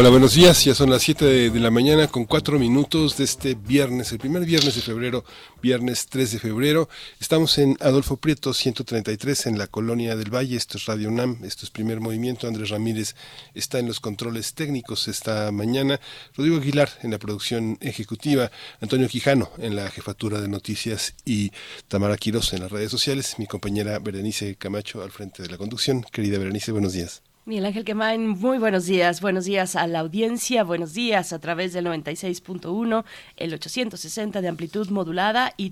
Hola, buenos días. Ya son las 7 de, la mañana con 4 minutos de este viernes, el primer viernes de febrero, viernes 3 de febrero. Estamos en Adolfo Prieto 133 en la Colonia del Valle. Esto es Radio UNAM, esto es primer movimiento. Andrés Ramírez está en los controles técnicos esta mañana. Rodrigo Aguilar en la producción ejecutiva. Antonio Quijano en la jefatura de noticias y Tamara Quiroz en las redes sociales. Mi compañera Berenice Camacho al frente de la conducción. Querida Berenice, buenos días. Miguel Ángel Quemain, muy buenos días. Buenos días a la audiencia. Buenos días a través del 96.1, el 860 de amplitud modulada y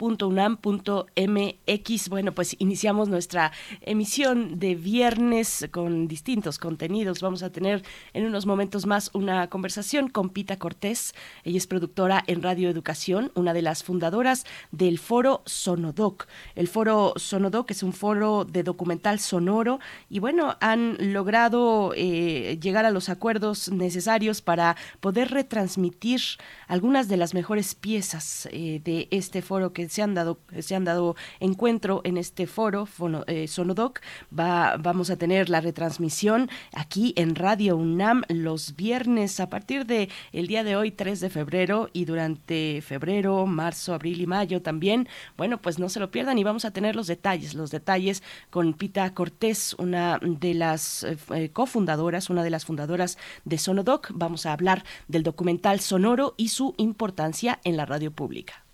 www.radio.unam.mx. Bueno, pues iniciamos nuestra emisión de viernes con distintos contenidos. Vamos a tener en unos momentos más una conversación con Pita Cortés. Ella es productora en Radio Educación, una de las fundadoras del foro Sonodoc. El foro Sonodoc es un foro de documental sonoro y bueno, han logrado eh, llegar a los acuerdos necesarios para poder retransmitir algunas de las mejores piezas eh, de este foro que se han dado se han dado encuentro en este foro eh, Sonodoc va vamos a tener la retransmisión aquí en Radio UNAM los viernes a partir de el día de hoy 3 de febrero y durante febrero marzo abril y mayo también bueno pues no se lo pierdan y vamos a tener los detalles los detalles con Pita Cortés una de las eh, eh, cofundadoras, una de las fundadoras de Sonodoc. Vamos a hablar del documental sonoro y su importancia en la radio pública.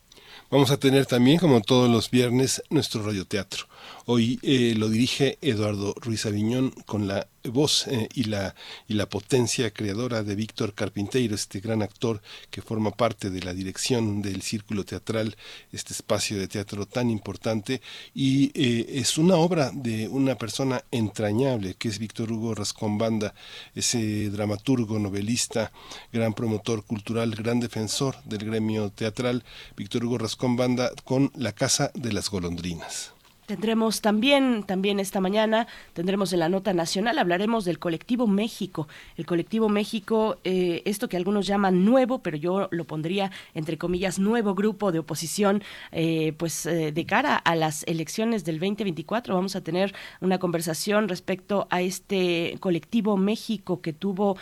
Vamos a tener también, como todos los viernes, nuestro radioteatro. Hoy eh, lo dirige Eduardo Ruiz Aviñón con la voz eh, y, la, y la potencia creadora de Víctor Carpinteiro, este gran actor que forma parte de la dirección del Círculo Teatral, este espacio de teatro tan importante, y eh, es una obra de una persona entrañable, que es Víctor Hugo Rascón Banda, ese dramaturgo, novelista, gran promotor cultural, gran defensor del gremio teatral, Víctor Hugo Rascón Banda, con La Casa de las Golondrinas. Tendremos también, también esta mañana, tendremos en la nota nacional, hablaremos del colectivo México. El colectivo México, eh, esto que algunos llaman nuevo, pero yo lo pondría entre comillas nuevo grupo de oposición, eh, pues eh, de cara a las elecciones del 2024 vamos a tener una conversación respecto a este colectivo México que tuvo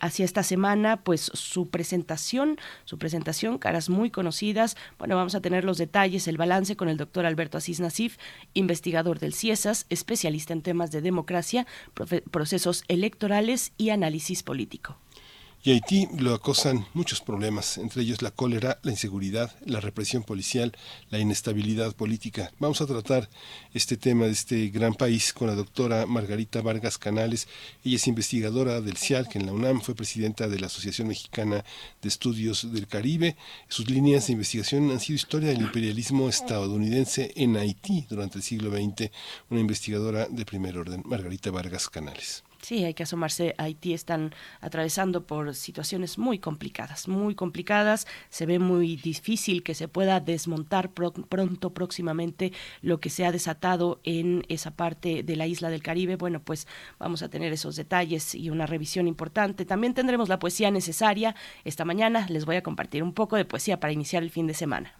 hacia esta semana, pues su presentación, su presentación, caras muy conocidas. Bueno, vamos a tener los detalles, el balance con el doctor Alberto Asís Nasif, investigador del CIESAS, especialista en temas de democracia, procesos electorales y análisis político. Y Haití lo acosan muchos problemas, entre ellos la cólera, la inseguridad, la represión policial, la inestabilidad política. Vamos a tratar este tema de este gran país con la doctora Margarita Vargas Canales. Ella es investigadora del CIAL, que en la UNAM fue presidenta de la Asociación Mexicana de Estudios del Caribe. Sus líneas de investigación han sido historia del imperialismo estadounidense en Haití durante el siglo XX. Una investigadora de primer orden, Margarita Vargas Canales. Sí, hay que asomarse. Haití están atravesando por situaciones muy complicadas, muy complicadas. Se ve muy difícil que se pueda desmontar pronto, próximamente, lo que se ha desatado en esa parte de la isla del Caribe. Bueno, pues vamos a tener esos detalles y una revisión importante. También tendremos la poesía necesaria. Esta mañana les voy a compartir un poco de poesía para iniciar el fin de semana.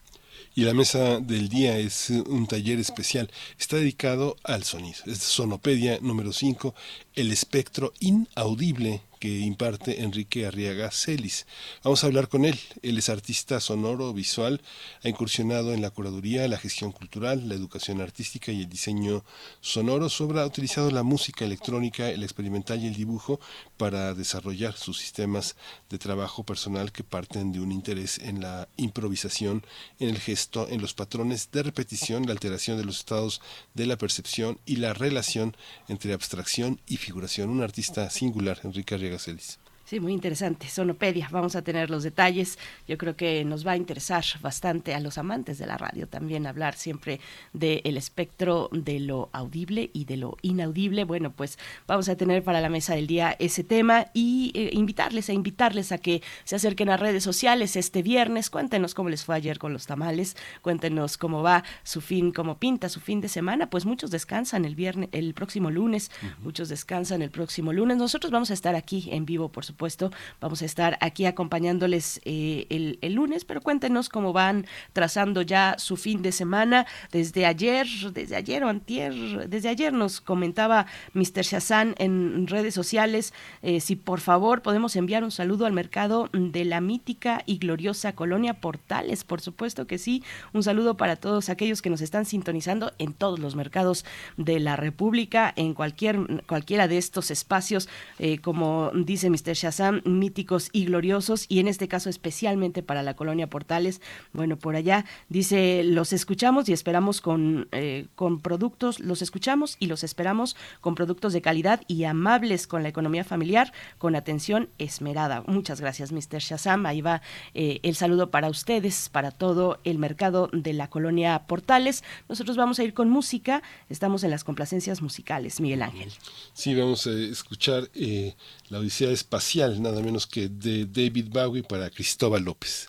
Y la mesa del día es un taller especial. Está dedicado al sonido. Es Sonopedia número 5, el espectro inaudible que imparte Enrique Arriaga Celis. Vamos a hablar con él. Él es artista sonoro, visual, ha incursionado en la curaduría, la gestión cultural, la educación artística y el diseño sonoro. Sobre ha utilizado la música electrónica, el experimental y el dibujo para desarrollar sus sistemas de trabajo personal que parten de un interés en la improvisación, en el gesto, en los patrones de repetición, la alteración de los estados de la percepción y la relación entre abstracción y figuración. Un artista singular, Enrique Arriaga llega Celis. Sí, muy interesante. Sonopedia, vamos a tener los detalles. Yo creo que nos va a interesar bastante a los amantes de la radio también hablar siempre del espectro de lo audible y de lo inaudible. Bueno, pues vamos a tener para la mesa del día ese tema y eh, invitarles a invitarles a que se acerquen a redes sociales este viernes. Cuéntenos cómo les fue ayer con los tamales, cuéntenos cómo va su fin, cómo pinta su fin de semana. Pues muchos descansan el viernes, el próximo lunes, muchos descansan el próximo lunes. Nosotros vamos a estar aquí en vivo, por supuesto supuesto. Vamos a estar aquí acompañándoles eh, el, lunes, pero cuéntenos cómo van trazando ya su fin de semana. Desde ayer, desde ayer o antier, desde ayer nos comentaba Mr. Shazan en redes sociales eh, si por favor podemos enviar un saludo al mercado de la mítica y gloriosa colonia Portales. Por supuesto que sí. Un saludo para todos aquellos que nos están sintonizando en todos los mercados de la República, en cualquier, cualquiera de estos espacios, eh, como dice Mr. Shazam, míticos y gloriosos, y en este caso especialmente para la colonia Portales. Bueno, por allá dice, los escuchamos y esperamos con, eh, con productos, los escuchamos y los esperamos con productos de calidad y amables con la economía familiar, con atención esmerada. Muchas gracias, Mr. Shazam. Ahí va eh, el saludo para ustedes, para todo el mercado de la colonia Portales. Nosotros vamos a ir con música, estamos en las complacencias musicales, Miguel Ángel. Sí, vamos a escuchar eh, la Odisea Espacial nada menos que de David Bowie para Cristóbal López.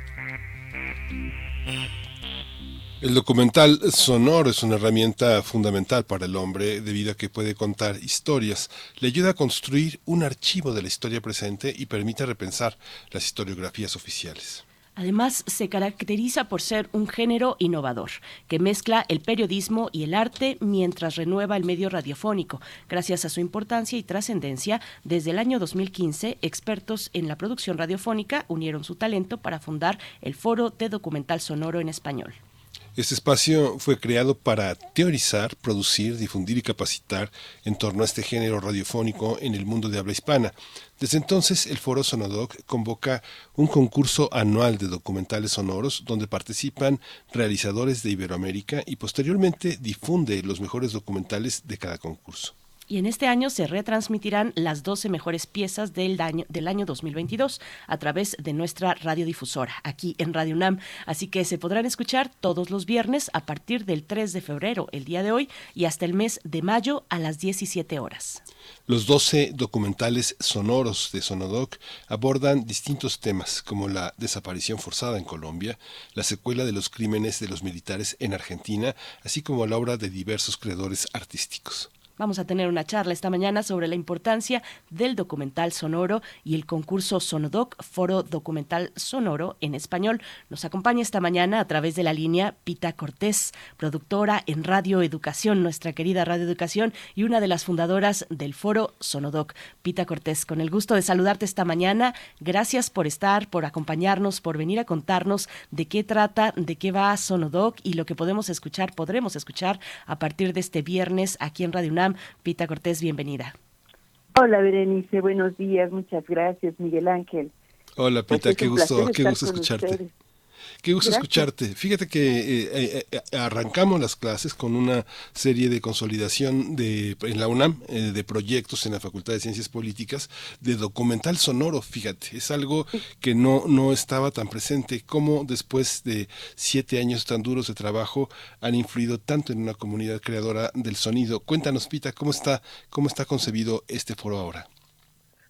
El documental sonoro es una herramienta fundamental para el hombre debido a que puede contar historias, le ayuda a construir un archivo de la historia presente y permite repensar las historiografías oficiales. Además, se caracteriza por ser un género innovador, que mezcla el periodismo y el arte mientras renueva el medio radiofónico. Gracias a su importancia y trascendencia, desde el año 2015, expertos en la producción radiofónica unieron su talento para fundar el Foro de Documental Sonoro en Español. Este espacio fue creado para teorizar, producir, difundir y capacitar en torno a este género radiofónico en el mundo de habla hispana. Desde entonces, el Foro Sonodoc convoca un concurso anual de documentales sonoros donde participan realizadores de Iberoamérica y posteriormente difunde los mejores documentales de cada concurso y en este año se retransmitirán las 12 mejores piezas del año, del año 2022 a través de nuestra radiodifusora aquí en Radio UNAM. Así que se podrán escuchar todos los viernes a partir del 3 de febrero, el día de hoy, y hasta el mes de mayo a las 17 horas. Los 12 documentales sonoros de Sonodoc abordan distintos temas como la desaparición forzada en Colombia, la secuela de los crímenes de los militares en Argentina, así como la obra de diversos creadores artísticos. Vamos a tener una charla esta mañana sobre la importancia del documental sonoro y el concurso Sonodoc, Foro Documental Sonoro en español. Nos acompaña esta mañana a través de la línea Pita Cortés, productora en Radio Educación, nuestra querida Radio Educación y una de las fundadoras del Foro Sonodoc. Pita Cortés, con el gusto de saludarte esta mañana. Gracias por estar, por acompañarnos, por venir a contarnos de qué trata, de qué va Sonodoc y lo que podemos escuchar, podremos escuchar a partir de este viernes aquí en Radio. Pita Cortés, bienvenida. Hola Berenice, buenos días, muchas gracias Miguel Ángel. Hola Pita, pues qué gusto, qué gusto escucharte. Ustedes. Qué gusto Gracias. escucharte. Fíjate que eh, eh, arrancamos las clases con una serie de consolidación de en la UNAM eh, de proyectos en la Facultad de Ciencias Políticas de documental sonoro. Fíjate, es algo que no no estaba tan presente. como después de siete años tan duros de trabajo han influido tanto en una comunidad creadora del sonido. Cuéntanos, Pita, cómo está cómo está concebido este foro ahora.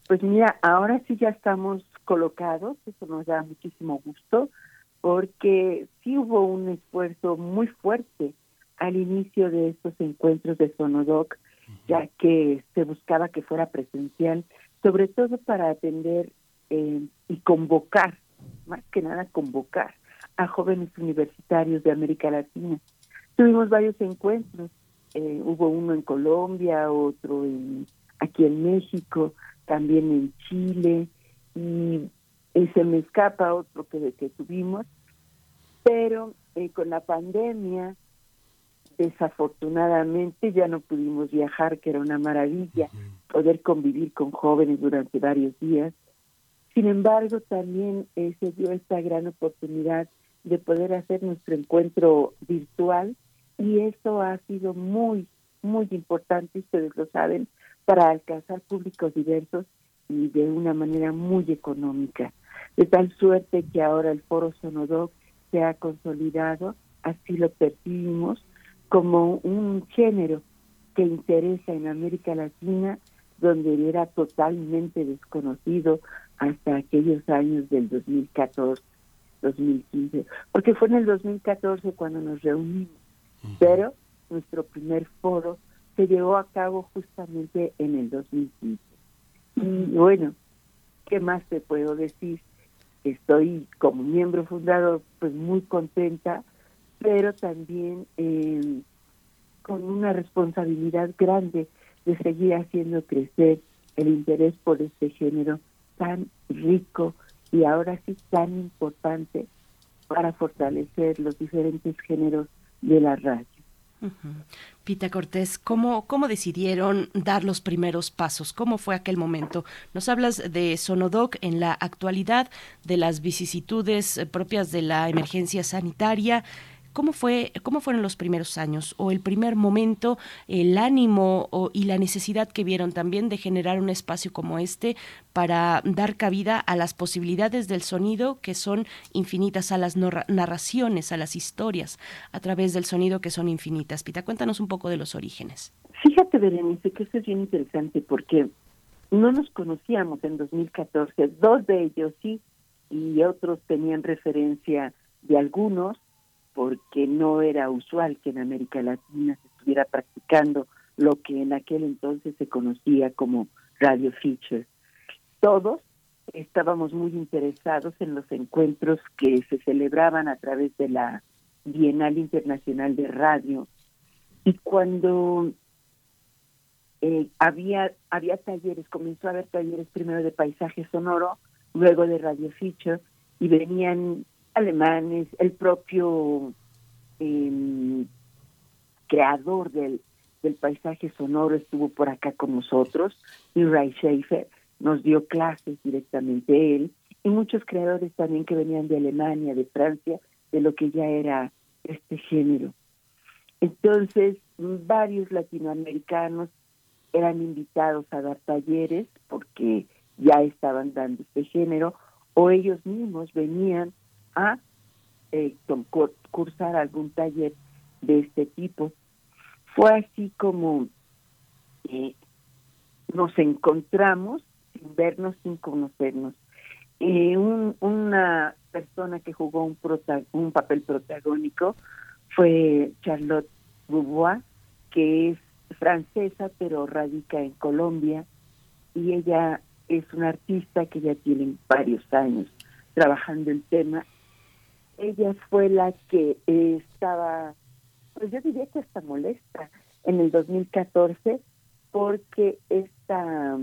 Pues mira, ahora sí ya estamos colocados. Eso nos da muchísimo gusto porque sí hubo un esfuerzo muy fuerte al inicio de estos encuentros de Sonodoc, ya que se buscaba que fuera presencial, sobre todo para atender eh, y convocar, más que nada convocar a jóvenes universitarios de América Latina. Tuvimos varios encuentros, eh, hubo uno en Colombia, otro en, aquí en México, también en Chile, y y se me escapa otro que, que tuvimos, pero eh, con la pandemia desafortunadamente ya no pudimos viajar, que era una maravilla poder convivir con jóvenes durante varios días. Sin embargo, también eh, se dio esta gran oportunidad de poder hacer nuestro encuentro virtual y eso ha sido muy, muy importante, ustedes lo saben, para alcanzar públicos diversos y de una manera muy económica. De tal suerte que ahora el foro Sonodoc se ha consolidado, así lo percibimos, como un género que interesa en América Latina, donde era totalmente desconocido hasta aquellos años del 2014, 2015, porque fue en el 2014 cuando nos reunimos, pero nuestro primer foro se llevó a cabo justamente en el 2015. Y bueno, ¿qué más te puedo decir? estoy como miembro fundador pues muy contenta, pero también eh, con una responsabilidad grande de seguir haciendo crecer el interés por este género tan rico y ahora sí tan importante para fortalecer los diferentes géneros de la radio. Pita Cortés, ¿cómo, ¿cómo decidieron dar los primeros pasos? ¿Cómo fue aquel momento? Nos hablas de Sonodoc en la actualidad, de las vicisitudes eh, propias de la emergencia sanitaria. ¿Cómo, fue, ¿cómo fueron los primeros años o el primer momento, el ánimo y la necesidad que vieron también de generar un espacio como este para dar cabida a las posibilidades del sonido que son infinitas, a las narraciones, a las historias a través del sonido que son infinitas? Pita, cuéntanos un poco de los orígenes. Fíjate, Berenice, que esto es bien interesante porque no nos conocíamos en 2014, dos de ellos sí, y otros tenían referencia de algunos, porque no era usual que en América Latina se estuviera practicando lo que en aquel entonces se conocía como radio feature. Todos estábamos muy interesados en los encuentros que se celebraban a través de la Bienal Internacional de Radio y cuando eh, había había talleres, comenzó a haber talleres primero de paisaje sonoro, luego de radio feature y venían alemanes, el propio eh, creador del, del paisaje sonoro estuvo por acá con nosotros, y Ray Schaefer nos dio clases directamente él, y muchos creadores también que venían de Alemania, de Francia, de lo que ya era este género. Entonces, varios latinoamericanos eran invitados a dar talleres porque ya estaban dando este género, o ellos mismos venían a eh, cursar algún taller de este tipo. Fue así como eh, nos encontramos sin vernos, sin conocernos. Eh, un, una persona que jugó un, un papel protagónico fue Charlotte Beauvoir, que es francesa pero radica en Colombia y ella es una artista que ya tiene varios años trabajando el tema. Ella fue la que eh, estaba, pues yo diría que hasta molesta en el 2014 porque esta,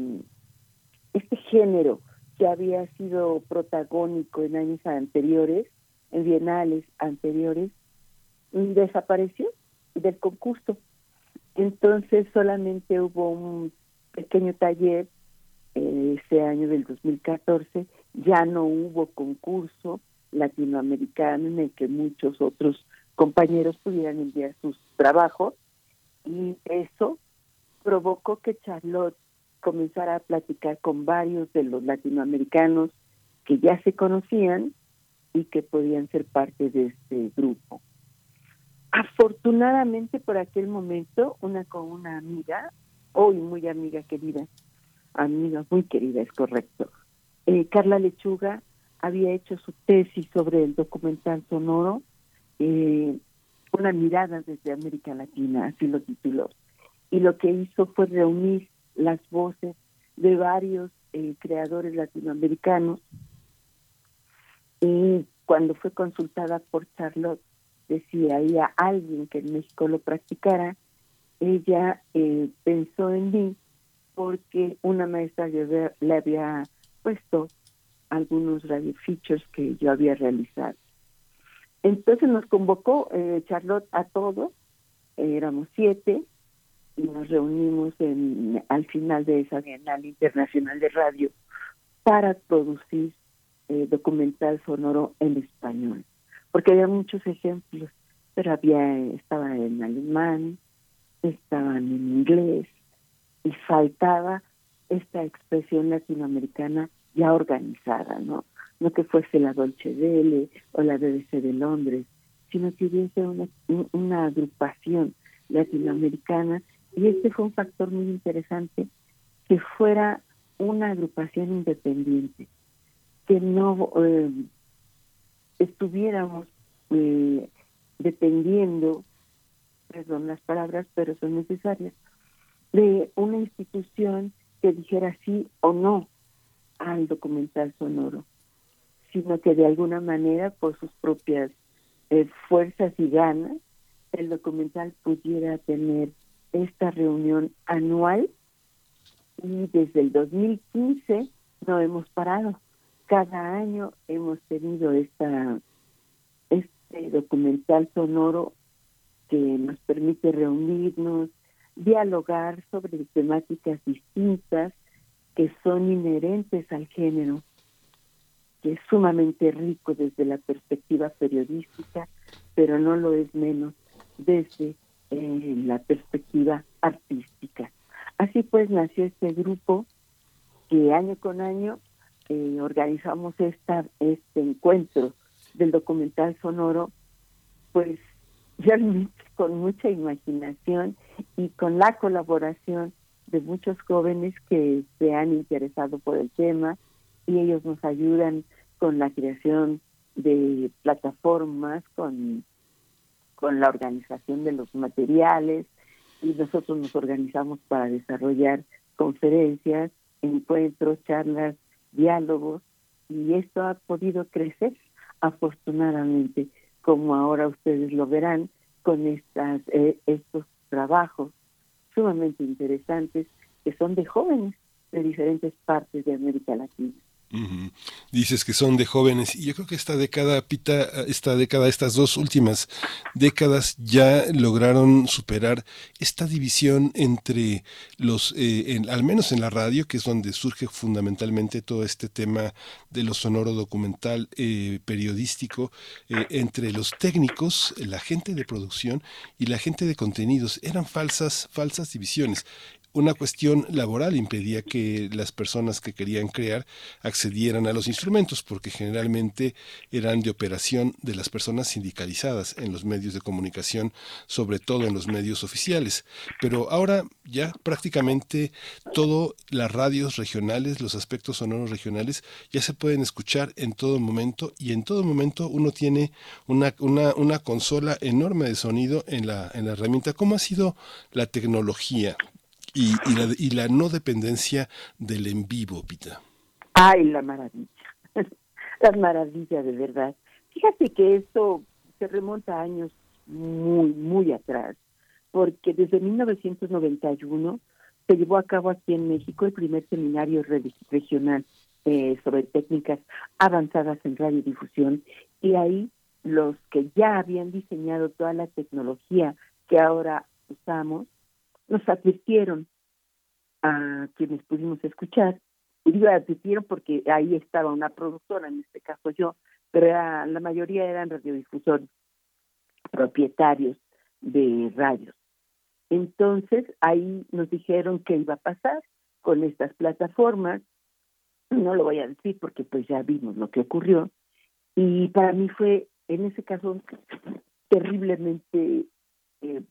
este género que había sido protagónico en años anteriores, en bienales anteriores, desapareció del concurso. Entonces solamente hubo un pequeño taller eh, ese año del 2014, ya no hubo concurso latinoamericano en el que muchos otros compañeros pudieran enviar sus trabajos y eso provocó que Charlotte comenzara a platicar con varios de los latinoamericanos que ya se conocían y que podían ser parte de este grupo. Afortunadamente por aquel momento, una con una amiga, hoy muy amiga querida, amiga muy querida, es correcto, eh, Carla Lechuga había hecho su tesis sobre el documental sonoro, eh, una mirada desde América Latina, así lo tituló. Y lo que hizo fue reunir las voces de varios eh, creadores latinoamericanos. Y cuando fue consultada por Charlotte, decía había alguien que en México lo practicara, ella eh, pensó en mí porque una maestra le había puesto algunos radio features que yo había realizado. Entonces nos convocó eh, Charlotte a todos, éramos siete, y nos reunimos en, al final de esa Bienal Internacional de Radio para producir eh, documental sonoro en español porque había muchos ejemplos, pero había, estaba en alemán, estaban en inglés, y faltaba esta expresión latinoamericana ya organizada, ¿no? No que fuese la Dolce Vele o la BBC de Londres, sino que hubiese una, agrupación latinoamericana, y este fue un factor muy interesante, que fuera una agrupación independiente, que no eh, estuviéramos eh, dependiendo, perdón las palabras, pero son necesarias, de una institución que dijera sí o no al documental sonoro, sino que de alguna manera, por sus propias eh, fuerzas y ganas, el documental pudiera tener esta reunión anual y desde el 2015 no hemos parado. Cada año hemos tenido esta este documental sonoro que nos permite reunirnos, dialogar sobre temáticas distintas que son inherentes al género, que es sumamente rico desde la perspectiva periodística, pero no lo es menos desde eh, la perspectiva artística. Así pues nació este grupo que año con año eh, organizamos este encuentro del documental sonoro, pues realmente con mucha imaginación y con la colaboración de muchos jóvenes que se han interesado por el tema y ellos nos ayudan con la creación de plataformas, con, con la organización de los materiales y nosotros nos organizamos para desarrollar conferencias, encuentros, charlas, diálogos y esto ha podido crecer afortunadamente, como ahora ustedes lo verán con estas eh, estos trabajos sumamente interesantes que son de jóvenes de diferentes partes de América Latina. Dices que son de jóvenes y yo creo que esta década, Pita, esta década, estas dos últimas décadas ya lograron superar esta división entre los, eh, al menos en la radio, que es donde surge fundamentalmente todo este tema de lo sonoro documental eh, periodístico, eh, entre los técnicos, la gente de producción y la gente de contenidos. Eran falsas, falsas divisiones una cuestión laboral impedía que las personas que querían crear accedieran a los instrumentos, porque generalmente eran de operación de las personas sindicalizadas en los medios de comunicación, sobre todo en los medios oficiales. Pero ahora ya prácticamente todo, las radios regionales, los aspectos sonoros regionales, ya se pueden escuchar en todo momento y en todo momento uno tiene una consola enorme de sonido en la, en la herramienta. ¿Cómo ha sido la tecnología? Y, la, la no dependencia del en vivo, Pita. Ay, la maravilla, la maravilla de verdad. Fíjate que esto se remonta a años muy, muy atrás, porque desde 1991 se llevó a cabo aquí en México el primer seminario re- regional eh, sobre técnicas avanzadas en radiodifusión y ahí los que ya habían diseñado toda la tecnología que ahora usamos nos advirtieron a quienes pudimos escuchar y digo advirtieron porque ahí estaba una productora, en este caso yo, pero la mayoría eran radiodifusores, propietarios de radios. Entonces ahí nos dijeron qué iba a pasar con estas plataformas, no lo voy a decir porque pues ya vimos lo que ocurrió, y para mí fue en ese caso terriblemente, eh,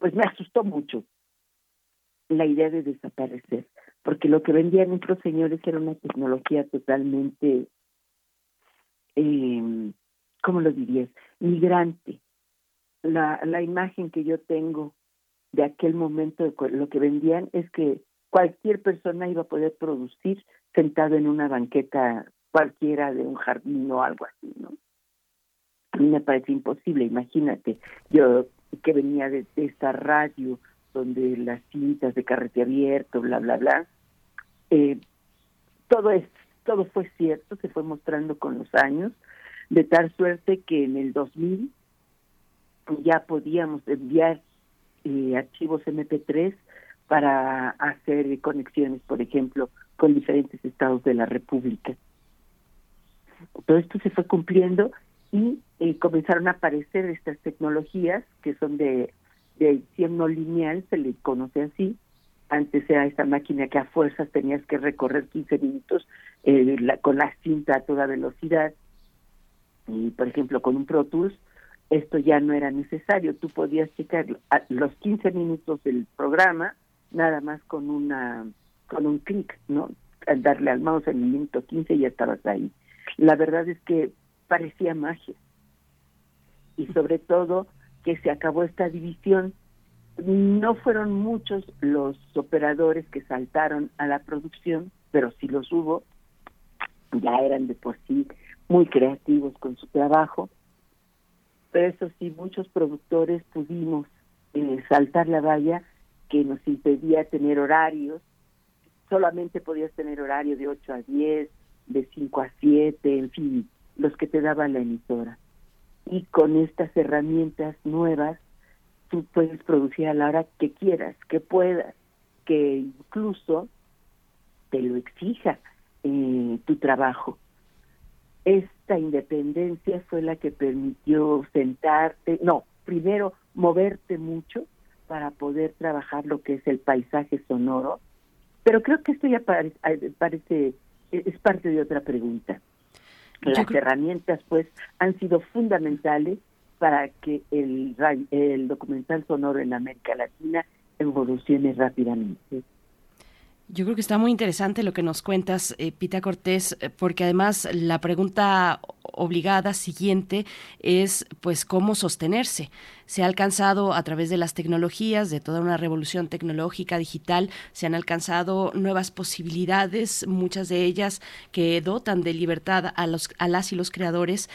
pues me asustó mucho la idea de desaparecer, porque lo que vendían estos señores era una tecnología totalmente, eh, ¿cómo lo dirías? Migrante. La, la imagen que yo tengo de aquel momento, lo que vendían es que cualquier persona iba a poder producir sentado en una banqueta cualquiera de un jardín o algo así, ¿no? A mí me parece imposible, imagínate, yo que venía de, de esta radio donde las cintas de carrete abierto, bla, bla, bla, eh, todo es, todo fue cierto, se fue mostrando con los años, de tal suerte que en el 2000 ya podíamos enviar eh, archivos MP3 para hacer conexiones, por ejemplo, con diferentes estados de la República. Todo esto se fue cumpliendo y eh, comenzaron a aparecer estas tecnologías que son de, de edición no lineal, se le conoce así. Antes era esta máquina que a fuerzas tenías que recorrer 15 minutos eh, la- con la cinta a toda velocidad. Y, por ejemplo, con un Pro Tools, esto ya no era necesario. Tú podías checar los 15 minutos del programa nada más con una con un clic, ¿no? Al darle al mouse el minuto 15 ya estabas ahí. La verdad es que parecía magia. Y sobre todo que se acabó esta división. No fueron muchos los operadores que saltaron a la producción, pero sí los hubo. Ya eran de por sí muy creativos con su trabajo. Pero eso sí, muchos productores pudimos eh, saltar la valla que nos impedía tener horarios. Solamente podías tener horario de 8 a 10, de 5 a 7, en fin, los que te daba la emisora. Y con estas herramientas nuevas, tú puedes producir a la hora que quieras, que puedas, que incluso te lo exija eh, tu trabajo. Esta independencia fue la que permitió sentarte, no, primero moverte mucho para poder trabajar lo que es el paisaje sonoro, pero creo que esto ya pare- eh, parece, es parte de otra pregunta. Las creo- herramientas, pues, han sido fundamentales para que el, el documental sonoro en América Latina evolucione rápidamente. Yo creo que está muy interesante lo que nos cuentas, eh, Pita Cortés, eh, porque además la pregunta obligada siguiente es, pues, cómo sostenerse. Se ha alcanzado a través de las tecnologías, de toda una revolución tecnológica digital, se han alcanzado nuevas posibilidades, muchas de ellas que dotan de libertad a los a las y los creadores.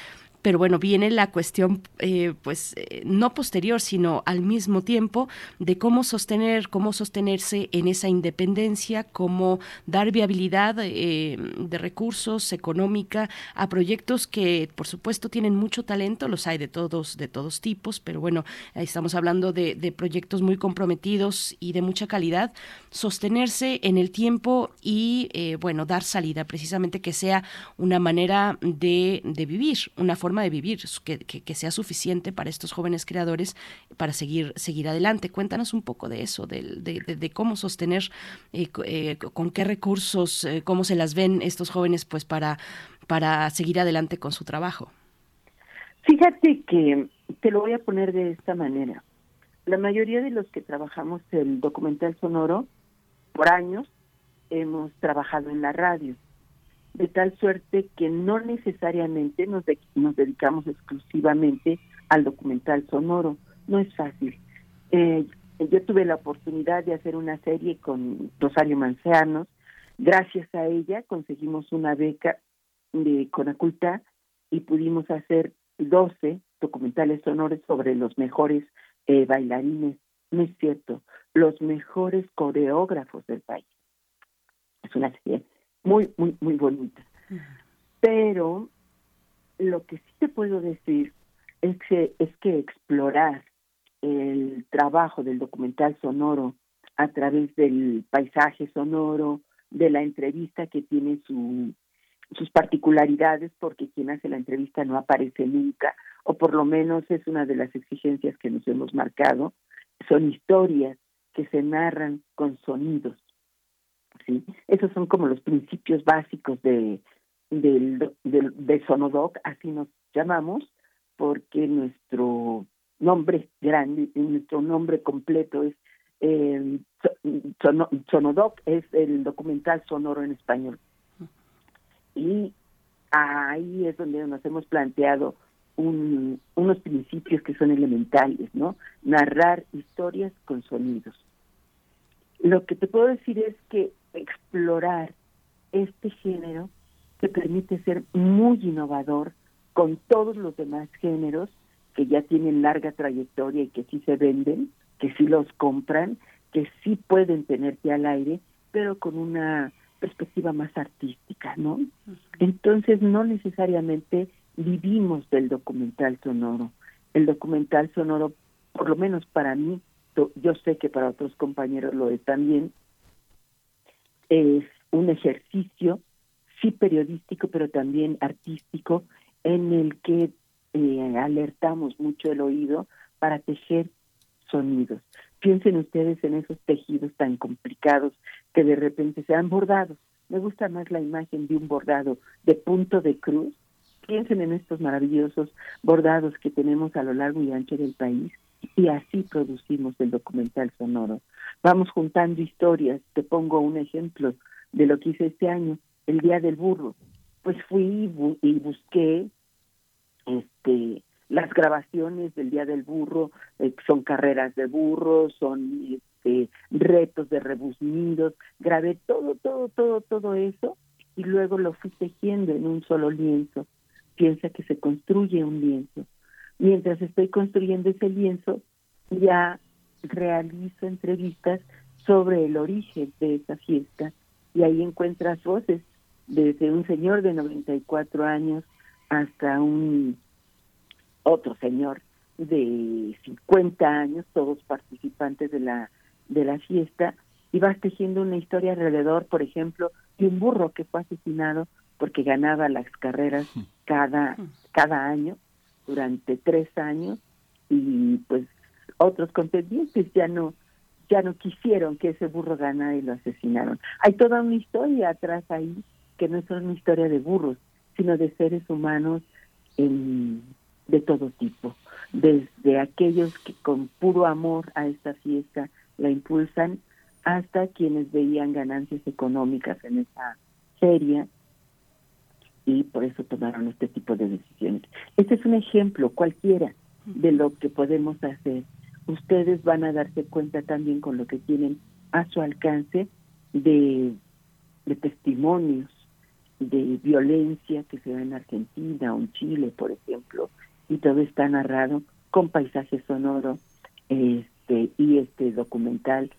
Pero bueno, viene la cuestión, eh, pues, eh, no posterior, sino al mismo tiempo, de cómo sostener, cómo sostenerse en esa independencia, cómo dar viabilidad eh, de recursos económica a proyectos que, por supuesto, tienen mucho talento, los hay de todos, de todos tipos, pero bueno, estamos hablando de, de proyectos muy comprometidos y de mucha calidad, sostenerse en el tiempo y, eh, bueno, dar salida, precisamente que sea una manera de, de vivir, una forma de vivir, que, que- sea suficiente para estos jóvenes creadores para seguir, seguir adelante. Cuéntanos un poco de eso, de, de- cómo sostener, eh, eh, con qué recursos, eh, cómo se las ven estos jóvenes pues para, para seguir adelante con su trabajo. Fíjate que te lo voy a poner de esta manera. La mayoría de los que trabajamos el documental sonoro, por años, hemos trabajado en la radio, de tal suerte que no necesariamente nos, de- nos dedicamos exclusivamente al documental sonoro. No es fácil. Eh, yo tuve la oportunidad de hacer una serie con Rosario Manceanos. Gracias a ella conseguimos una beca de Conaculta y pudimos hacer 12 documentales sonoros sobre los mejores eh, bailarines, no es cierto, los mejores coreógrafos del país. Es una serie muy, muy, muy bonita. Pero lo que sí te puedo decir es que, es que explorar el trabajo del documental sonoro a través del paisaje sonoro, de la entrevista que tiene su, sus particularidades, porque quien hace la entrevista no aparece nunca, o por lo menos es una de las exigencias que nos hemos marcado, son historias que se narran con sonidos. ¿Sí? Esos son como los principios básicos de, del, del, de Sonodoc, así nos llamamos, porque nuestro nombre grande, nuestro nombre completo es eh, Sono- Sonodoc, es el documental sonoro en español. Y ahí es donde nos hemos planteado un- unos principios que son elementales, ¿no? Narrar historias con sonidos. Lo que te puedo decir es que explorar este género te permite ser muy innovador con todos los demás géneros que ya tienen larga trayectoria y que sí se venden, que sí los compran, que sí pueden tenerte al aire, pero con una perspectiva más artística, ¿no? Entonces no necesariamente vivimos del documental sonoro. El documental sonoro, por lo menos para mí, yo sé que para otros compañeros lo es también, es un ejercicio, sí periodístico, pero también artístico, en el que eh, alertamos mucho el oído para tejer sonidos. Piensen ustedes en esos tejidos tan complicados que de repente se han bordado. Me gusta más la imagen de un bordado de punto de cruz. Piensen en estos maravillosos bordados que tenemos a lo largo y ancho del país y así producimos el documental sonoro. Vamos juntando historias. Te pongo un ejemplo de lo que hice este año, el Día del Burro. Pues fui y bu- y busqué este las grabaciones del Día del Burro, eh, son carreras de burros, son este, retos de rebuznidos, grabé todo, todo, todo, todo eso y luego lo fui tejiendo en un solo lienzo. Piensa que se construye un lienzo. Mientras estoy construyendo ese lienzo, ya realizo entrevistas sobre el origen de esa fiesta. Y ahí encuentras voces desde un señor de 94 años hasta un otro señor de 50 años, todos participantes de la de la fiesta. Y vas tejiendo una historia alrededor, por ejemplo, de un burro que fue asesinado porque ganaba las carreras cada, cada año, durante tres años, y pues otros contendientes ya no ya no quisieron que ese burro ganara y lo asesinaron. Hay toda una historia atrás ahí que no es solo una historia de burros, sino de seres humanos en, de todo tipo, desde aquellos que con puro amor a esta fiesta la impulsan hasta quienes veían ganancias económicas en esa feria y por eso tomaron este tipo de decisiones. Este es un ejemplo cualquiera de lo que podemos hacer. Ustedes van a darse cuenta también con lo que tienen a su alcance de, de testimonios de violencia que se da en Argentina o en Chile, por ejemplo, y todo está narrado con paisaje sonoro este, y este documental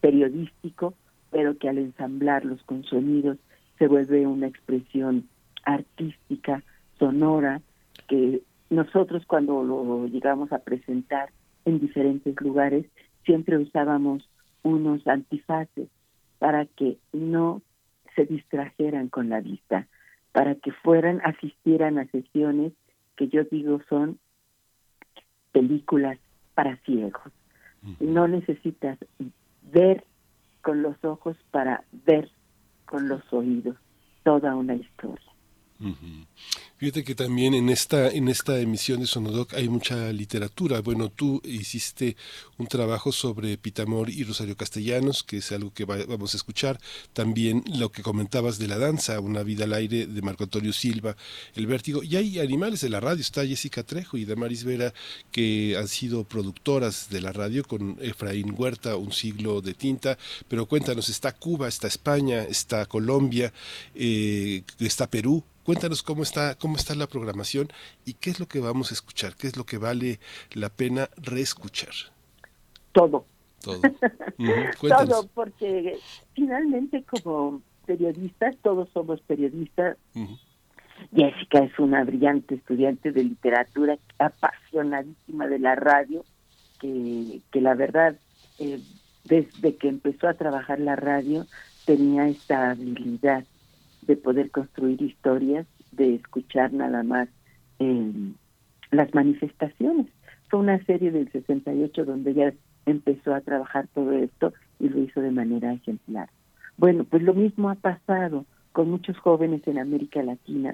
periodístico, pero que al ensamblarlos con sonidos se vuelve una expresión artística, sonora, que nosotros cuando lo llegamos a presentar en diferentes lugares, siempre usábamos unos antifaces para que no se distrajeran con la vista, para que fueran, asistieran a sesiones que yo digo son películas para ciegos. No necesitas ver con los ojos para ver con los oídos toda una historia. Fíjate que también en esta, en esta emisión de Sonodoc hay mucha literatura. Bueno, tú hiciste un trabajo sobre Pitamor y Rosario Castellanos, que es algo que va- vamos a escuchar. También lo que comentabas de la danza, Una vida al aire de Marco Antonio Silva, El vértigo. Y hay animales de la radio, está Jessica Trejo y Damaris Vera, que han sido productoras de la radio con Efraín Huerta, Un siglo de tinta. Pero cuéntanos, está Cuba, está España, está Colombia, eh, está Perú. Cuéntanos cómo está, cómo está la programación y qué es lo que vamos a escuchar, qué es lo que vale la pena reescuchar. Todo, Todo. Todo, porque finalmente como periodistas, todos somos periodistas. Jessica es una brillante estudiante de literatura, apasionadísima de la radio, que, que la verdad, eh, desde que empezó a trabajar la radio, tenía esta habilidad de poder construir historias, de escuchar nada más eh, las manifestaciones. Fue una serie del 68 donde ella empezó a trabajar todo esto y lo hizo de manera ejemplar. Bueno, pues lo mismo ha pasado con muchos jóvenes en América Latina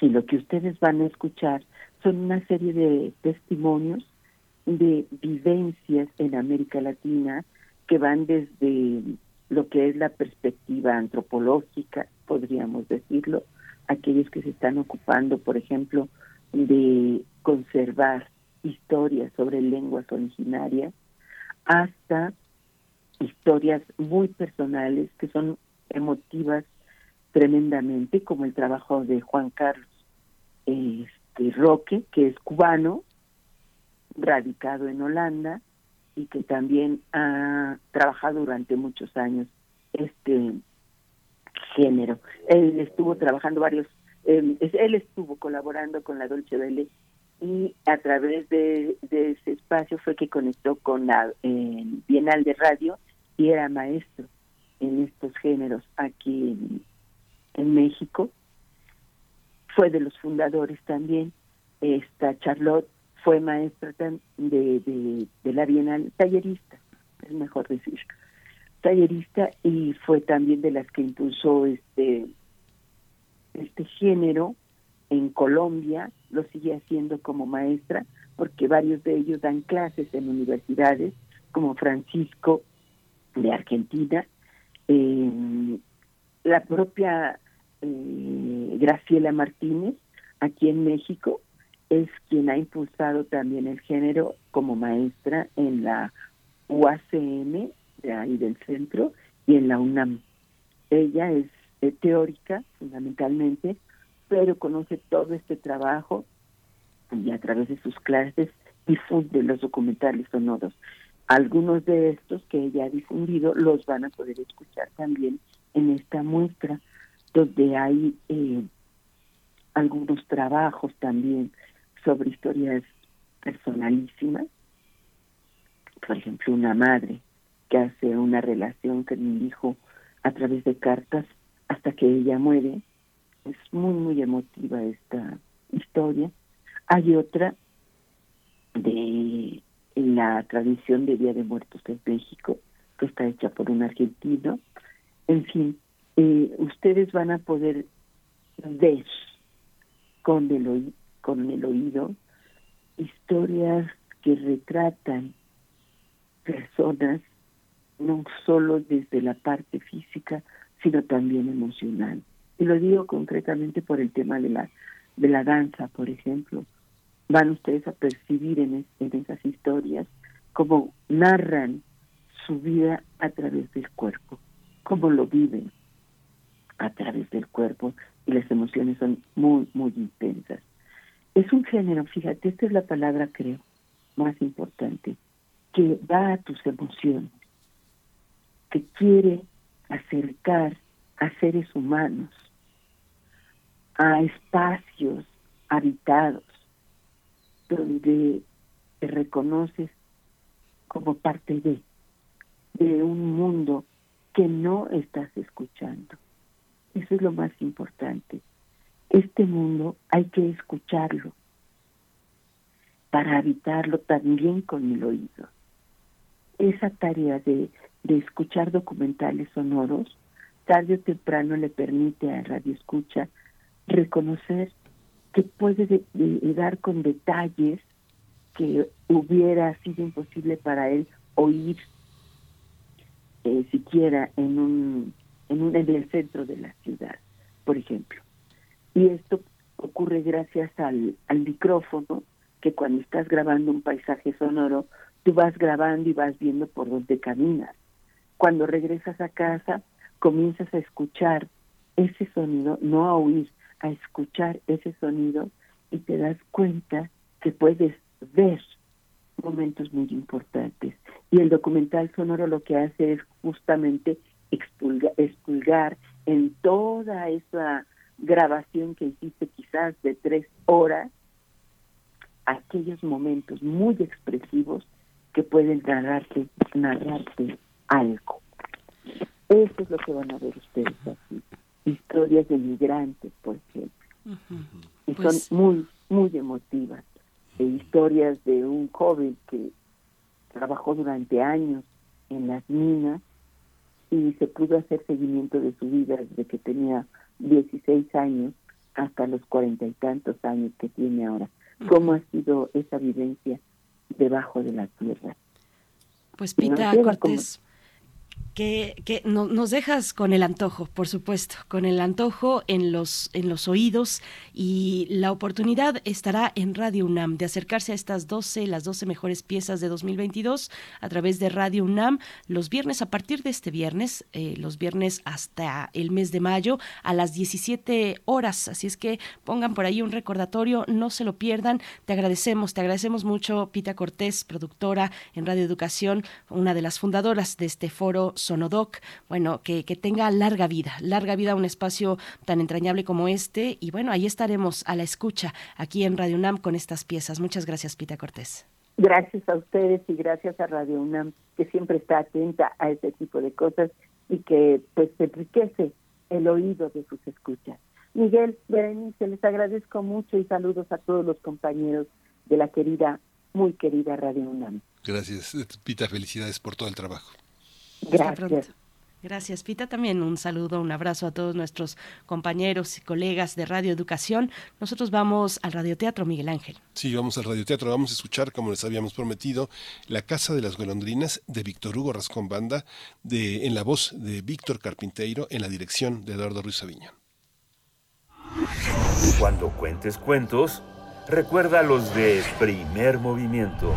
y lo que ustedes van a escuchar son una serie de testimonios de vivencias en América Latina que van desde lo que es la perspectiva antropológica, podríamos decirlo, aquellos que se están ocupando, por ejemplo, de conservar historias sobre lenguas originarias, hasta historias muy personales que son emotivas tremendamente, como el trabajo de Juan Carlos este, Roque, que es cubano, radicado en Holanda y que también ha trabajado durante muchos años este género. Él estuvo trabajando varios, eh, él estuvo colaborando con la Dolce Vele y a través de, ese espacio fue que conectó con la Bienal de Radio y era maestro en estos géneros aquí en, en México. Fue de los fundadores también. Esta Charlotte fue maestra de, de, de la Bienal, tallerista, es mejor decir, tallerista y fue también de las que impulsó este este género en Colombia, lo sigue haciendo como maestra, porque varios de ellos dan clases en universidades, como Francisco de Argentina, eh, la propia eh, Graciela Martínez, aquí en México, es quien ha impulsado también el género como maestra en la UACM, de ahí del centro, y en la UNAM. Ella es teórica, fundamentalmente, pero conoce todo este trabajo y a través de sus clases difunde los documentales sonoros. Algunos de estos que ella ha difundido los van a poder escuchar también en esta muestra, donde hay eh, algunos trabajos también sobre historias personalísimas. Por ejemplo, una madre que hace una relación con un hijo a través de cartas hasta que ella muere Es muy, muy emotiva esta historia. Hay otra de la tradición de Día de Muertos en México, que está hecha por un argentino. En fin, eh, ustedes van a poder ver con el, oí- con el oído historias que retratan personas no solo desde la parte física, sino también emocional. Y lo digo concretamente por el tema de la de la danza, por ejemplo. Van ustedes a percibir en, es- en esas historias cómo narran su vida a través del cuerpo, cómo lo viven a través del cuerpo y las emociones son muy, muy intensas. Es un género, fíjate, esta es la palabra creo más importante, que va a tus emociones, que quiere acercar a seres humanos a espacios habitados donde te reconoces como parte de, de un mundo que no estás escuchando. Eso es lo más importante. Este mundo hay que escucharlo para habitarlo también con el oído. Esa tarea de, de escuchar documentales sonoros, tarde o temprano le permite a Radio Escucha reconocer que puede de- dar con detalles que hubiera sido imposible para él oír eh, siquiera en un, en un en el centro de la ciudad, por ejemplo. Y esto ocurre gracias al, al micrófono, que cuando estás grabando un paisaje sonoro, tú vas grabando y vas viendo por dónde caminas. Cuando regresas a casa, comienzas a escuchar ese sonido, no a oír, a escuchar ese sonido y te das cuenta que puedes ver momentos muy importantes. Y el documental sonoro lo que hace es justamente expulga- expulgar en toda esa grabación que hiciste quizás de tres horas, aquellos momentos muy expresivos que pueden narrarte, narrarte algo. Eso es lo que van a ver ustedes aquí. Historias de migrantes, por ejemplo. Y Pues- son muy, muy emotivas. E historias de un joven que trabajó durante años en las minas y se pudo hacer seguimiento de su vida desde que tenía 16 años hasta los cuarenta y tantos años que tiene ahora. ¿Cómo ha sido esa vivencia debajo de la tierra? Pues Pita como- Cortés, que, que no- nos dejas con el antojo, por supuesto, con el antojo en los, en los oídos y la oportunidad estará en Radio UNAM de acercarse a estas 12, las 12 mejores piezas de 2022 a través de Radio UNAM los viernes, a partir de este viernes, eh, los viernes hasta el mes de mayo a las 17 horas. Así es que pongan por ahí un recordatorio, no se lo pierdan. Te agradecemos, te agradecemos mucho, Pita Cortés, productora en Radio Educación, una de las fundadoras de este foro Sonodoc. Bueno, que, que tenga larga vida, larga vida un espacio tan entrañable como este. Y bueno, ahí estaremos a la escucha aquí en Radio UNAM con estas piezas. Muchas gracias, Pita Cortés. Gracias a ustedes y gracias a Radio UNAM, que siempre está atenta a ese tipo de cosas y que pues enriquece el oído de sus escuchas. Miguel, Berenice, les agradezco mucho y saludos a todos los compañeros de la querida, muy querida Radio UNAM. Gracias, Pita, felicidades por todo el trabajo. Hasta Gracias. pronto. Gracias, Pita. También un saludo, un abrazo a todos nuestros compañeros y colegas de Radio Educación. Nosotros vamos al Radioteatro Miguel Ángel. Sí, vamos al radioteatro, vamos a escuchar, como les habíamos prometido, La Casa de las Golondrinas de Víctor Hugo Rascón Banda, de, en la voz de Víctor Carpinteiro, en la dirección de Eduardo Ruiz Aviñón. Cuando cuentes cuentos, recuerda los de primer movimiento.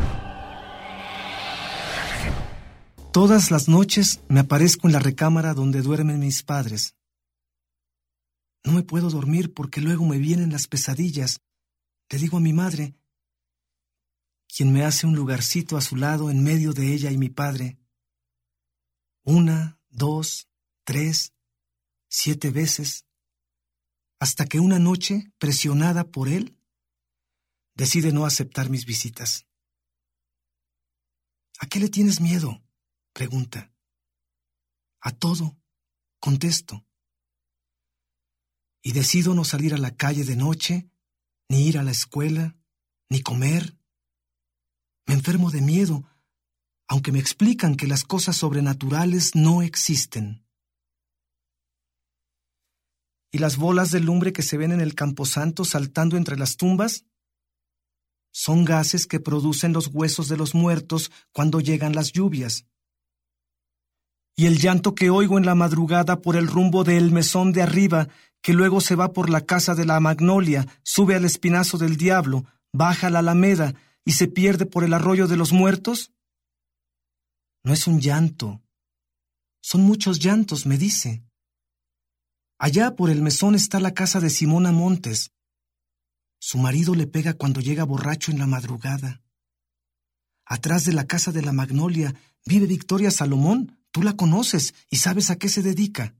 Todas las noches me aparezco en la recámara donde duermen mis padres. No me puedo dormir porque luego me vienen las pesadillas. Le digo a mi madre, quien me hace un lugarcito a su lado en medio de ella y mi padre. Una, dos, tres, siete veces, hasta que una noche, presionada por él, decide no aceptar mis visitas. ¿A qué le tienes miedo? Pregunta. A todo, contesto. y decido no salir a la calle de noche, ni ir a la escuela, ni comer. Me enfermo de miedo, aunque me explican que las cosas sobrenaturales no existen. ¿Y las bolas de lumbre que se ven en el camposanto saltando entre las tumbas? Son gases que producen los huesos de los muertos cuando llegan las lluvias. Y el llanto que oigo en la madrugada por el rumbo del mesón de arriba, que luego se va por la casa de la magnolia, sube al espinazo del diablo, baja la alameda y se pierde por el arroyo de los muertos? No es un llanto. Son muchos llantos, me dice. Allá por el mesón está la casa de Simona Montes. Su marido le pega cuando llega borracho en la madrugada. Atrás de la casa de la Magnolia vive Victoria Salomón. Tú la conoces y sabes a qué se dedica.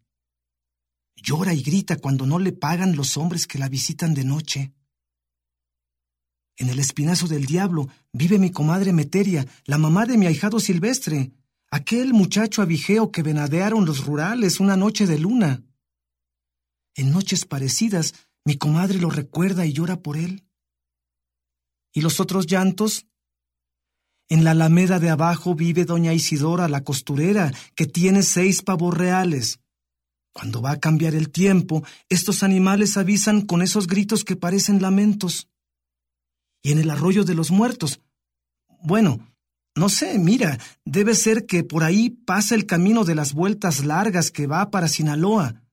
Llora y grita cuando no le pagan los hombres que la visitan de noche. En el espinazo del diablo vive mi comadre Meteria, la mamá de mi ahijado Silvestre, aquel muchacho abigeo que venadearon los rurales una noche de luna. En noches parecidas mi comadre lo recuerda y llora por él. ¿Y los otros llantos? En la alameda de abajo vive doña Isidora, la costurera, que tiene seis pavos reales. Cuando va a cambiar el tiempo, estos animales avisan con esos gritos que parecen lamentos. Y en el arroyo de los muertos. Bueno, no sé, mira, debe ser que por ahí pasa el camino de las vueltas largas que va para Sinaloa.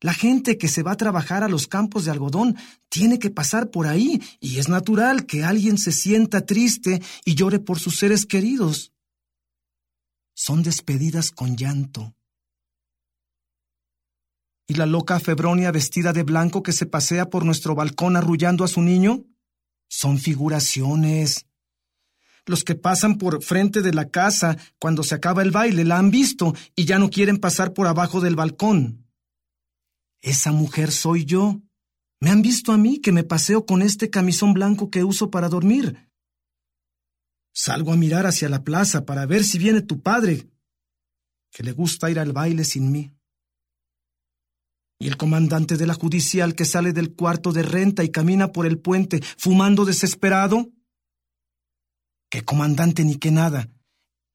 La gente que se va a trabajar a los campos de algodón tiene que pasar por ahí y es natural que alguien se sienta triste y llore por sus seres queridos. Son despedidas con llanto. ¿Y la loca Febronia vestida de blanco que se pasea por nuestro balcón arrullando a su niño? Son figuraciones. Los que pasan por frente de la casa cuando se acaba el baile la han visto y ya no quieren pasar por abajo del balcón. Esa mujer soy yo. Me han visto a mí que me paseo con este camisón blanco que uso para dormir. Salgo a mirar hacia la plaza para ver si viene tu padre, que le gusta ir al baile sin mí. Y el comandante de la judicial que sale del cuarto de renta y camina por el puente fumando desesperado. ¿Qué comandante ni qué nada?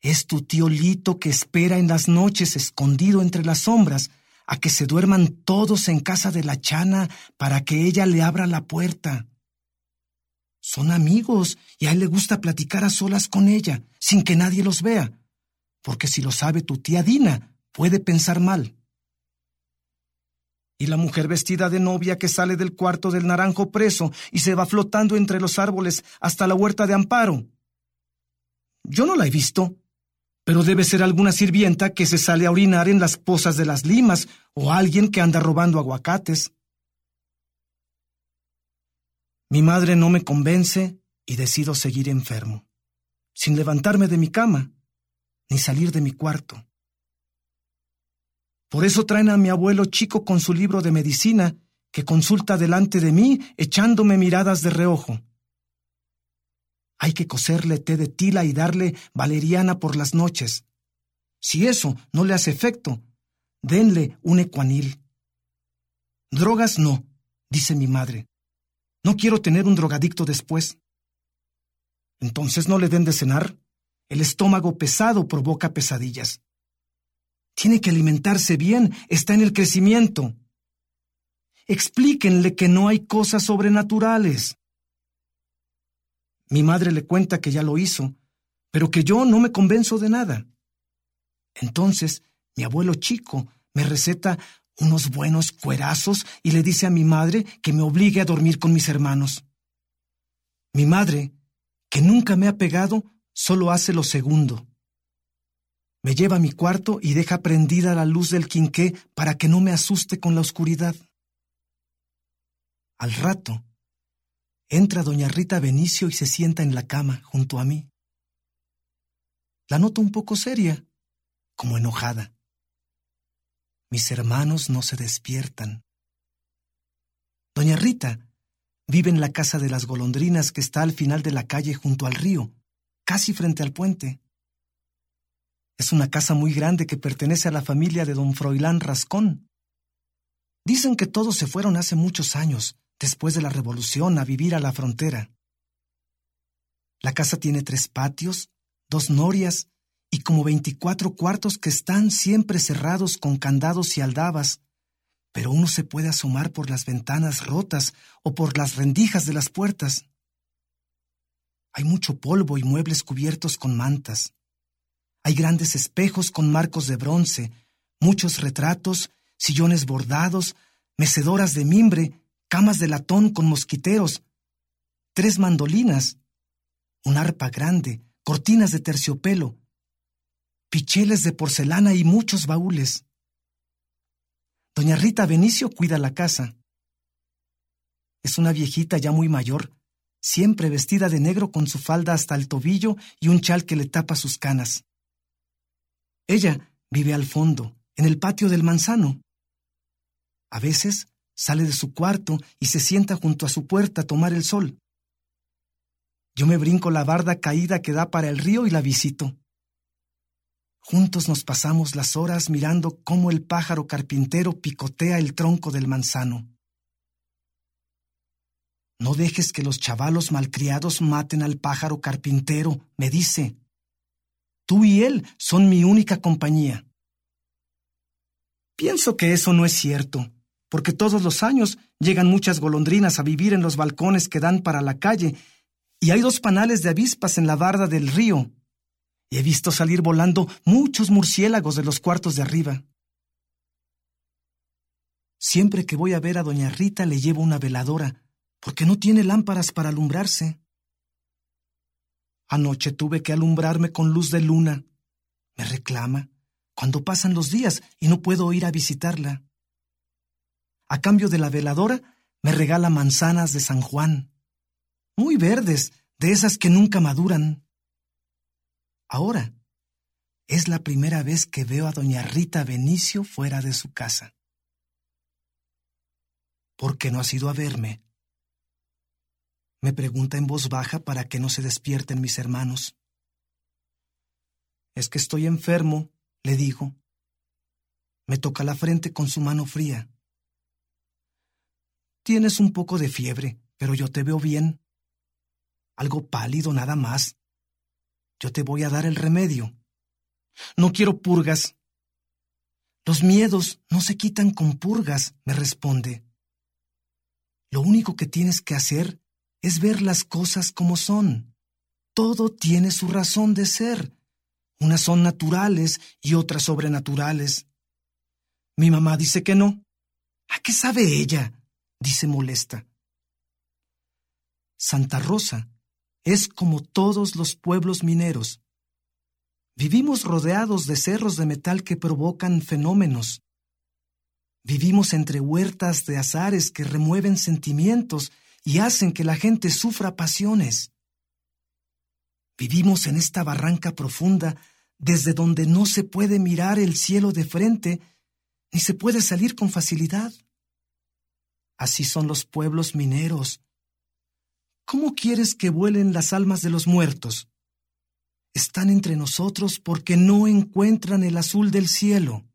Es tu tío Lito que espera en las noches escondido entre las sombras a que se duerman todos en casa de la chana para que ella le abra la puerta. Son amigos y a él le gusta platicar a solas con ella, sin que nadie los vea, porque si lo sabe tu tía Dina, puede pensar mal. Y la mujer vestida de novia que sale del cuarto del naranjo preso y se va flotando entre los árboles hasta la huerta de Amparo. Yo no la he visto, pero debe ser alguna sirvienta que se sale a orinar en las pozas de las limas o alguien que anda robando aguacates. Mi madre no me convence y decido seguir enfermo, sin levantarme de mi cama, ni salir de mi cuarto. Por eso traen a mi abuelo chico con su libro de medicina, que consulta delante de mí echándome miradas de reojo. Hay que coserle té de tila y darle valeriana por las noches. Si eso no le hace efecto, denle un ecuanil. Drogas no, dice mi madre. No quiero tener un drogadicto después. Entonces no le den de cenar. El estómago pesado provoca pesadillas. Tiene que alimentarse bien, está en el crecimiento. Explíquenle que no hay cosas sobrenaturales. Mi madre le cuenta que ya lo hizo, pero que yo no me convenzo de nada. Entonces, mi abuelo chico me receta unos buenos cuerazos y le dice a mi madre que me obligue a dormir con mis hermanos. Mi madre, que nunca me ha pegado, solo hace lo segundo. Me lleva a mi cuarto y deja prendida la luz del quinqué para que no me asuste con la oscuridad. Al rato, Entra doña Rita Benicio y se sienta en la cama junto a mí. La noto un poco seria, como enojada. Mis hermanos no se despiertan. Doña Rita vive en la casa de las golondrinas que está al final de la calle junto al río, casi frente al puente. Es una casa muy grande que pertenece a la familia de don Froilán Rascón. Dicen que todos se fueron hace muchos años, después de la revolución, a vivir a la frontera. La casa tiene tres patios, dos norias y como veinticuatro cuartos que están siempre cerrados con candados y aldabas, pero uno se puede asomar por las ventanas rotas o por las rendijas de las puertas. Hay mucho polvo y muebles cubiertos con mantas. Hay grandes espejos con marcos de bronce, muchos retratos, sillones bordados, mecedoras de mimbre, camas de latón con mosquiteros, tres mandolinas, un arpa grande, cortinas de terciopelo, picheles de porcelana y muchos baúles. Doña Rita Benicio cuida la casa. Es una viejita ya muy mayor, siempre vestida de negro con su falda hasta el tobillo y un chal que le tapa sus canas. Ella vive al fondo, en el patio del manzano. A veces sale de su cuarto y se sienta junto a su puerta a tomar el sol. Yo me brinco la barda caída que da para el río y la visito. Juntos nos pasamos las horas mirando cómo el pájaro carpintero picotea el tronco del manzano. No dejes que los chavalos malcriados maten al pájaro carpintero, me dice. Tú y él son mi única compañía. Pienso que eso no es cierto, porque todos los años llegan muchas golondrinas a vivir en los balcones que dan para la calle, y hay dos panales de avispas en la barda del río. Y he visto salir volando muchos murciélagos de los cuartos de arriba. Siempre que voy a ver a doña Rita le llevo una veladora, porque no tiene lámparas para alumbrarse. Anoche tuve que alumbrarme con luz de luna. Me reclama cuando pasan los días y no puedo ir a visitarla. A cambio de la veladora, me regala manzanas de San Juan, muy verdes, de esas que nunca maduran. Ahora, es la primera vez que veo a doña Rita Benicio fuera de su casa. ¿Por qué no has ido a verme? Me pregunta en voz baja para que no se despierten mis hermanos. Es que estoy enfermo, le digo. Me toca la frente con su mano fría. Tienes un poco de fiebre, pero yo te veo bien. Algo pálido nada más. Yo te voy a dar el remedio. No quiero purgas. Los miedos no se quitan con purgas, me responde. Lo único que tienes que hacer es ver las cosas como son. Todo tiene su razón de ser. Unas son naturales y otras sobrenaturales. Mi mamá dice que no. ¿A qué sabe ella? Dice molesta. Santa Rosa es como todos los pueblos mineros. Vivimos rodeados de cerros de metal que provocan fenómenos. Vivimos entre huertas de azares que remueven sentimientos y hacen que la gente sufra pasiones. Vivimos en esta barranca profunda desde donde no se puede mirar el cielo de frente ni se puede salir con facilidad. Así son los pueblos mineros, ¿Cómo quieres que vuelen las almas de los muertos? Están entre nosotros porque no encuentran el azul del cielo.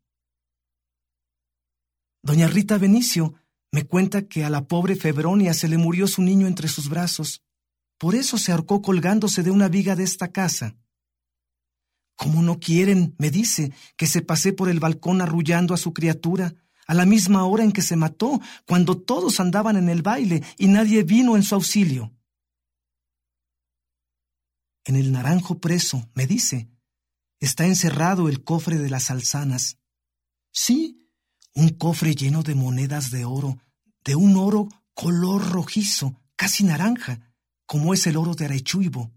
Doña Rita Benicio me cuenta que a la pobre Febronia se le murió su niño entre sus brazos. Por eso se ahorcó colgándose de una viga de esta casa. ¿Cómo no quieren, me dice, que se pase por el balcón arrullando a su criatura, a la misma hora en que se mató, cuando todos andaban en el baile y nadie vino en su auxilio? En el naranjo preso, me dice, está encerrado el cofre de las alzanas. Sí, un cofre lleno de monedas de oro, de un oro color rojizo, casi naranja, como es el oro de Arechuibo.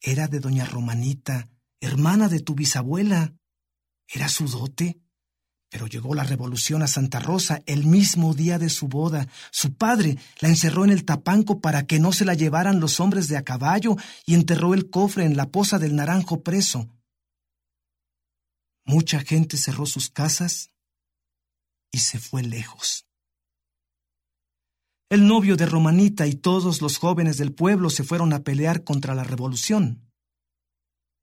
Era de doña Romanita, hermana de tu bisabuela. Era su dote. Pero llegó la revolución a Santa Rosa el mismo día de su boda. Su padre la encerró en el tapanco para que no se la llevaran los hombres de a caballo y enterró el cofre en la poza del naranjo preso. Mucha gente cerró sus casas y se fue lejos. El novio de Romanita y todos los jóvenes del pueblo se fueron a pelear contra la revolución.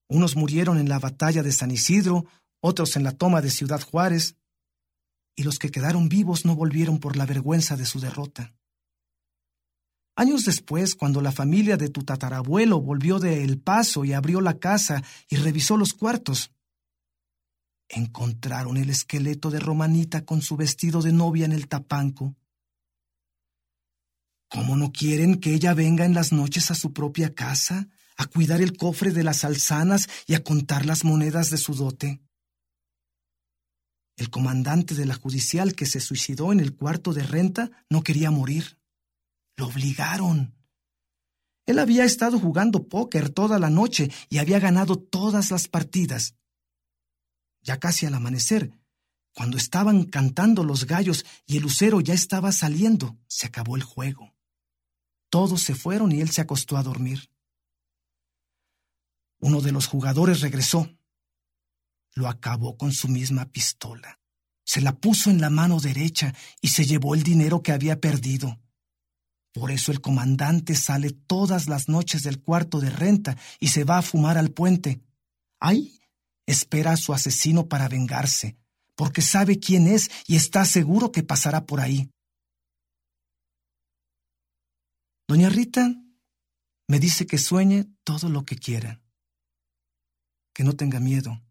Unos murieron en la batalla de San Isidro, otros en la toma de Ciudad Juárez. y los que quedaron vivos no volvieron por la vergüenza de su derrota. Años después, cuando la familia de tu tatarabuelo volvió de El Paso y abrió la casa y revisó los cuartos, encontraron el esqueleto de Romanita con su vestido de novia en el tapanco. ¿Cómo no quieren que ella venga en las noches a su propia casa, a cuidar el cofre de las alzanas y a contar las monedas de su dote? El comandante de la judicial que se suicidó en el cuarto de renta no quería morir. Lo obligaron. Él había estado jugando póker toda la noche y había ganado todas las partidas. Ya casi al amanecer, cuando estaban cantando los gallos y el lucero ya estaba saliendo, se acabó el juego. Todos se fueron y él se acostó a dormir. Uno de los jugadores regresó. Lo acabó con su misma pistola. Se la puso en la mano derecha y se llevó el dinero que había perdido. Por eso el comandante sale todas las noches del cuarto de renta y se va a fumar al puente. Ahí espera a su asesino para vengarse, porque sabe quién es y está seguro que pasará por ahí. Doña Rita me dice que sueñe todo lo que quiera, que no tenga miedo,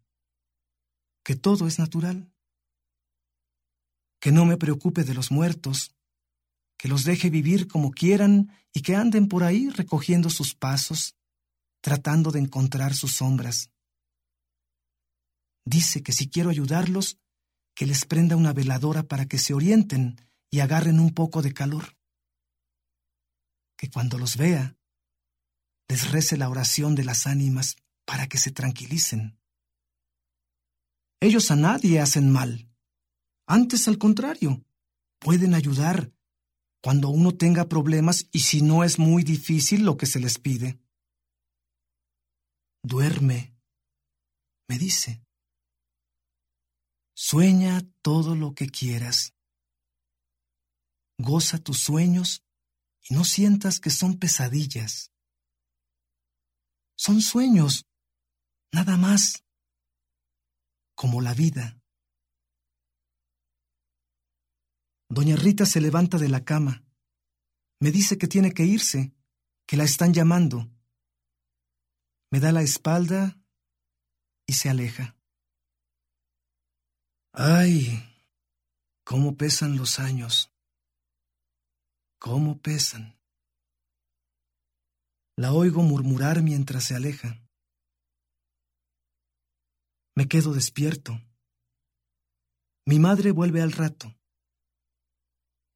que todo es natural, que no me preocupe de los muertos, que los deje vivir como quieran y que anden por ahí recogiendo sus pasos, tratando de encontrar sus sombras. Dice que si quiero ayudarlos, que les prenda una veladora para que se orienten y agarren un poco de calor. Que cuando los vea, les rece la oración de las ánimas para que se tranquilicen. Ellos a nadie hacen mal. Antes, al contrario, pueden ayudar cuando uno tenga problemas y si no es muy difícil lo que se les pide. Duerme, me dice. Sueña todo lo que quieras. Goza tus sueños y no sientas que son pesadillas. Son sueños, nada más, como la vida. Doña Rita se levanta de la cama. Me dice que tiene que irse, que la están llamando. Me da la espalda y se aleja. Ay, cómo pesan los años. Cómo pesan. La oigo murmurar mientras se aleja. Me quedo despierto. Mi madre vuelve al rato.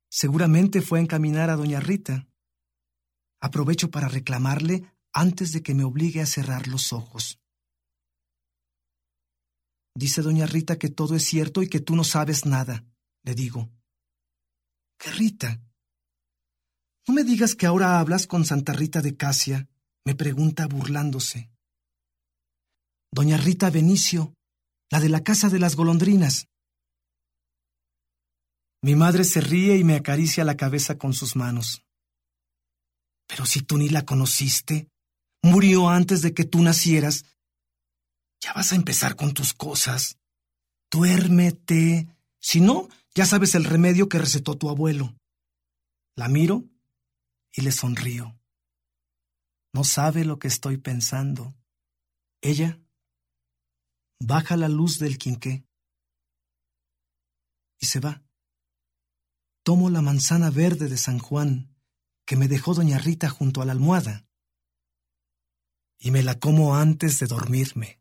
Seguramente fue a encaminar a doña Rita. Aprovecho para reclamarle antes de que me obligue a cerrar los ojos. Dice doña Rita que todo es cierto y que tú no sabes nada, le digo. ¿Qué Rita? No me digas que ahora hablas con Santa Rita de Casia, me pregunta burlándose. Doña Rita Benicio, la de la casa de las golondrinas. Mi madre se ríe y me acaricia la cabeza con sus manos. Pero si tú ni la conociste, murió antes de que tú nacieras, ya vas a empezar con tus cosas. Duérmete. Si no, ya sabes el remedio que recetó tu abuelo. La miro y le sonrío. No sabe lo que estoy pensando. Ella baja la luz del quinqué y se va tomo la manzana verde de San Juan que me dejó doña Rita junto a la almohada y me la como antes de dormirme.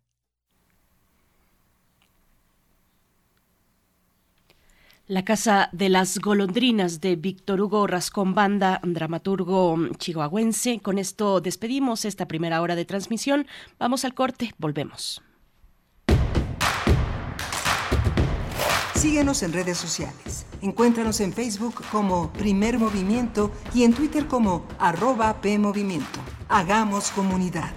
La Casa de las Golondrinas de Víctor Hugo Rascón Banda, dramaturgo chihuahuense. Con esto despedimos esta primera hora de transmisión. Vamos al corte, volvemos. Síguenos en redes sociales. Encuéntranos en Facebook como Primer Movimiento y en Twitter como arroba PMovimiento. Hagamos comunidad.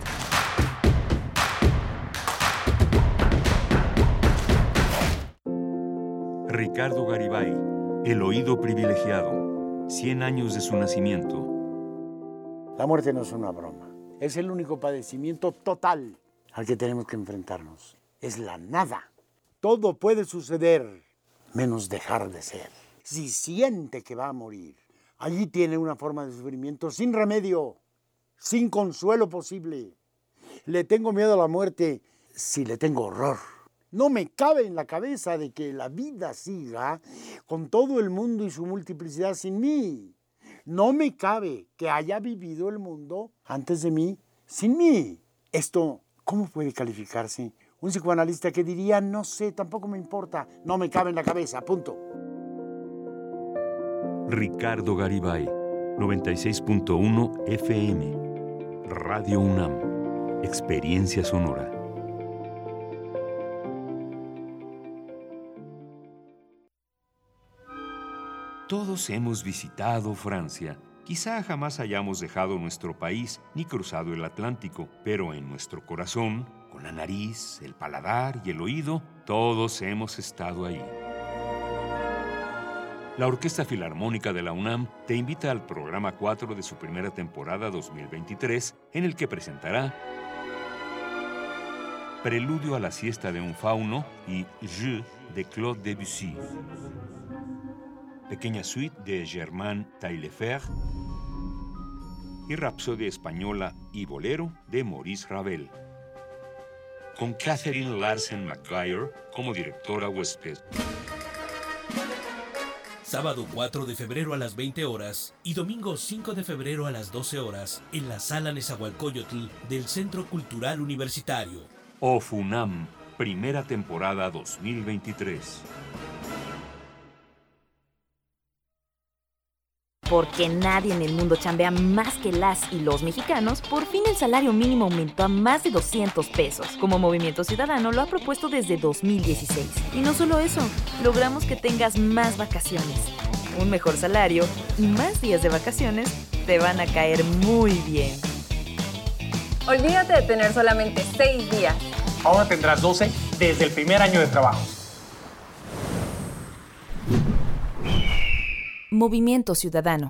Ricardo Garibay, El oído privilegiado, 100 años de su nacimiento. La muerte no es una broma. Es el único padecimiento total al que tenemos que enfrentarnos. Es la nada. Todo puede suceder menos dejar de ser. Si siente que va a morir, allí tiene una forma de sufrimiento sin remedio, sin consuelo posible. Le tengo miedo a la muerte si le tengo horror. No me cabe en la cabeza de que la vida siga con todo el mundo y su multiplicidad sin mí. No me cabe que haya vivido el mundo antes de mí sin mí. Esto, ¿cómo puede calificarse? Un psicoanalista que diría, no sé, tampoco me importa, no me cabe en la cabeza, punto. Ricardo Garibay, 96.1 FM. Radio UNAM. Experiencia sonora. Todos hemos visitado Francia. Quizá jamás hayamos dejado nuestro país ni cruzado el Atlántico, pero en nuestro corazón, con la nariz, el paladar y el oído, todos hemos estado ahí. La Orquesta Filarmónica de la UNAM te invita al programa 4 de su primera temporada 2023, en el que presentará Preludio a la siesta de un fauno y Je de Claude Debussy. Pequeña suite de Germain Taillefer y Rapsodia Española y Bolero de Maurice Ravel. Con Catherine Larsen McGuire como directora huésped. Sábado 4 de febrero a las 20 horas y domingo 5 de febrero a las 12 horas en la sala Nezahualcóyotl del Centro Cultural Universitario. OFUNAM, primera temporada 2023. Porque nadie en el mundo chambea más que las y los mexicanos, por fin el salario mínimo aumentó a más de 200 pesos, como Movimiento Ciudadano lo ha propuesto desde 2016. Y no solo eso, logramos que tengas más vacaciones, un mejor salario y más días de vacaciones te van a caer muy bien. Olvídate de tener solamente 6 días. Ahora tendrás 12 desde el primer año de trabajo. Movimiento Ciudadano.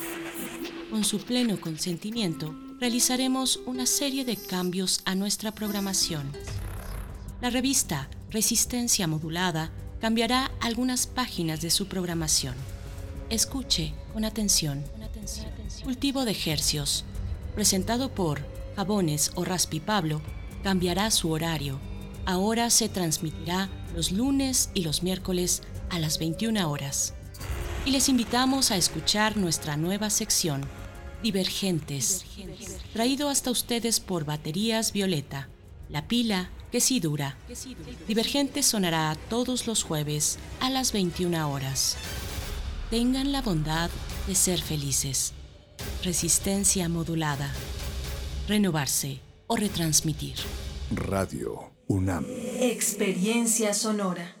con su pleno consentimiento, realizaremos una serie de cambios a nuestra programación. La revista Resistencia Modulada cambiará algunas páginas de su programación. Escuche con atención. Cultivo de Hercios, presentado por Jabones o Raspi Pablo, cambiará su horario. Ahora se transmitirá los lunes y los miércoles a las 21 horas. Y les invitamos a escuchar nuestra nueva sección, Divergentes, traído hasta ustedes por Baterías Violeta, la pila que sí dura. Divergentes sonará todos los jueves a las 21 horas. Tengan la bondad de ser felices. Resistencia modulada. Renovarse o retransmitir. Radio UNAM. Experiencia sonora.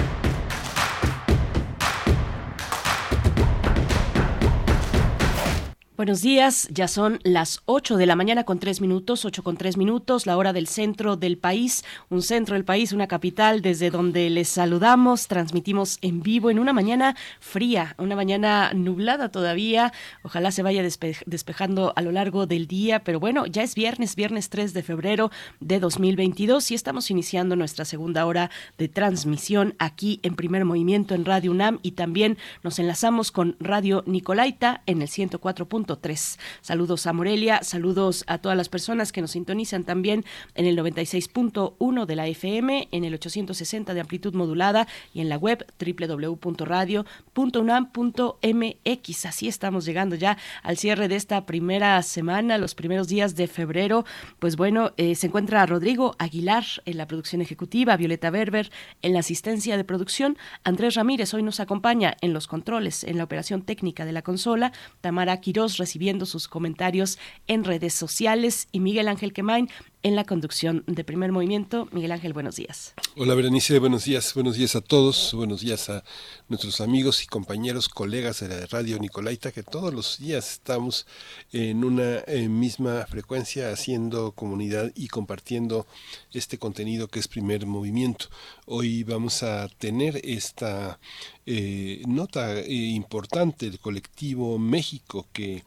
Buenos días, ya son las 8 de la mañana con 3 minutos, 8 con 3 minutos, la hora del centro del país, un centro del país, una capital desde donde les saludamos, transmitimos en vivo en una mañana fría, una mañana nublada todavía, ojalá se vaya despe despejando a lo largo del día, pero bueno, ya es viernes, viernes 3 de febrero de 2022 y estamos iniciando nuestra segunda hora de transmisión aquí en Primer Movimiento en Radio UNAM y también nos enlazamos con Radio Nicolaita en el 104. 96.3. Saludos a Morelia, saludos a todas las personas que nos sintonizan también en el 96.1 de la FM, en el 860 de amplitud modulada y en la web www.radio.unam.mx. Así estamos llegando ya al cierre de esta primera semana, los primeros días de febrero. Pues bueno, eh, se encuentra Rodrigo Aguilar en la producción ejecutiva, Violeta Berber en la asistencia de producción, Andrés Ramírez hoy nos acompaña en los controles, en la operación técnica de la consola, Tamara Quirós recibiendo sus comentarios en redes sociales. Y Miguel Ángel Quemain en la conducción de primer movimiento. Miguel Ángel, buenos días. Hola Berenice, buenos días, buenos días a todos, buenos días a nuestros amigos y compañeros, colegas de la radio Nicolaita, que todos los días estamos en una eh, misma frecuencia haciendo comunidad y compartiendo este contenido que es primer movimiento. Hoy vamos a tener esta eh, nota eh, importante del colectivo México que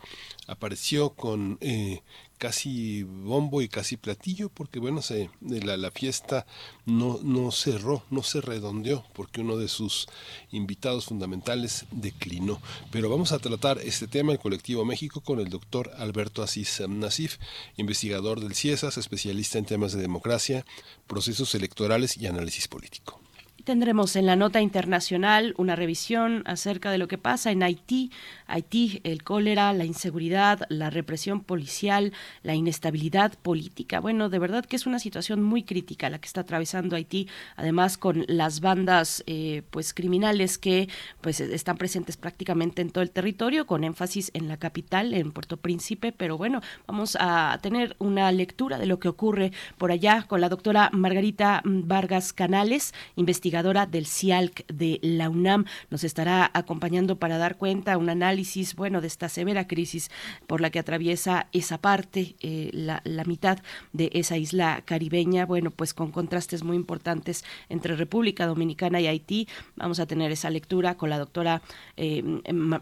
apareció con eh, casi bombo y casi platillo porque bueno se, la, la fiesta no, no cerró, no se redondeó porque uno de sus invitados fundamentales declinó. Pero vamos a tratar este tema, el colectivo México, con el doctor Alberto Asís Nasif, investigador del CIESAS, especialista en temas de democracia, procesos electorales y análisis político. Tendremos en la nota internacional una revisión acerca de lo que pasa en Haití. Haití, el cólera, la inseguridad, la represión policial, la inestabilidad política. Bueno, de verdad que es una situación muy crítica la que está atravesando Haití, además con las bandas eh, pues criminales que pues están presentes prácticamente en todo el territorio, con énfasis en la capital, en Puerto Príncipe. Pero bueno, vamos a tener una lectura de lo que ocurre por allá con la doctora Margarita Vargas Canales, investigadora del CIALC de la UNAM. Nos estará acompañando para dar cuenta, un análisis, bueno, de esta severa crisis por la que atraviesa esa parte, eh, la, la, mitad de esa isla caribeña, bueno, pues con contrastes muy importantes entre República Dominicana y Haití. Vamos a tener esa lectura con la doctora eh,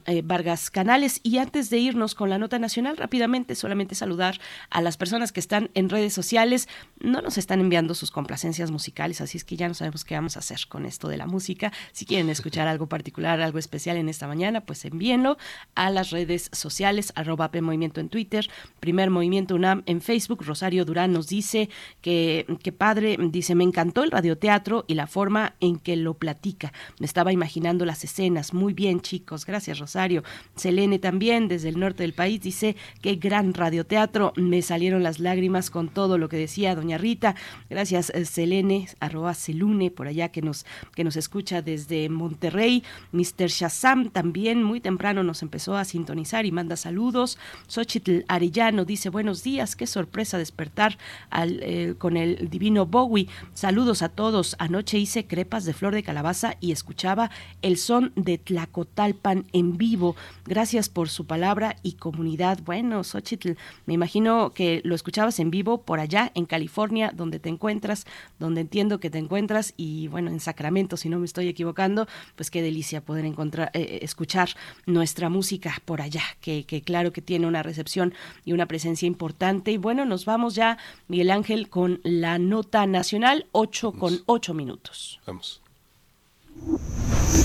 eh, Vargas Canales. Y antes de irnos con la nota nacional, rápidamente, solamente saludar a las personas que están en redes sociales. No nos están enviando sus complacencias musicales, así es que ya no sabemos qué vamos a hacer con esto de la música. Si quieren escuchar algo particular, algo especial en esta mañana, pues envíenlo a las redes sociales, arroba P en Twitter, Primer Movimiento UNAM en Facebook. Rosario Durán nos dice que, que padre, dice, me encantó el radioteatro y la forma en que lo platica. Me estaba imaginando las escenas. Muy bien, chicos. Gracias, Rosario. Selene también, desde el norte del país, dice, qué gran radioteatro. Me salieron las lágrimas con todo lo que decía doña Rita. Gracias, eh, Selene, arroba Celune, por allá que nos, que nos escucha desde Monterrey. Mr. Shazam también muy temprano nos empezó a sintonizar y manda saludos. Xochitl Arellano dice buenos días, qué sorpresa despertar al, eh, con el divino Bowie. Saludos a todos. Anoche hice crepas de flor de calabaza y escuchaba el son de Tlacotalpan en vivo. Gracias por su palabra y comunidad. Bueno, Xochitl, me imagino que lo escuchabas en vivo por allá en California, donde te encuentras, donde entiendo que te encuentras y bueno, en Sacramento, si no me estoy equivocando, pues qué delicia poder encontrar, eh, escuchar nuestra música por allá, que, que claro que tiene una recepción y una presencia importante. Y bueno, nos vamos ya, Miguel Ángel, con la nota nacional, 8 con 8 minutos. Vamos.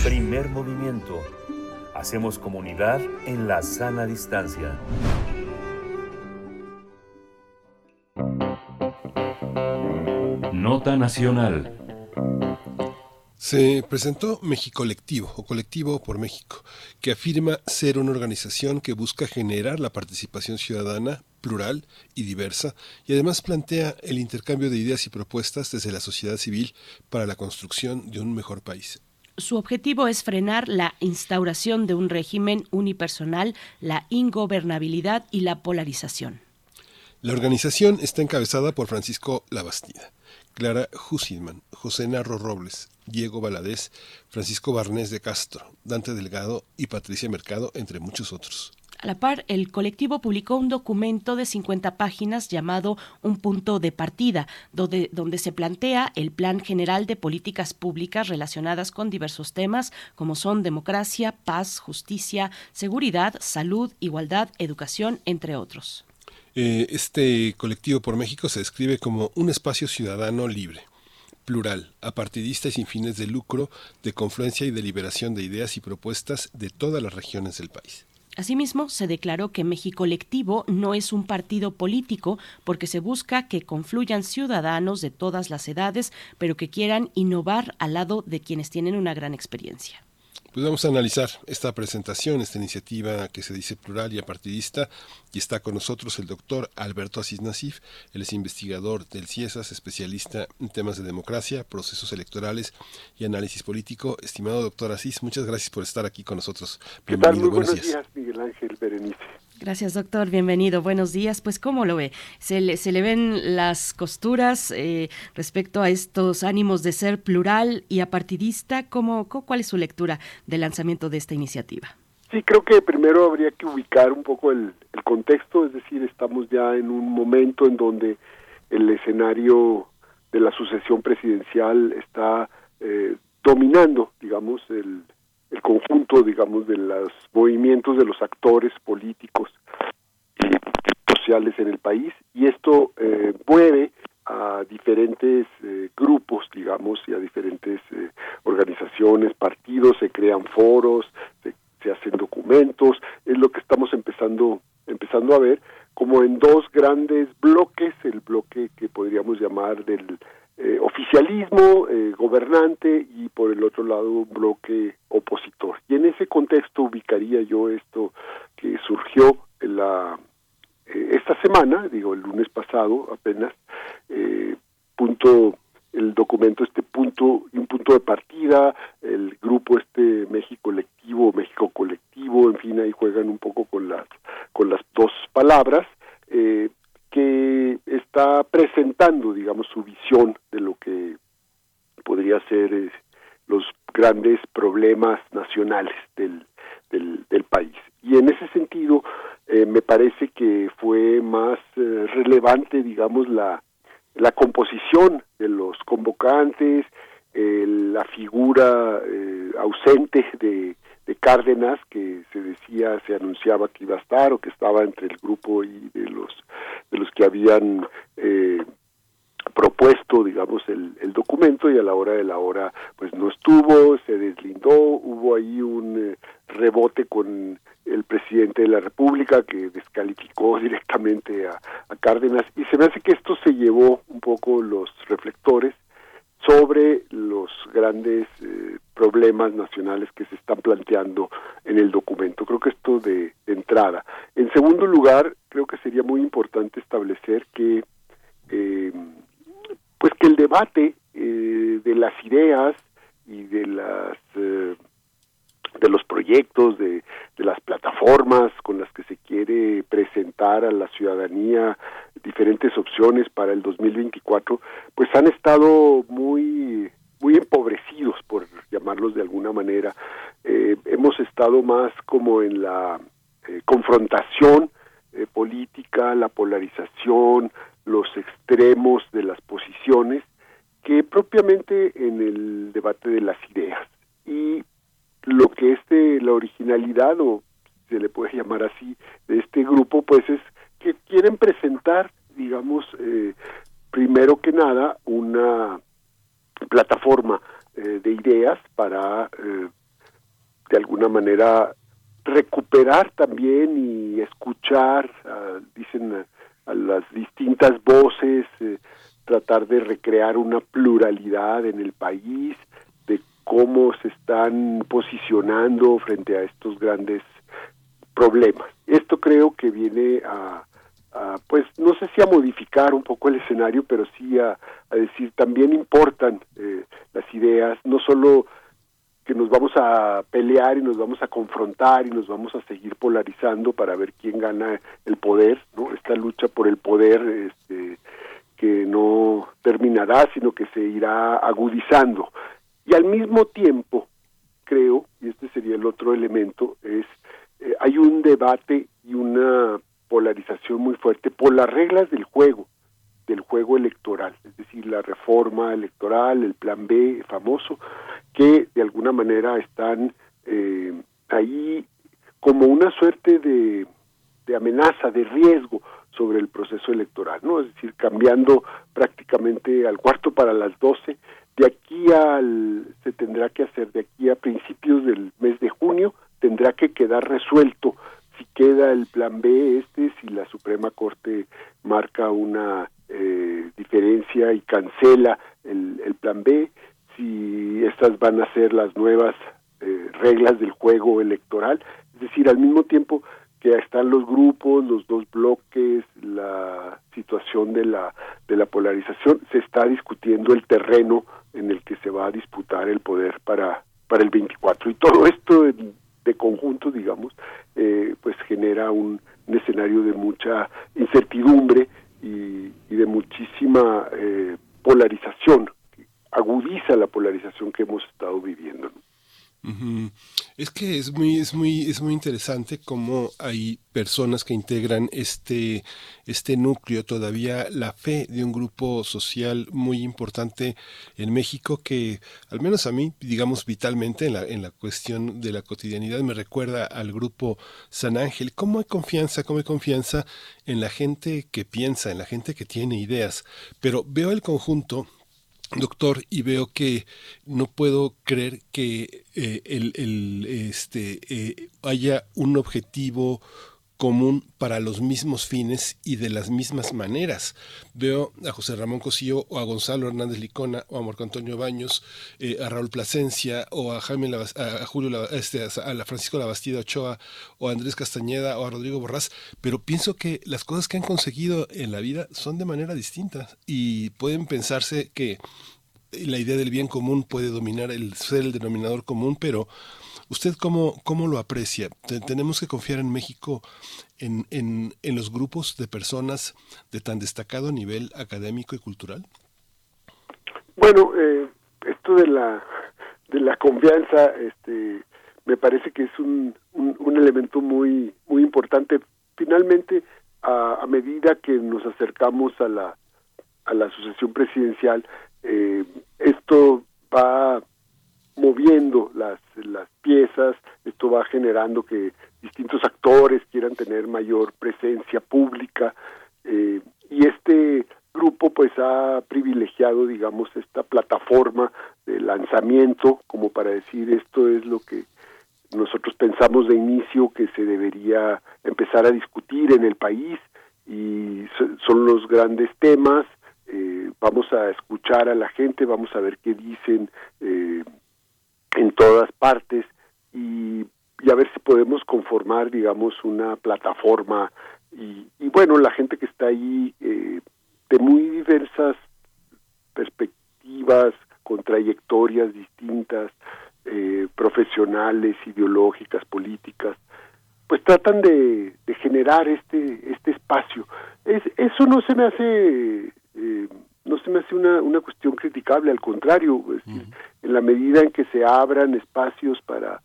Primer movimiento. Hacemos comunidad en la sana distancia. Nota nacional. Se presentó México Colectivo o Colectivo por México, que afirma ser una organización que busca generar la participación ciudadana plural y diversa y además plantea el intercambio de ideas y propuestas desde la sociedad civil para la construcción de un mejor país. Su objetivo es frenar la instauración de un régimen unipersonal, la ingobernabilidad y la polarización. La organización está encabezada por Francisco Labastida, Clara Husilman, José Narro Robles, Diego Valadez, Francisco Barnés de Castro, Dante Delgado y Patricia Mercado, entre muchos otros. A la par, el colectivo publicó un documento de 50 páginas llamado Un punto de partida, donde, donde, se plantea el plan general de políticas públicas relacionadas con diversos temas como son democracia, paz, justicia, seguridad, salud, igualdad, educación, entre otros. Este colectivo por México se describe como un espacio ciudadano libre plural, apartidista y sin fines de lucro, de confluencia y deliberación de ideas y propuestas de todas las regiones del país. Asimismo, se declaró que México Colectivo no es un partido político porque se busca que confluyan ciudadanos de todas las edades, pero que quieran innovar al lado de quienes tienen una gran experiencia. Pues vamos a analizar esta presentación, esta iniciativa que se dice plural y apartidista, y está con nosotros el doctor Alberto Asís Nasif, él es investigador del CIESAS, especialista en temas de democracia, procesos electorales y análisis político. Estimado doctor Asís, muchas gracias por estar aquí con nosotros. ¿Qué tal? Muy buenos, días. Miguel Ángel Berenice. Gracias, doctor. Bienvenido. Buenos días. Pues, ¿cómo lo ve? ¿Se le, se le ven las costuras eh, respecto a estos ánimos de ser plural y apartidista? ¿Cómo, ¿Cuál es su lectura del lanzamiento de esta iniciativa? Sí, creo que primero habría que ubicar un poco el, el contexto, es decir, estamos ya en un momento en donde el escenario de la sucesión presidencial está eh, dominando, digamos, el, el conjunto, digamos, de los movimientos de los actores políticos y sociales en el país y esto eh, mueve a diferentes eh, grupos, digamos, y a diferentes eh, organizaciones, partidos, se crean foros, se, se, hacen documentos, es lo que estamos empezando empezando a ver como en dos grandes bloques, el bloque que podríamos llamar del eh, oficialismo eh, gobernante y por el otro lado un bloque opositor. Y en ese contexto ubicaría yo esto que surgió en la eh, esta semana, digo el lunes pasado apenas, eh, punto el documento este punto un punto de partida el grupo este México colectivo México colectivo en fin ahí juegan un poco con las con las dos palabras eh, que está presentando, digamos, su visión de lo que podría ser eh, los grandes problemas nacionales del, del, país. Y en ese sentido, eh, me parece que fue más eh, relevante, digamos, la, la composición de los convocantes, la figura ausente de de Cárdenas que se decía se anunciaba que iba a estar o que estaba entre el grupo y de los de los que habían eh, propuesto digamos el, el, documento y a la hora de la hora pues no estuvo se deslindó hubo ahí un eh, rebote con el presidente de la República que descalificó directamente a, a Cárdenas. Y se me hace que esto se llevó un poco los reflectores sobre los grandes eh, problemas nacionales que se están planteando en el documento. Creo que esto de, entrada. En segundo lugar, creo que sería muy importante establecer que, eh, pues que el debate eh, de las ideas y de las de los proyectos, de, de, las plataformas con las que se quiere presentar a la ciudadanía diferentes opciones para el 2024, pues han estado muy muy empobrecidos, por llamarlos de alguna manera. Eh, hemos estado más como en la eh, confrontación eh, política, la polarización, los extremos de las posiciones, que propiamente en el debate de las ideas. Y lo que es de la originalidad, o se le puede llamar así, de este grupo, pues es que quieren presentar, digamos, eh, primero que nada, una plataforma eh, de ideas para, eh, de alguna manera, recuperar también y escuchar, uh, dicen, a, a, las distintas voces, eh, tratar de recrear una pluralidad en el país, cómo se están posicionando frente a estos grandes problemas. Esto creo que viene a, a pues no sé si a modificar un poco el escenario, pero sí a, decir también importan eh, las ideas, no solo que nos vamos a pelear y nos vamos a confrontar y nos vamos a seguir polarizando para ver quién gana el poder, ¿no? Esta lucha por el poder este, que no terminará, sino que se irá agudizando. Y al mismo tiempo, creo, y este sería el otro elemento, es eh, hay un debate y una polarización muy fuerte por las reglas del juego, del juego electoral, es decir, la reforma electoral, el plan B famoso, que de alguna manera están eh, ahí como una suerte de, de amenaza, de riesgo sobre el proceso electoral, ¿no? Es decir, cambiando prácticamente al cuarto para las doce de aquí al se tendrá que hacer de aquí a principios del mes de junio tendrá que quedar resuelto si queda el plan B este, si la Suprema Corte marca una eh, diferencia y cancela el, el, plan B, si estas van a ser las nuevas eh, reglas del juego electoral, es decir, al mismo tiempo que están los grupos, los dos bloques, la situación de la de la polarización, se está discutiendo el terreno en el que se va a disputar el poder para para el 24 y todo esto de, de conjunto, digamos, eh, pues genera un, un, escenario de mucha incertidumbre y, y de muchísima eh, polarización, agudiza la polarización que hemos estado viviendo. ¿no? Es que es muy, es muy, es muy interesante cómo hay personas que integran este, este núcleo, todavía la fe de un grupo social muy importante en México que, al menos a mí, digamos vitalmente en la, en la cuestión de la cotidianidad, me recuerda al grupo San Ángel. ¿Cómo hay confianza? ¿Cómo hay confianza en la gente que piensa, en la gente que tiene ideas? Pero veo el conjunto doctor y veo que no puedo creer que eh, el, el, este, eh, haya un objetivo común para los mismos fines y de las mismas maneras. Veo a José Ramón Cosío o a Gonzalo Hernández Licona o a Marco Antonio Baños, eh, a Raúl Plasencia o a Jaime Lavas, a Julio este, a la Francisco Labastida Ochoa o a Andrés Castañeda o a Rodrigo Borrás, pero pienso que las cosas que han conseguido en la vida son de manera distinta y pueden pensarse que la idea del bien común puede dominar el ser el denominador común, pero ¿Usted cómo, cómo lo aprecia? ¿Tenemos que confiar en México en, en, en, los grupos de personas de tan destacado nivel académico y cultural? Bueno, eh, esto de la, de la confianza este, me parece que es un, un, un elemento muy, muy importante. Finalmente, a, a, medida que nos acercamos a la, a la sucesión presidencial, eh, esto va moviendo las, las piezas, esto va generando que distintos actores quieran tener mayor presencia pública eh, y este grupo pues ha privilegiado digamos esta plataforma de lanzamiento como para decir esto es lo que nosotros pensamos de inicio que se debería empezar a discutir en el país y son los grandes temas eh, vamos a escuchar a la gente vamos a ver qué dicen eh, en todas partes y, y, a ver si podemos conformar, digamos, una plataforma y, y bueno, la gente que está ahí eh, de muy diversas perspectivas, con trayectorias distintas, eh, profesionales, ideológicas, políticas, pues tratan de, de generar este este espacio. Es, eso no se me hace eh, no se me hace una, una cuestión criticable, al contrario, es en la medida en que se abran espacios para,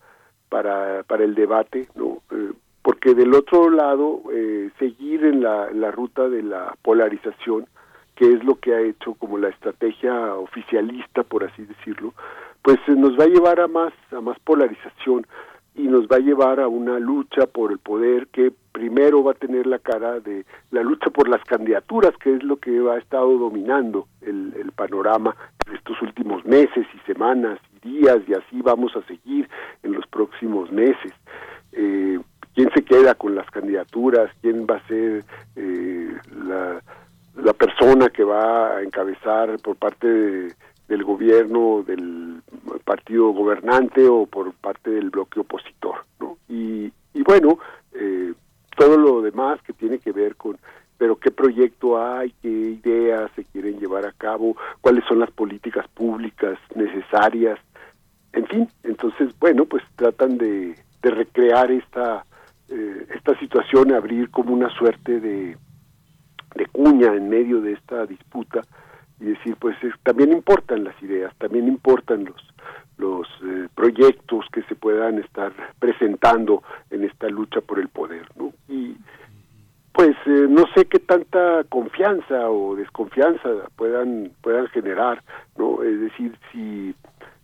para, para el debate, ¿no? Eh, porque del otro lado, eh, seguir en la, la ruta de la polarización, que es lo que ha hecho como la estrategia oficialista, por así decirlo, pues nos va a llevar a más, a más polarización y nos va a llevar a una lucha por el poder que primero va a tener la cara de la lucha por las candidaturas, que es lo que ha estado dominando el, el panorama de estos últimos meses y semanas y días, y así vamos a seguir en los próximos meses. Eh, ¿Quién se queda con las candidaturas? ¿Quién va a ser eh, la, la persona que va a encabezar por parte de del gobierno del partido gobernante o por parte del bloque opositor ¿no? y, y bueno eh, todo lo demás que tiene que ver con pero qué proyecto hay, qué ideas se quieren llevar a cabo, cuáles son las políticas públicas necesarias, en fin, entonces, bueno, pues tratan de, recrear esta, eh, esta situación, abrir como una suerte de, de cuña en medio de esta disputa y decir, pues es, también importan las ideas, también importan los, los eh, proyectos que se puedan estar presentando en esta lucha por el poder, ¿no? Y pues eh, no sé qué tanta confianza o desconfianza puedan puedan generar, ¿no? Es decir, si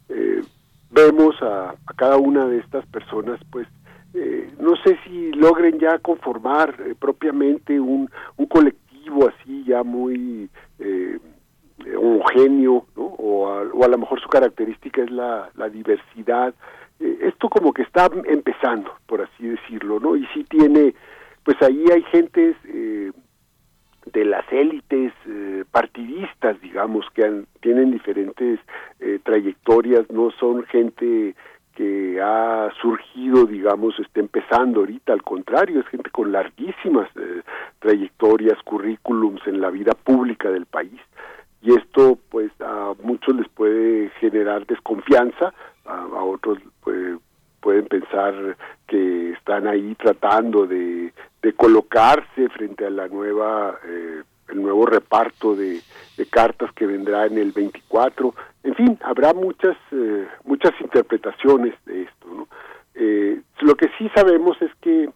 eh, vemos a, a, cada una de estas personas, pues eh, no sé si logren ya conformar eh, propiamente un, un colectivo así ya muy eh, homogéneo, ¿no? o, a, o a lo mejor su característica es la, diversidad eh, esto como que está empezando, por así decirlo, ¿no? Y sí tiene, pues ahí hay gentes eh, de las élites eh, partidistas, digamos, que han- tienen diferentes eh, trayectorias, no son gente que ha surgido, digamos, está empezando ahorita, al contrario, es gente con larguísimas eh, trayectorias, currículums en la vida pública del país. Y esto, pues, a muchos les puede generar desconfianza, a, otros pues, pueden pensar que están ahí tratando de, colocarse frente a la nueva eh, el nuevo reparto de, de cartas que vendrá en el 24 en fin habrá muchas eh, muchas interpretaciones de esto ¿no? Eh, lo que sí sabemos es que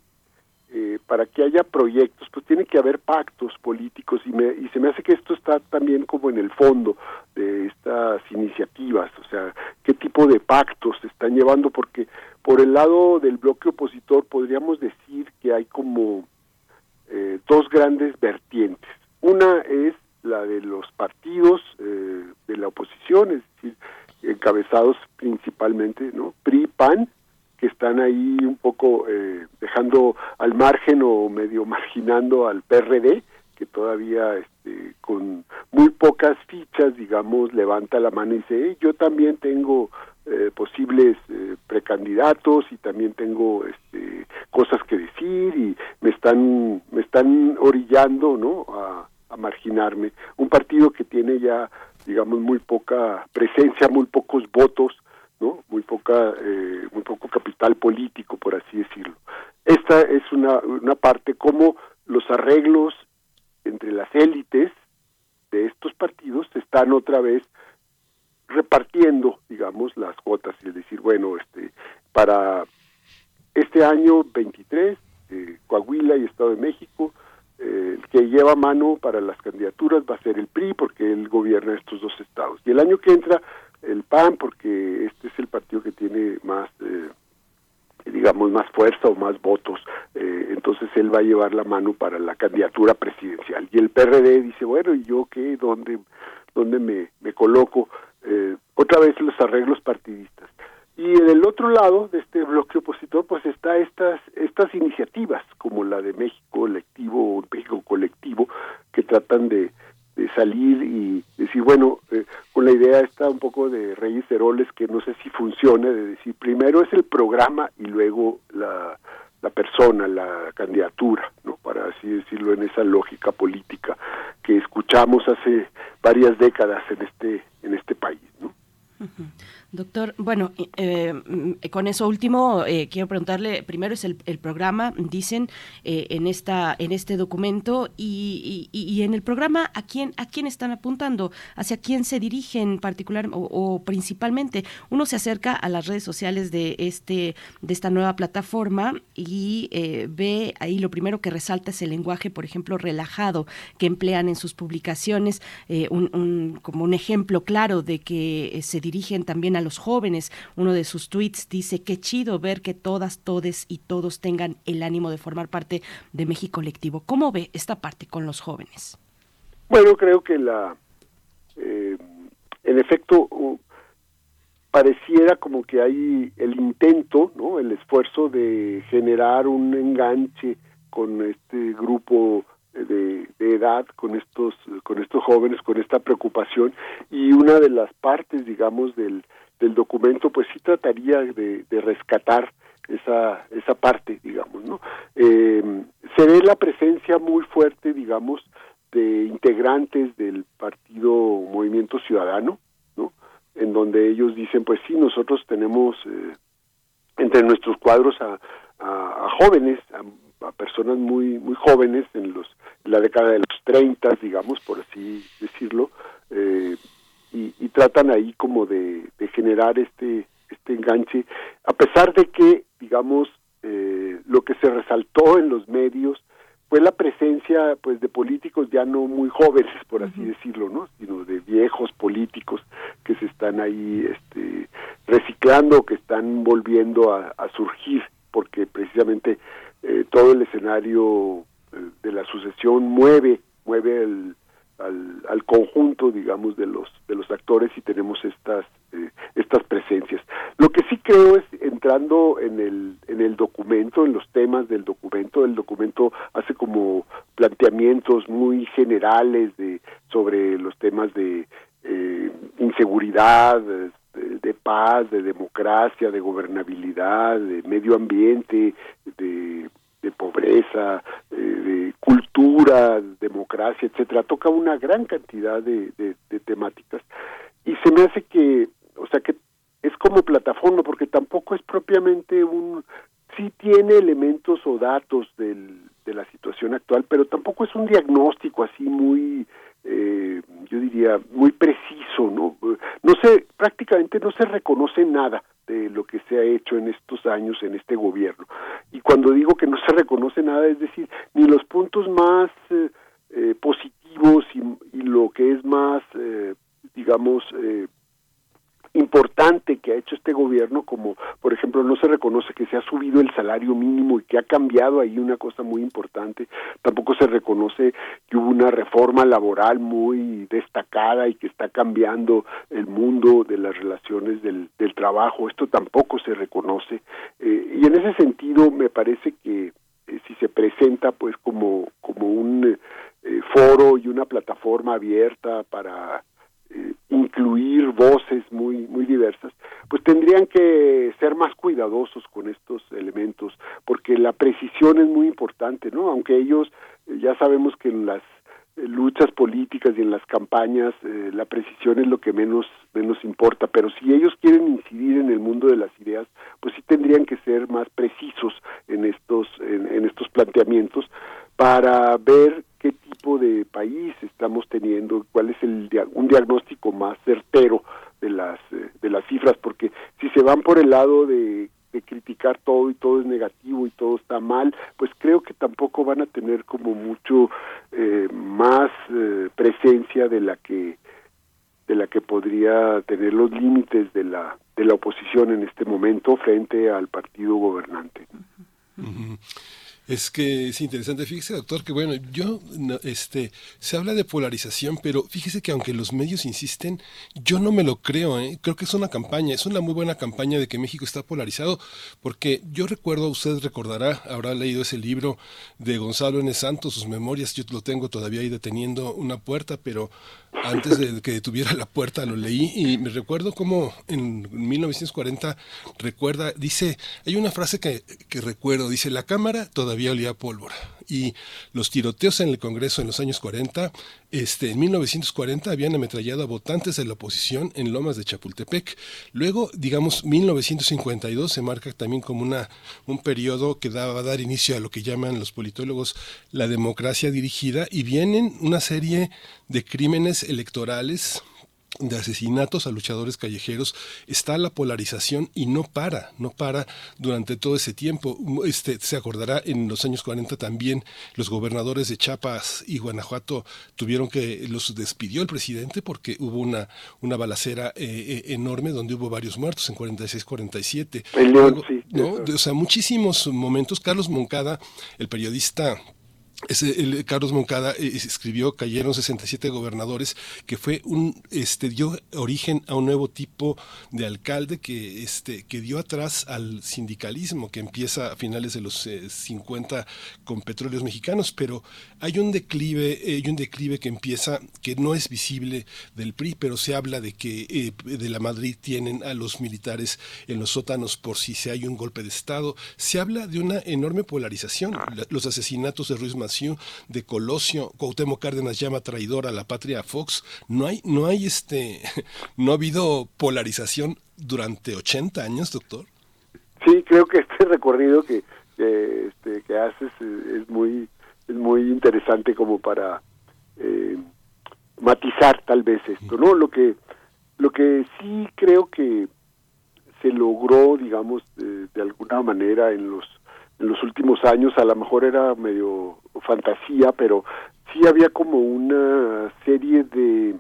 eh, para que haya proyectos, pues tiene que haber pactos políticos y, me, y se me hace que esto está también como en el fondo de estas iniciativas, o sea, qué tipo de pactos se están llevando, porque por el lado del bloque opositor podríamos decir que hay como eh, dos grandes vertientes. Una es la de los partidos eh, de la oposición, es decir, encabezados principalmente, ¿no? PRI, PAN, que están ahí un poco eh, dejando al margen o medio marginando al PRD, que todavía este, con muy pocas fichas, digamos, levanta la mano y dice, "Eh, yo también tengo eh, posibles eh, precandidatos y también tengo este, cosas que decir y me están me están orillando, ¿no? A marginarme. Un partido que tiene ya, digamos, muy poca presencia, muy pocos votos, ¿no? Muy poca, eh, muy poco capital político, por así decirlo. Esta es una, una parte como los arreglos entre las élites de estos partidos están otra vez repartiendo, digamos, las cuotas, es decir, bueno, este, para este año 23, eh, Coahuila y Estado de México, eh, el que lleva mano para las candidaturas va a ser el PRI, porque él gobierna estos dos estados. Y el año que entra, el PAN, porque este es el partido que tiene más, eh, digamos, más fuerza o más votos. Eh, entonces él va a llevar la mano para la candidatura presidencial. Y el PRD dice, bueno, ¿y yo qué? ¿Dónde, dónde me, me coloco? Eh, otra vez los arreglos partidistas. Y en el otro lado de este bloque opositor, pues está estas estas iniciativas como la de México colectivo o México colectivo que tratan de, de salir y decir bueno eh, con la idea está un poco de Reyes Heroles que no sé si funciona de decir primero es el programa y luego la la persona, la candidatura, ¿no? Para así decirlo en esa lógica política que escuchamos hace varias décadas en este en este país, ¿no? Doctor, bueno, eh, mm, con eso último eh, quiero preguntarle, primero es el, el programa, dicen eh, en esta en este documento y, en el programa a quién a quién están apuntando, hacia quién se dirigen particular o, o principalmente. Uno se acerca a las redes sociales de este de esta nueva plataforma y ve ahí lo primero que resalta es el lenguaje, por ejemplo, relajado que emplean en sus publicaciones, un, un- como un ejemplo claro de que se dirigen también a los jóvenes. Uno de sus tweets dice, qué chido ver que todas, todes y todos tengan el ánimo de formar parte de México colectivo. ¿Cómo ve esta parte con los jóvenes? Bueno, creo que la, eh, en efecto, pareciera como que hay el intento, ¿no? El esfuerzo de generar un enganche con este grupo de, de edad, con estos, con estos jóvenes, con esta preocupación y una de las partes, digamos, del, del documento, pues sí trataría de, rescatar esa esa parte, digamos, ¿no? Eh, se ve la presencia muy fuerte, digamos, de integrantes del partido Movimiento Ciudadano, ¿no? En donde ellos dicen, pues sí, nosotros tenemos eh, entre nuestros cuadros a, a, a jóvenes, a, personas muy muy jóvenes en los la década de los 30, digamos, por así decirlo, eh, y, y tratan ahí como de, de generar este este enganche, a pesar de que, digamos, eh, lo que se resaltó en los medios fue la presencia pues de políticos ya no muy jóvenes por así decirlo no sino de viejos políticos que se están ahí este reciclando que están volviendo a, a surgir porque precisamente eh, todo el escenario eh, de la sucesión mueve mueve el, al, al conjunto digamos de los de los actores y tenemos estas eh, estas presencias. Lo que sí creo es en entrando en el, en el documento, en los temas del documento, el documento hace como planteamientos muy generales de sobre los temas de eh, inseguridad, de, de paz, de democracia, de gobernabilidad, de medio ambiente, de, de pobreza, de cultura, democracia, etcétera. Toca una gran cantidad de, de, de temáticas y se me hace que, o sea, que es como plataforma porque tampoco es propiamente un sí tiene elementos o datos del, de la situación actual, pero tampoco es un diagnóstico así muy, eh, yo diría, muy preciso, ¿no? No sé, prácticamente no se reconoce nada de lo que se ha hecho en estos años en este gobierno. Y cuando digo que no se reconoce nada, es decir, ni los puntos más eh, eh, positivos y, y, lo que es más, eh, digamos, eh, importante que ha hecho este gobierno, como por ejemplo no se reconoce que se ha subido el salario mínimo y que ha cambiado ahí una cosa muy importante, tampoco se reconoce que hubo una reforma laboral muy destacada y que está cambiando el mundo de las relaciones del, del trabajo, esto tampoco se reconoce. Eh, y en ese sentido me parece que eh, si se presenta pues como, como un eh, foro y una plataforma abierta para incluir voces muy muy diversas, pues tendrían que ser más cuidadosos con estos elementos, porque la precisión es muy importante, ¿no? Aunque ellos eh, ya sabemos que en las luchas políticas y en las campañas eh, la precisión es lo que menos menos importa, pero si ellos quieren incidir en el mundo de las ideas, pues sí tendrían que ser más precisos en estos en, en estos planteamientos para ver qué tipo de país estamos teniendo, cuál es el un diagnóstico más certero de las eh, de las cifras, porque si se van por el lado de, de criticar todo y todo es negativo y todo está mal, pues creo que tampoco van a tener como mucho eh, más eh, presencia de la que de la que podría tener los límites de la de la oposición en este momento frente al partido gobernante. Uh -huh. Es que es interesante, fíjese doctor, que bueno, yo, no, este, se habla de polarización, pero fíjese que aunque los medios insisten, yo no me lo creo, ¿eh? creo que es una campaña, es una muy buena campaña de que México está polarizado, porque yo recuerdo, usted recordará, habrá leído ese libro de Gonzalo N. Santos, sus memorias, yo lo tengo todavía ahí deteniendo una puerta, pero antes de que detuviera la puerta lo leí y me recuerdo como en 1940 recuerda, dice, hay una frase que, que recuerdo, dice, la Cámara todavía olía pólvora y los tiroteos en el Congreso en los años 40, este, en 1940 habían ametrallado a votantes de la oposición en Lomas de Chapultepec. Luego, digamos, 1952 se marca también como una, un periodo que daba a dar inicio a lo que llaman los politólogos la democracia dirigida y vienen una serie de crímenes electorales de asesinatos a luchadores callejeros está la polarización y no para, no para durante todo ese tiempo. Este se acordará en los años 40 también los gobernadores de Chiapas y Guanajuato tuvieron que los despidió el presidente porque hubo una una balacera eh, enorme donde hubo varios muertos en 46 47. El León, sí, ¿no? O sea, muchísimos momentos Carlos Moncada, el periodista el, Carlos Moncada eh, escribió Cayeron 67 gobernadores, que fue un, este, dio origen a un nuevo tipo de alcalde que, este, que dio atrás al sindicalismo que empieza a finales de los eh, 50 con petróleos mexicanos, pero hay un declive, eh, hay un declive que empieza, que no es visible del PRI, pero se habla de que eh, de la Madrid tienen a los militares en los sótanos por si se hay un golpe de Estado. Se habla de una enorme polarización. Los asesinatos de Ruiz Massieu, de Colosio, Cuauhtémoc Cárdenas llama traidor a la patria a Fox. No hay, no hay este, no ha habido polarización durante 80 años, doctor. Sí, creo que este recorrido que, que, este, que haces es muy, es muy interesante como para eh, matizar tal vez esto, ¿no? Lo que, lo que sí creo que se logró, digamos, de, de alguna manera en los en los últimos años a lo mejor era medio fantasía, pero sí había como una serie de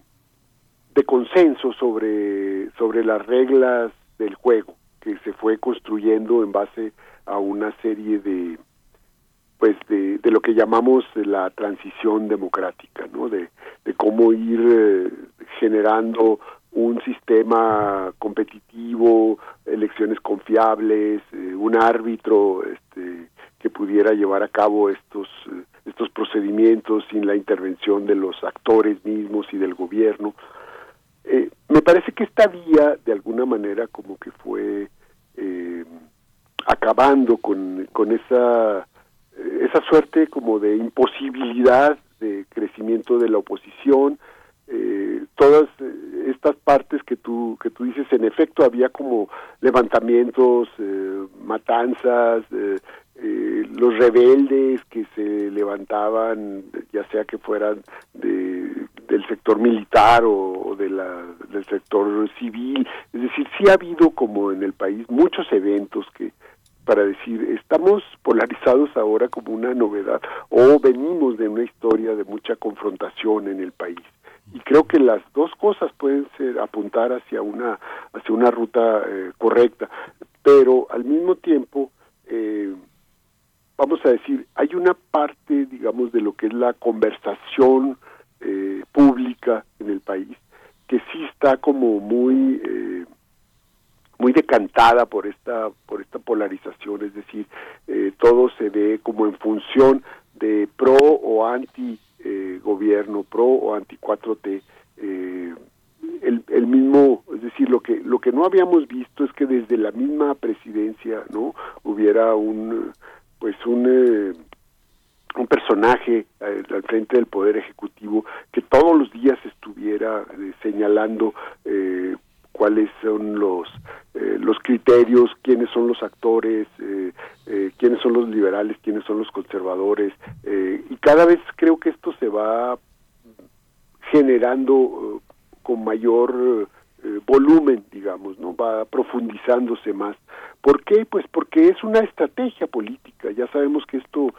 de consenso sobre sobre las reglas del juego que se fue construyendo en base a una serie de pues de, de lo que llamamos la transición democrática, ¿no? De, de cómo ir eh, generando un sistema competitivo, elecciones confiables, eh, un árbitro este, que pudiera llevar a cabo estos eh, estos procedimientos sin la intervención de los actores mismos y del gobierno. Me parece que esta vía, de alguna manera, como que fue acabando con, con esa, esa suerte como de imposibilidad de crecimiento de la oposición, eh, todas eh, estas partes que tú que tú dices en efecto había como levantamientos eh, matanzas eh, los rebeldes que se levantaban ya sea que fueran de, del sector militar o, o de la, del sector civil. Es decir sí ha habido como en el país muchos eventos que para decir estamos polarizados ahora como una novedad o venimos de una historia de mucha confrontación en el país. Y creo que las dos cosas pueden ser apuntar hacia una hacia una ruta eh, correcta. Pero al mismo tiempo eh, vamos a decir hay una parte digamos de lo que es la conversación eh, pública en el país que sí está como muy eh, muy decantada por esta por esta polarización es decir eh, todo se ve como en función de pro o anti eh, gobierno pro o anti 4T eh, el, el mismo es decir lo que lo que no habíamos visto es que desde la misma presidencia no hubiera un pues un eh, un personaje eh, al frente del poder ejecutivo que todos los días estuviera eh, señalando eh, cuáles son los eh, los criterios, quiénes son los actores, eh, eh, quiénes son los liberales, quiénes son los conservadores, y cada vez creo que esto se va generando con mayor volumen, digamos, no va profundizándose más. ¿Por qué? Pues porque es una estrategia política. Ya sabemos que esto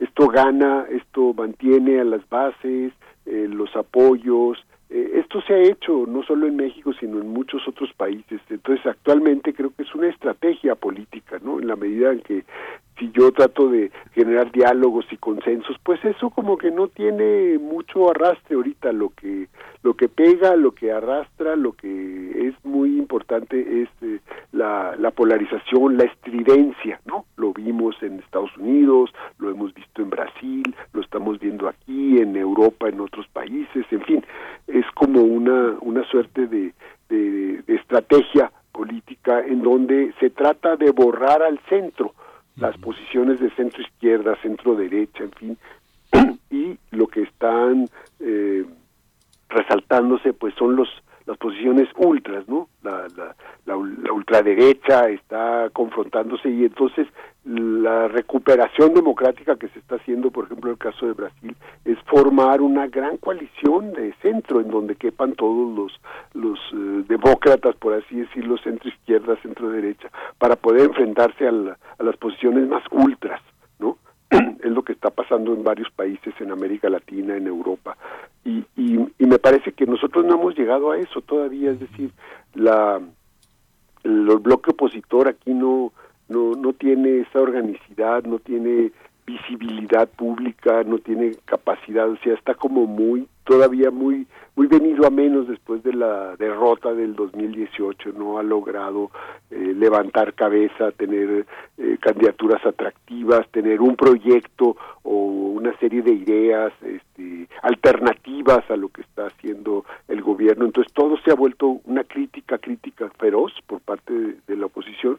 esto gana, esto mantiene a las bases, los apoyos, esto se ha hecho no solo en México, sino en muchos otros países. Entonces, actualmente creo que es una estrategia política, ¿no? En la medida en que si yo trato de generar diálogos y consensos, pues eso como que no tiene mucho arrastre ahorita. Lo que lo que pega, lo que arrastra, lo que es muy importante es eh, la, la polarización, la estridencia, ¿no? Lo vimos en Estados Unidos, lo hemos visto en Brasil, lo estamos viendo aquí, en Europa, en otros países, en fin, es como una, una suerte de, de, de estrategia política en donde se trata de borrar al centro las posiciones de centro izquierda, centro derecha, en fin, y lo que están eh, resaltándose pues son los las posiciones ultras, ¿no? La, la, la, la ultraderecha está confrontándose y entonces la recuperación democrática que se está haciendo, por ejemplo, en el caso de Brasil, es formar una gran coalición de centro en donde quepan todos los los eh, demócratas, por así decirlo, centro izquierda, centro derecha, para poder enfrentarse a, a las posiciones más ultras. Es lo que está pasando en varios países en América Latina, en Europa, y, y, y me parece que nosotros no hemos llegado a eso todavía, es decir, la el, bloque opositor aquí no no no tiene esa organicidad, no tiene visibilidad pública, no tiene capacidad, o sea, está como muy todavía muy muy venido a menos después de la derrota del 2018, no ha logrado eh, levantar cabeza, tener eh, candidaturas atractivas, tener un proyecto o una serie de ideas este, alternativas a lo que está haciendo el gobierno. Entonces todo se ha vuelto una crítica, crítica feroz por parte de, de la oposición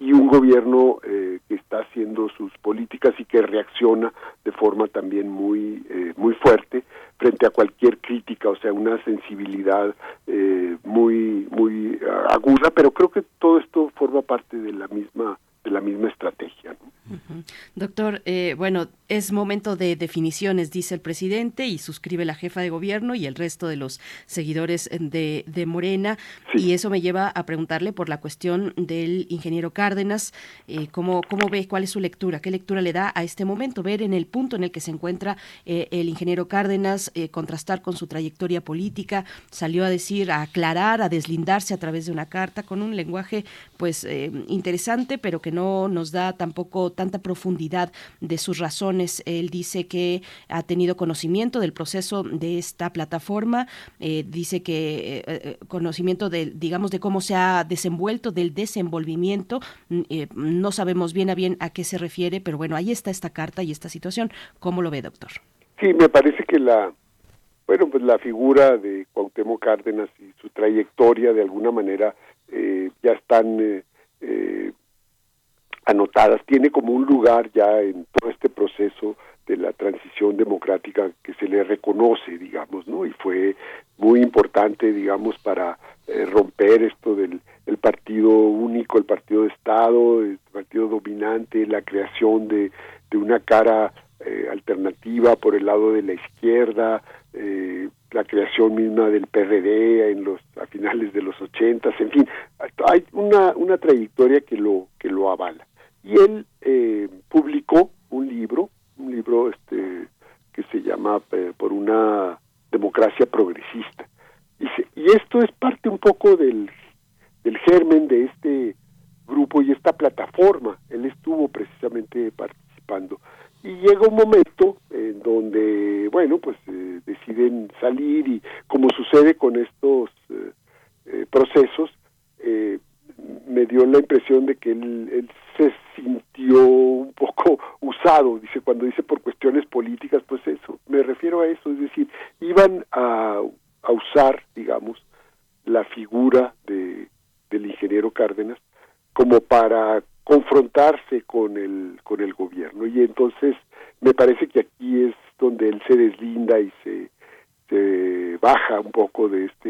y un gobierno eh, que está haciendo sus políticas y que reacciona de forma también muy eh, muy fuerte frente a cualquier crítica, o sea, una sensibilidad eh, muy muy aguda, pero creo que todo esto forma parte de la misma de la misma estrategia. ¿no? Doctor, eh, bueno, es momento de definiciones, dice el presidente, y suscribe la jefa de gobierno y el resto de los seguidores de, de Morena. Y eso me lleva a preguntarle por la cuestión del ingeniero Cárdenas, eh, ¿cómo, ¿cómo ve, cuál es su lectura, qué lectura le da a este momento, ver en el punto en el que se encuentra eh, el ingeniero Cárdenas, eh, contrastar con su trayectoria política, salió a decir, a aclarar, a deslindarse a través de una carta con un lenguaje pues eh, interesante, pero que no nos da tampoco tanta profundidad profundidad de sus razones. Él dice que ha tenido conocimiento del proceso de esta plataforma, eh, dice que eh, eh, conocimiento de, digamos, de cómo se ha desenvuelto, del desenvolvimiento. Mm, no sabemos bien a bien a qué se refiere, pero bueno, ahí está esta carta y esta situación. ¿Cómo lo ve, doctor? Sí, me parece que la, bueno, pues la figura de Cuauhtémoc Cárdenas y su trayectoria de alguna manera ya están anotadas, tiene como un lugar ya en todo este proceso de la transición democrática que se le reconoce, digamos, ¿no? Y fue muy importante, digamos, para eh, romper esto del el partido único, el partido de Estado, el partido dominante, la creación de, una cara eh, alternativa por el lado de la izquierda, eh, la creación misma del PRD en los a finales de los ochentas, en fin, hay una, una trayectoria que lo que lo avala y él eh, publicó un libro, un libro este que se llama eh, por una democracia progresista. Y, y esto es parte un poco del, del germen de este grupo y esta plataforma. Él estuvo precisamente participando. Y llega un momento en donde, bueno, pues eh, deciden salir y como sucede con estos procesos, me dio la impresión de que él, se sintió un poco usado, dice, cuando dice por cuestiones políticas, pues eso, me refiero a eso, es decir, iban a, a usar, digamos, la figura de, del ingeniero Cárdenas como para confrontarse con el, con el gobierno. Y entonces me parece que aquí es donde él se deslinda y se, se baja un poco de este,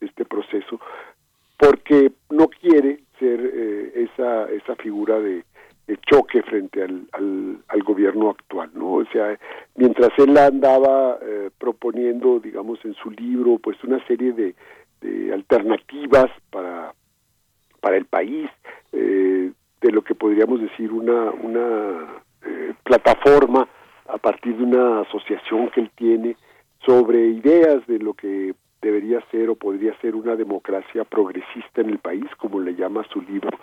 de este proceso, porque no quiere ser eh, esa, esa figura de, choque frente al, al, gobierno actual, ¿no? O sea, mientras él andaba eh, proponiendo, digamos, en su libro, pues una serie de, alternativas para, para el país, eh, de lo que podríamos decir una, una plataforma a partir de una asociación que él tiene sobre ideas de lo que debería ser o podría ser una democracia progresista en el país, como le llama su libro.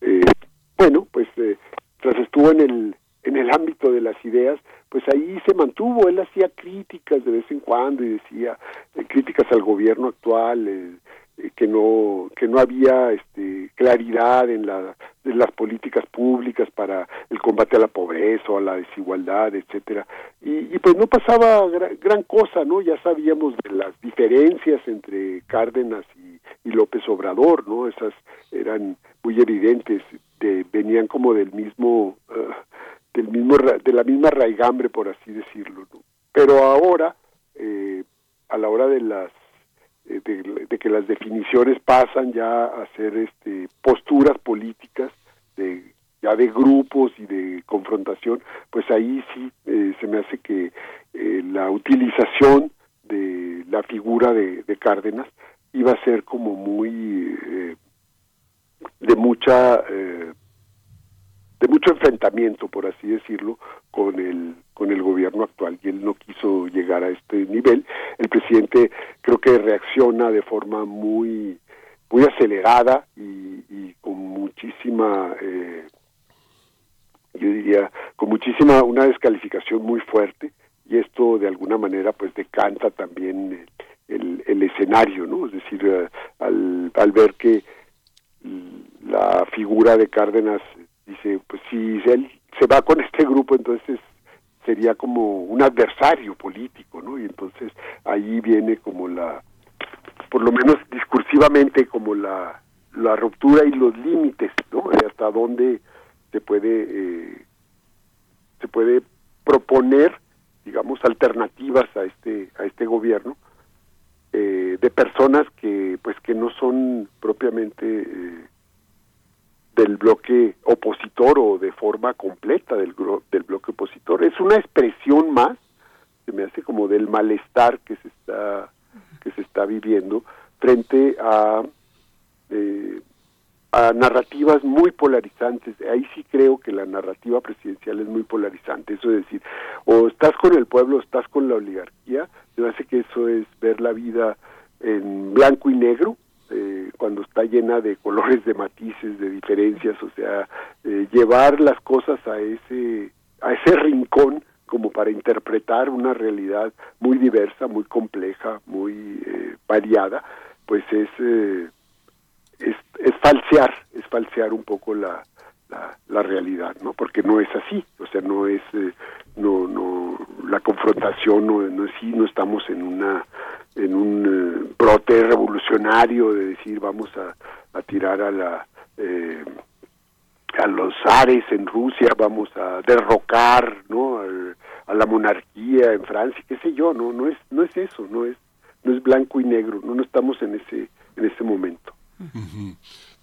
Eh, bueno, pues eh, tras estuvo en el en el ámbito de las ideas, pues ahí se mantuvo, él hacía críticas de vez en cuando y decía eh, críticas al gobierno actual, que no que no había este, claridad en, la, en las políticas públicas para el combate a la pobreza o a la desigualdad etcétera. Y, y pues no pasaba gran, cosa no ya sabíamos de las diferencias entre Cárdenas y, López Obrador no esas eran muy evidentes de, venían como del mismo uh, del mismo de la misma raigambre por así decirlo ¿no? pero ahora eh, a la hora de las eh, de, que las definiciones pasan ya a ser este, posturas políticas de ya de grupos y de confrontación, pues ahí sí eh, se me hace que eh, la utilización de la figura de, de, Cárdenas iba a ser como muy de mucha de mucho enfrentamiento, por así decirlo, con el con el gobierno actual y él no quiso llegar a este nivel. El presidente creo que reacciona de forma muy muy acelerada y, con muchísima eh, yo diría con muchísima una descalificación muy fuerte y esto de alguna manera pues decanta también el, el, escenario no es decir eh, al, al ver que la figura de Cárdenas dice, pues si él se va con este grupo, entonces sería como un adversario político, ¿no? Y entonces ahí viene como la, por lo menos discursivamente, como la, la ruptura y los límites, ¿no? hasta dónde se puede, eh, se puede proponer, digamos, alternativas a este, a este gobierno, eh, de personas que, pues, que no son propiamente eh, del bloque opositor o de forma completa del, del bloque opositor. Es una expresión más, se me hace como del malestar que se está, que se está viviendo frente a, eh, a narrativas muy polarizantes. Ahí sí creo que la narrativa presidencial es muy polarizante. Eso es decir, o estás con el pueblo o estás con la oligarquía. Se me hace que eso es ver la vida en blanco y negro, eh, cuando está llena de colores, de matices, de diferencias, o sea, eh, llevar las cosas a ese, a ese rincón como para interpretar una realidad muy diversa, muy compleja, muy eh, variada, pues es, eh, es, es falsear, es falsear un poco la, la, la realidad, ¿no? Porque no es así, o sea, no es, eh, no, no, la confrontación no, no es así, no estamos en una, en un eh, brote revolucionario de decir vamos a, a tirar a la, eh, a los zares en Rusia, vamos a derrocar, ¿no? A la monarquía en Francia, qué sé yo, no, no es, no es eso, no es, no es blanco y negro, no, no estamos en ese, en ese momento.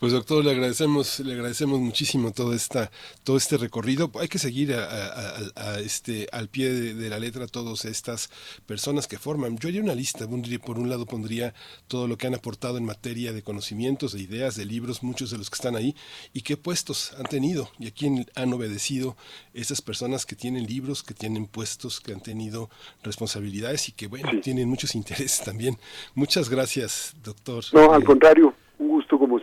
Pues doctor, le agradecemos, le agradecemos muchísimo todo esta, todo este recorrido. Hay que seguir a, a- a- a este, al pie de, de la letra todas estas personas que forman. Yo haría una lista. pondría- Por un lado pondría todo lo que han aportado en materia de conocimientos, de ideas, de libros, muchos de los que están ahí, y qué puestos han tenido y a quién han obedecido esas personas que tienen libros, que tienen puestos, que han tenido responsabilidades y que, bueno, tienen muchos intereses también. Muchas gracias, doctor. No, al Eh, contrario,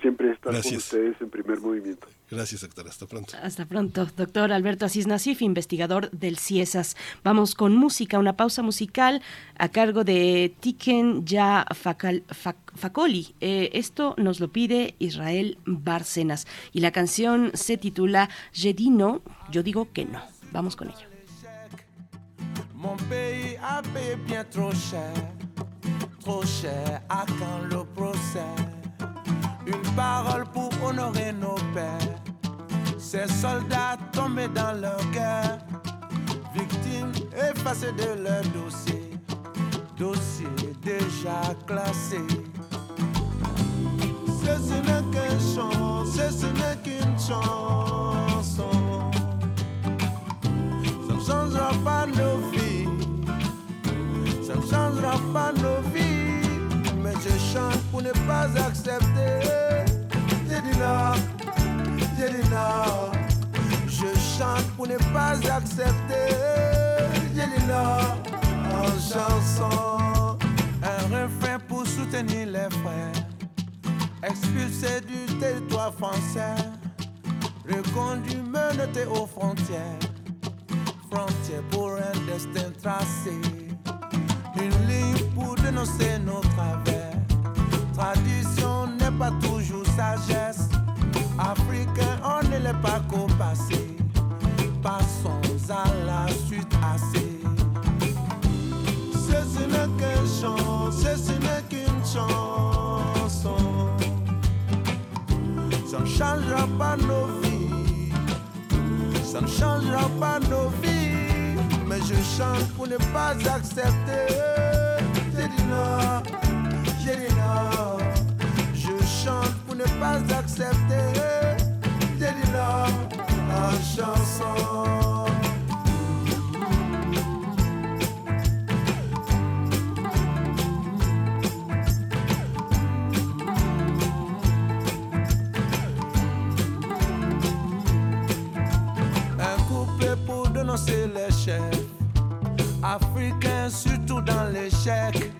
siempre estar Gracias. con ustedes en primer movimiento. Gracias, doctor. Hasta pronto. Hasta pronto, doctor Alberto Asís Nasif, investigador del CIESAS. Vamos con música, una pausa musical a cargo de Tiken Ya Fakal- Fak- Fakoli. Eh, esto nos lo pide Israel Bárcenas y la canción se titula Jedino, yo digo que no. Vamos con ello. Mon pays a payé bien trop cher, trop cher à quand le procès. Une parole pour honorer nos pères, ces soldats tombés dans leur guerre, victimes effacées de leur dossier, dossier déjà classé. Ce n'est qu'un chant, ce n'est qu'une chanson. Ça ne changera pas nos vies. Ça ne changera pas nos vies. Je chante pour ne pas accepter. Dit non. Je chante pour ne pas accepter. Non en chanson. Un refrain pour soutenir les frères. Expulsés du territoire français. Reconduits, menottés aux frontières frontière pour un destin tracé. Une ligne pour dénoncer nos travers. Tradition n'est pas toujours sagesse. Africain, on ne l'est pas qu'au passé. Passons à la suite assez. Ceci n'est qu'un chant, ceci n'est qu'une chanson. Ça ne changera pas nos vies. Ça ne changera pas nos vies, mais je chante pour ne pas accepter. J'ai dit Je chante pour ne pas accepter. Non en chanson. Un couplet pour dénoncer les chefs africains, surtout dans l'échec.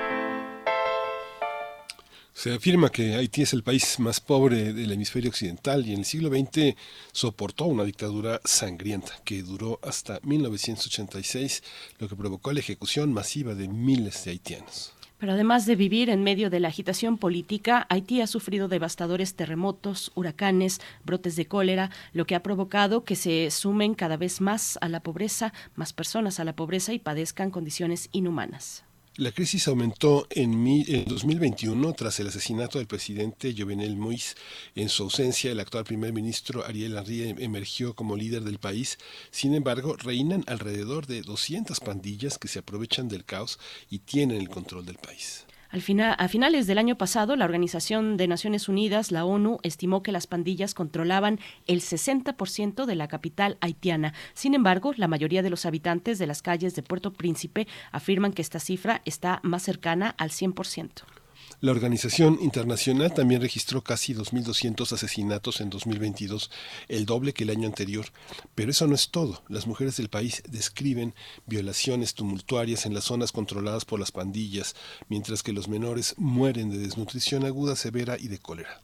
Se afirma que Haití es el país más pobre del hemisferio occidental y en el siglo XX soportó una dictadura sangrienta que duró hasta 1986, lo que provocó la ejecución masiva de miles de haitianos. Pero además de vivir en medio de la agitación política, Haití ha sufrido devastadores terremotos, huracanes, brotes de cólera, lo que ha provocado que se sumen cada vez más a la pobreza, más personas a la pobreza y padezcan condiciones inhumanas. La crisis aumentó en, mi- en 2021 tras el asesinato del presidente Jovenel Moïse. En su ausencia, el actual primer ministro Ariel Henry em- emergió como líder del país. Sin embargo, reinan alrededor de 200 pandillas que se aprovechan del caos y tienen el control del país. Al final, a finales del año pasado, la Organización de Naciones Unidas, la ONU, estimó que las pandillas controlaban el 60% de la capital haitiana. Sin embargo, la mayoría de los habitantes de las calles de Puerto Príncipe afirman que esta cifra está más cercana al 100%. La organización internacional también registró casi 2.200 asesinatos en 2022, el doble que el año anterior. Pero eso no es todo. Las mujeres del país describen violaciones tumultuarias en las zonas controladas por las pandillas, mientras que los menores mueren de desnutrición aguda, severa y de cólera.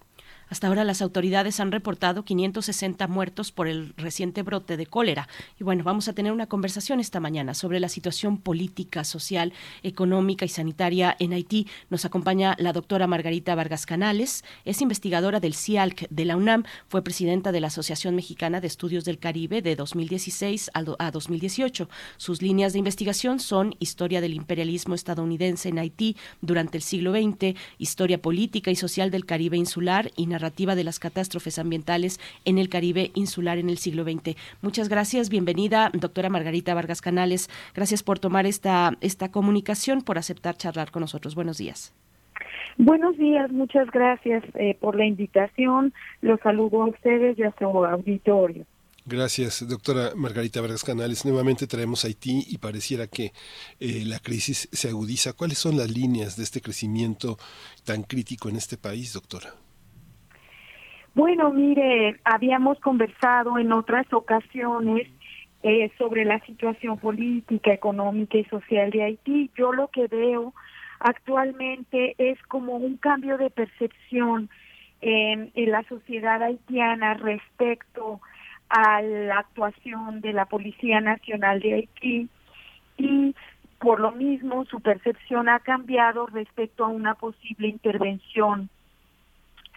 Hasta ahora las autoridades han reportado 560 muertos por el reciente brote de cólera. Y bueno, vamos a tener una conversación esta mañana sobre la situación política, social, económica y sanitaria en Haití. Nos acompaña la doctora Margarita Vargas Canales, es investigadora del CIALC de la UNAM, fue presidenta de la Asociación Mexicana de Estudios del Caribe de 2016 a 2018. Sus líneas de investigación son historia del imperialismo estadounidense en Haití durante el siglo XX, historia política y social del Caribe insular y narrativa de las catástrofes ambientales en el Caribe insular en el siglo XX. Muchas gracias, bienvenida, doctora Margarita Vargas Canales. Gracias por tomar esta, esta comunicación, por aceptar charlar con nosotros. Buenos días. Buenos días, muchas gracias eh, por la invitación. Los saludo a ustedes y a su auditorio. Gracias, doctora Margarita Vargas Canales. Nuevamente traemos Haití y pareciera que eh, la crisis se agudiza. ¿Cuáles son las líneas de este crecimiento tan crítico en este país, doctora? Bueno, mire, habíamos conversado en otras ocasiones eh, sobre la situación política, económica y social de Haití. Yo lo que veo actualmente es como un cambio de percepción en, en la sociedad haitiana respecto a la actuación de la Policía Nacional de Haití y por lo mismo su percepción ha cambiado respecto a una posible intervención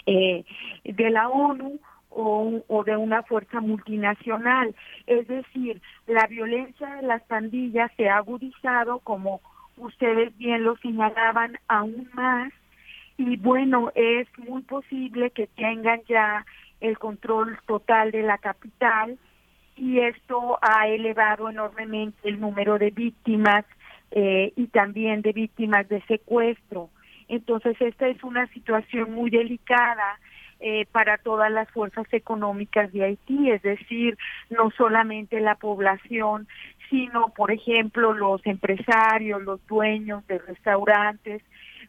eh, de la ONU o, de una fuerza multinacional. Es decir, la violencia de las pandillas se ha agudizado, como ustedes bien lo señalaban, aún más. Y bueno, es muy posible que tengan ya el control total de la capital y esto ha elevado enormemente el número de víctimas eh, y también de víctimas de secuestro. Entonces, esta es una situación muy delicada eh, para todas las fuerzas económicas de Haití, es decir, no solamente la población, sino, por ejemplo, los empresarios, los dueños de restaurantes,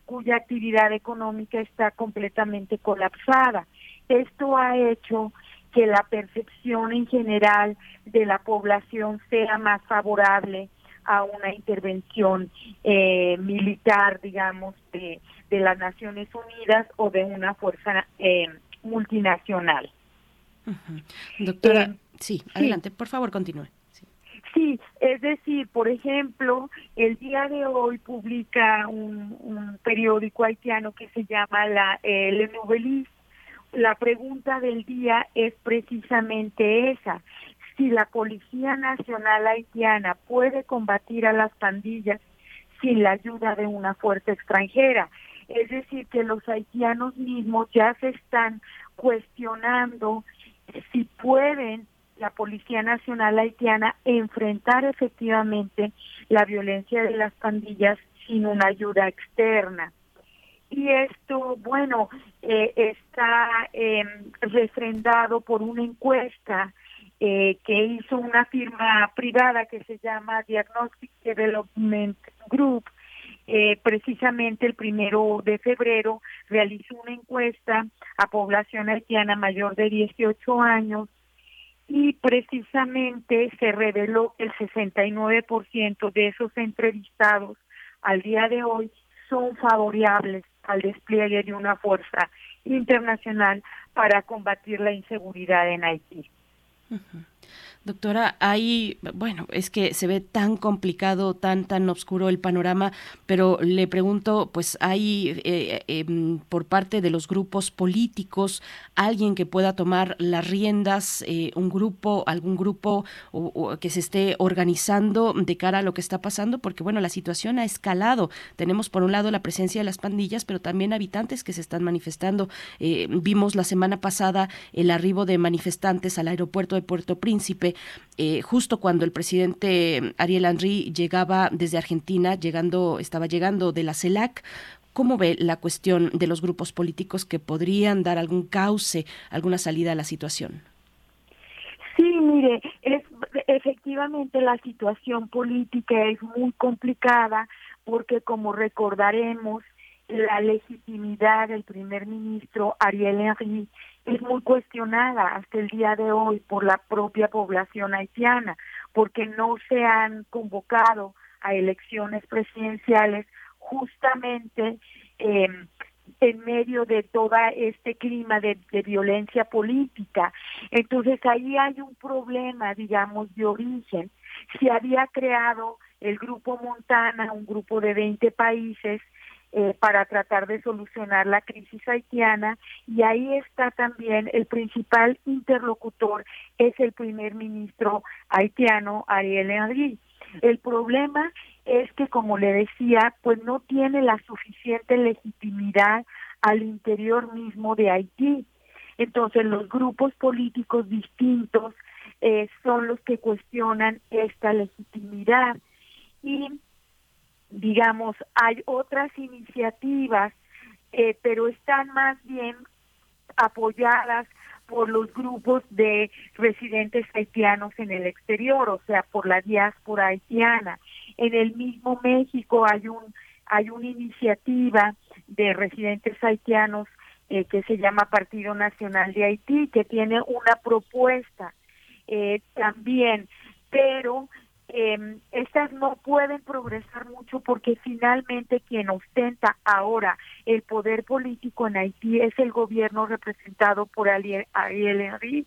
cuya actividad económica está completamente colapsada. Esto ha hecho que la percepción en general de la población sea más favorable a una intervención eh, militar, digamos, de, de, las Naciones Unidas o de una fuerza eh, multinacional. Doctora, eh, sí, adelante, por favor, continúe. Sí. es decir, por ejemplo, el día de hoy publica un, un periódico haitiano que se llama la eh, Le Noveliste. La pregunta del día es precisamente esa si la Policía Nacional Haitiana puede combatir a las pandillas sin la ayuda de una fuerza extranjera. Es decir, que los haitianos mismos ya se están cuestionando si pueden la Policía Nacional Haitiana enfrentar efectivamente la violencia de las pandillas sin una ayuda externa. Y esto, bueno, eh, está eh, refrendado por una encuesta eh, que hizo una firma privada que se llama Diagnostic Development Group. Eh, precisamente el primero de febrero realizó una encuesta a población haitiana mayor de 18 años y precisamente se reveló que el 69% de esos entrevistados al día de hoy son favorables al despliegue de una fuerza internacional para combatir la inseguridad en Haití. Doctora, hay, bueno, es que se ve tan complicado, tan, tan oscuro el panorama, pero le pregunto, pues hay eh, em, por parte de los grupos políticos alguien que pueda tomar las riendas, eh, un grupo, algún grupo que se esté organizando de cara a lo que está pasando, porque bueno, la situación ha escalado. Tenemos por un lado la presencia de las pandillas, pero también habitantes que se están manifestando. Eh, vimos la semana pasada el arribo de manifestantes al aeropuerto de Puerto Príncipe eh, justo cuando el presidente Ariel Henry llegaba desde Argentina, llegando, estaba llegando de la CELAC, ¿Cómo ve la cuestión de los grupos políticos que podrían dar algún cauce, alguna salida a la situación? Sí, mire, es, efectivamente la situación política es muy complicada porque como recordaremos, la legitimidad del primer ministro Ariel Henry es muy cuestionada hasta el día de hoy por la propia población haitiana, porque no se han convocado a elecciones presidenciales justamente eh, en medio de todo este clima de, de, violencia política. Entonces ahí hay un problema, digamos, de origen. Se había creado el Grupo Montana, un grupo de 20 países, eh, para tratar de solucionar la crisis haitiana y ahí está también el principal interlocutor es el primer ministro haitiano Ariel Henry. El problema es que como le decía, pues no tiene la suficiente legitimidad al interior mismo de Haití. Entonces los grupos políticos distintos eh, son los que cuestionan esta legitimidad y digamos, hay otras iniciativas, eh, pero están más bien apoyadas por los grupos de residentes haitianos en el exterior, o sea, por la diáspora haitiana. En el mismo México hay un hay una iniciativa de residentes haitianos eh, que se llama Partido Nacional de Haití, que tiene una propuesta eh, también, pero eh, estas no pueden progresar mucho porque finalmente quien ostenta ahora el poder político en Haití es el gobierno representado por Ariel, Henry.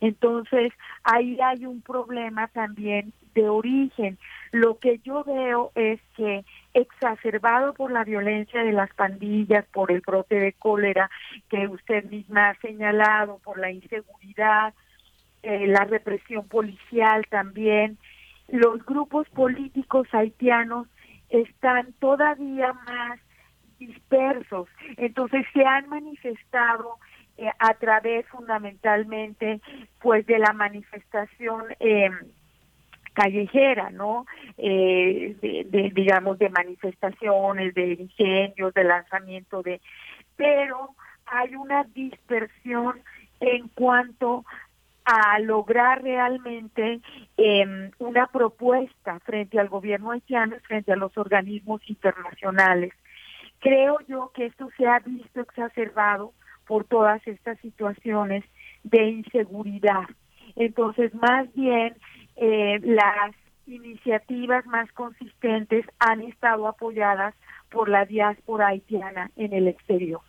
Entonces, ahí hay un problema también de origen. Lo que yo veo es que exacerbado por la violencia de las pandillas, por el brote de cólera que usted misma ha señalado, por la inseguridad, eh, la represión policial también, los grupos políticos haitianos están todavía más dispersos. Entonces se han manifestado eh, a través fundamentalmente pues de la manifestación eh, callejera, ¿no? Eh, de, digamos de manifestaciones, de incendios, de lanzamiento de, pero hay una dispersión en cuanto a lograr realmente eh, una propuesta frente al gobierno haitiano, frente a los organismos internacionales. Creo yo que esto se ha visto exacerbado por todas estas situaciones de inseguridad. Entonces, más bien, eh, las iniciativas más consistentes han estado apoyadas por la diáspora haitiana en el exterior.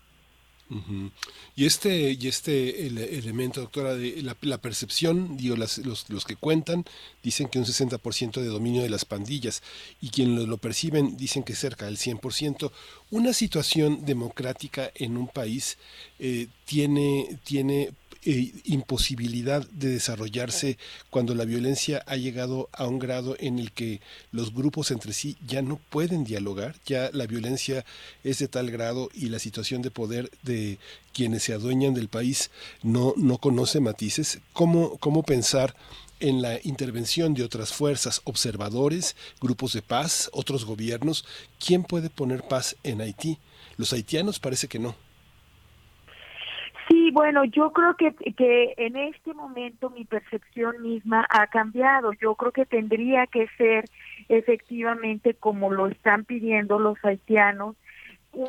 Y este, y este elemento, doctora, de la, percepción, digo, los, los, que cuentan dicen que un 60% de dominio de las pandillas y quienes lo, perciben dicen que cerca del 100%. Una situación democrática en un país eh, tiene, tiene eh, imposibilidad de desarrollarse cuando la violencia ha llegado a un grado en el que los grupos entre sí ya no pueden dialogar, ya la violencia es de tal grado y la situación de poder de quienes se adueñan del país no, no conoce matices. ¿Cómo, cómo pensar en la intervención de otras fuerzas, observadores, grupos de paz, otros gobiernos? ¿Quién puede poner paz en Haití? Los haitianos parece que no. Sí, bueno, yo creo que, que en este momento mi percepción misma ha cambiado. Yo creo que tendría que ser efectivamente como lo están pidiendo los haitianos,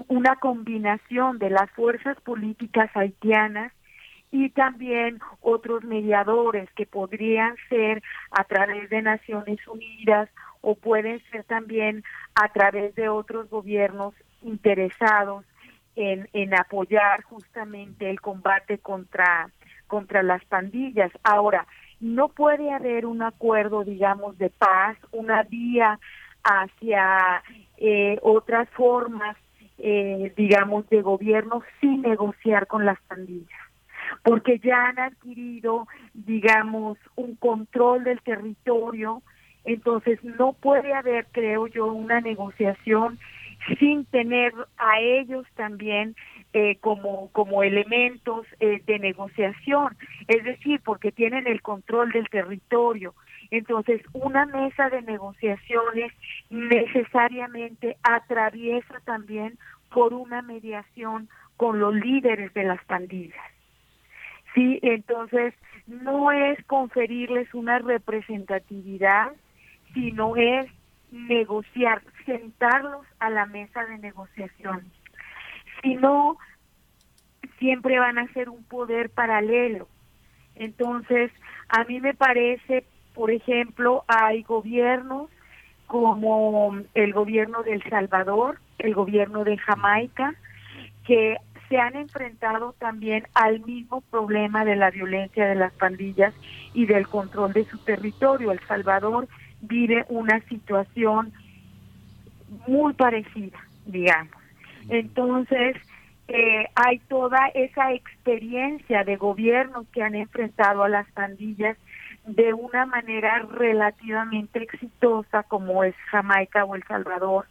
una combinación de las fuerzas políticas haitianas y también otros mediadores que podrían ser a través de Naciones Unidas o pueden ser también a través de otros gobiernos interesados en, apoyar justamente el combate contra, contra las pandillas. Ahora, no puede haber un acuerdo, digamos, de paz, una vía hacia eh, otras formas, eh, digamos, de gobierno sin negociar con las pandillas porque ya han adquirido, digamos, un control del territorio, entonces no puede haber, creo yo, una negociación sin tener a ellos también eh, como, como elementos eh, de negociación, es decir, porque tienen el control del territorio. Entonces, una mesa de negociaciones necesariamente atraviesa también por una mediación con los líderes de las pandillas. Sí, entonces no es conferirles una representatividad, sino es negociar, sentarlos a la mesa de negociación. Si no, siempre van a ser un poder paralelo. Entonces, a mí me parece, por ejemplo, hay gobiernos como el gobierno de El Salvador, el gobierno de Jamaica, que se han enfrentado también al mismo problema de la violencia de las pandillas y del control de su territorio. El Salvador vive una situación muy parecida, digamos. Entonces, eh, hay toda esa experiencia de gobiernos que han enfrentado a las pandillas de una manera relativamente exitosa como es Jamaica o El Salvador,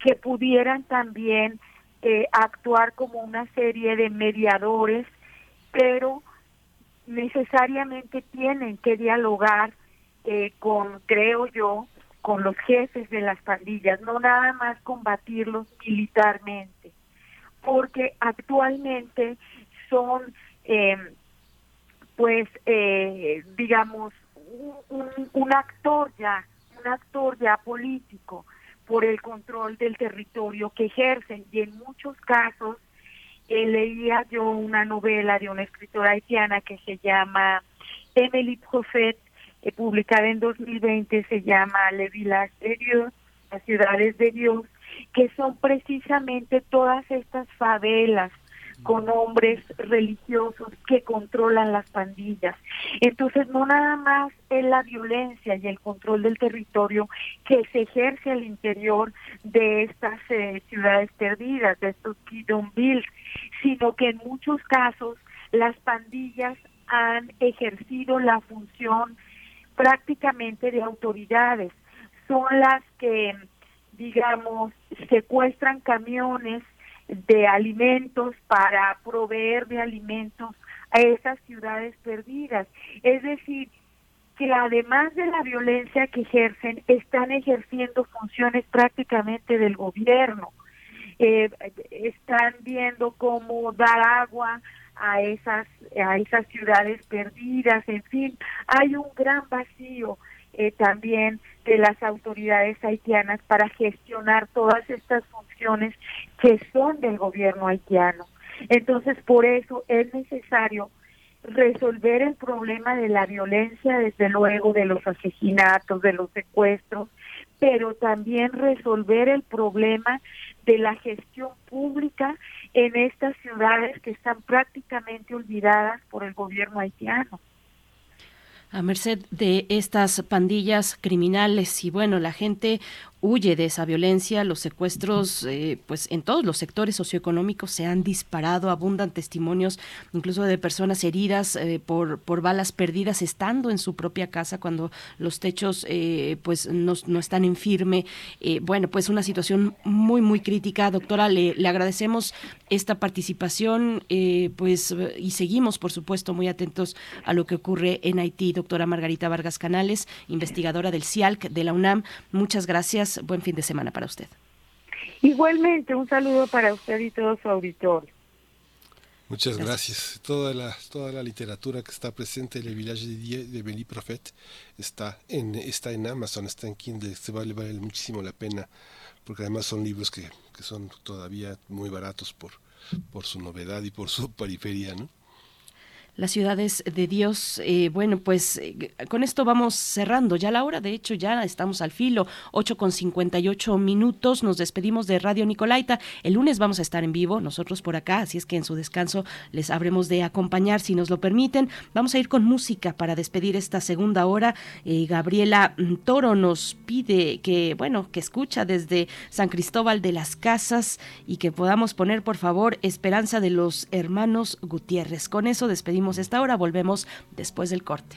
que pudieran también eh, actuar como una serie de mediadores, pero necesariamente tienen que dialogar eh, con, creo yo, con los jefes de las pandillas, no nada más combatirlos militarmente, porque actualmente son, eh, pues, eh, digamos, un, un, actor ya, un actor ya político por el control del territorio que ejercen. Y en muchos casos eh, leía yo una novela de una escritora haitiana que se llama Emily Prophet eh, publicada en 2020, se llama Le Village de Dios, las ciudades de Dios, que son precisamente todas estas favelas con hombres religiosos que controlan las pandillas. Entonces, no nada más es la violencia y el control del territorio que se ejerce al interior de estas eh, ciudades perdidas, de estos Bills, sino que en muchos casos las pandillas han ejercido la función prácticamente de autoridades. Son las que, digamos, secuestran camiones de alimentos para proveer de alimentos a esas ciudades perdidas. Es decir, que además de la violencia que ejercen, están ejerciendo funciones prácticamente del gobierno. Eh, están viendo cómo dar agua a esas a esas ciudades perdidas, en fin, hay un gran vacío eh, también de las autoridades haitianas para gestionar todas estas funciones que son del gobierno haitiano. Entonces, por eso es necesario resolver el problema de la violencia, desde luego, de los asesinatos, de los secuestros, pero también resolver el problema de la gestión pública en estas ciudades que están prácticamente olvidadas por el gobierno haitiano. A merced de estas pandillas criminales y bueno, la gente huye de esa violencia, los secuestros, eh, pues en todos los sectores socioeconómicos se han disparado, abundan testimonios incluso de personas heridas eh, por, por balas perdidas estando en su propia casa cuando los techos eh, pues no, no, están en firme. bueno, pues una situación muy, muy crítica. Doctora, le, le agradecemos esta participación pues y seguimos, por supuesto, muy atentos a lo que ocurre en Haití. Doctora Margarita Vargas Canales, investigadora del CIALC de la UNAM, muchas gracias Buen fin de semana para usted. Igualmente, un saludo para usted y todo su auditorio. Muchas gracias. Toda la toda la literatura que está presente en el Village de, de Beni Prophet está en está en Amazon, está en Kindle, se vale, vale muchísimo la pena porque además son libros que, que son todavía muy baratos por por su novedad y por su periferia, ¿no? Las ciudades de Dios. Eh, bueno, pues eh, con esto vamos cerrando ya la hora. De hecho, ya estamos al filo, 8 con 58 minutos. Nos despedimos de Radio Nicolaita. El lunes vamos a estar en vivo, nosotros por acá, así es que en su descanso les habremos de acompañar si nos lo permiten. Vamos a ir con música para despedir esta segunda hora. Eh, Gabriela mm, Toro nos pide que, bueno, que escucha desde San Cristóbal de las Casas y que podamos poner, por favor, Esperanza de los Hermanos Gutiérrez. Con eso despedimos esta hora. Volvemos después del corte.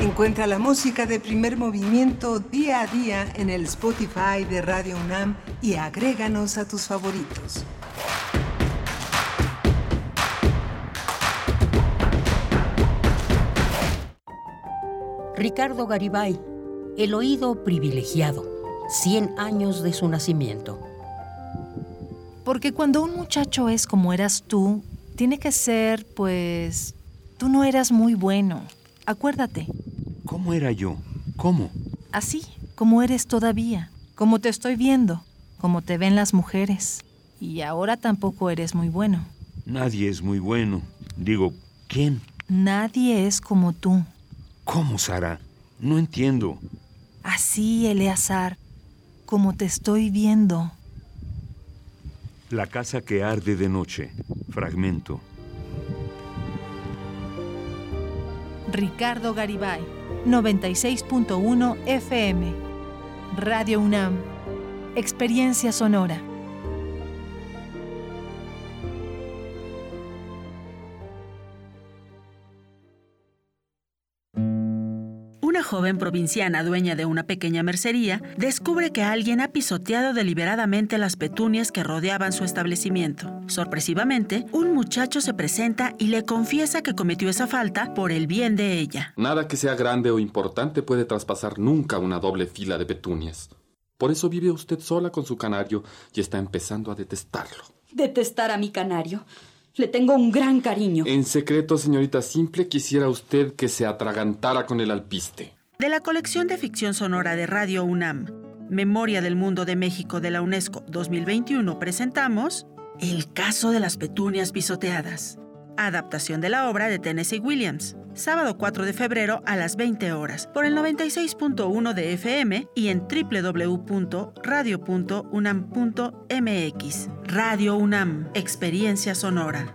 Encuentra la música de primer movimiento día a día en el Spotify de Radio UNAM y agréganos a tus favoritos. Ricardo Garibay, El oído privilegiado, 100 años de su nacimiento. Porque cuando un muchacho es como eras tú, tiene que ser, pues, tú no eras muy bueno. Acuérdate. ¿Cómo era yo? ¿Cómo? Así, como eres todavía, como te estoy viendo, como te ven las mujeres. Y ahora tampoco eres muy bueno. Nadie es muy bueno. Digo, ¿quién? Nadie es como tú. ¿Cómo, Sara? No entiendo. Así, Eleazar, como te estoy viendo. La casa que arde de noche. Fragmento. Ricardo Garibay, 96.1 FM. Radio UNAM. Experiencia sonora. Joven provinciana dueña de una pequeña mercería descubre que alguien ha pisoteado deliberadamente las petunias que rodeaban su establecimiento. Sorpresivamente, un muchacho se presenta y le confiesa que cometió esa falta por el bien de ella. Nada que sea grande o importante puede traspasar nunca una doble fila de petunias. Por eso vive usted sola con su canario y está empezando a detestarlo. Detestar a mi canario. Le tengo un gran cariño. En secreto, señorita Simple, quisiera usted que se atragantara con el alpiste. De la colección de ficción sonora de Radio UNAM, Memoria del Mundo de México de la UNESCO 2021, presentamos El caso de las petunias pisoteadas. Adaptación de la obra de Tennessee Williams. Sábado 4 de febrero a las 20 horas por el 96.1 de FM y en www.radio.unam.mx. Radio UNAM, Experiencia Sonora.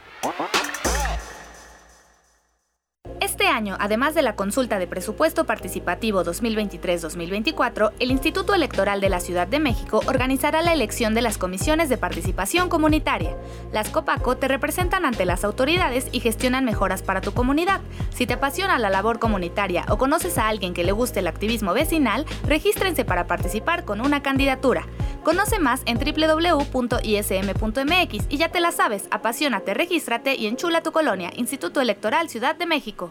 Este año, además de la consulta de presupuesto participativo 2023-2024, el Instituto Electoral de la Ciudad de México organizará la elección de las comisiones de participación comunitaria. Las COPACO te representan ante las autoridades y gestionan mejoras para tu comunidad. Si te apasiona la labor comunitaria o conoces a alguien que le guste el activismo vecinal, regístrense para participar con una candidatura. Conoce más en www.ism.mx y ya te la sabes, apasionate, regístrate y enchula tu colonia, Instituto Electoral Ciudad de México.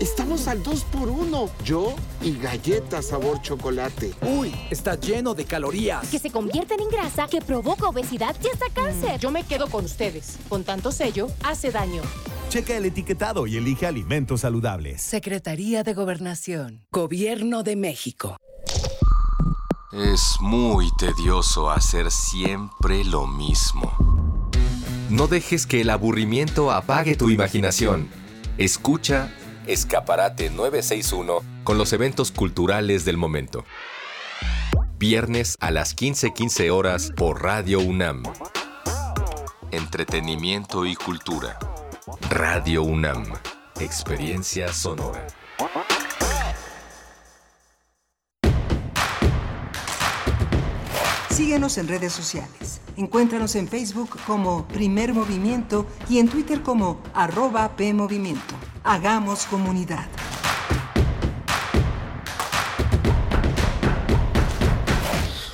Estamos al 2 por 1 Yo y galletas sabor chocolate. Uy, está lleno de calorías. Que se convierten en grasa, que provoca obesidad y hasta cáncer. Yo me quedo con ustedes. Con tanto sello, hace daño. Checa el etiquetado y elige alimentos saludables. Secretaría de Gobernación. Gobierno de México. Es muy tedioso hacer siempre lo mismo. No dejes que el aburrimiento apague tu imaginación. Escucha Escaparate 961 con los eventos culturales del momento. Viernes a las 15:15 horas por Radio UNAM. Entretenimiento y cultura. Radio UNAM. Experiencia sonora. Síguenos en redes sociales. Encuéntranos en Facebook como Primer Movimiento y en Twitter como arroba PMovimiento. Hagamos comunidad.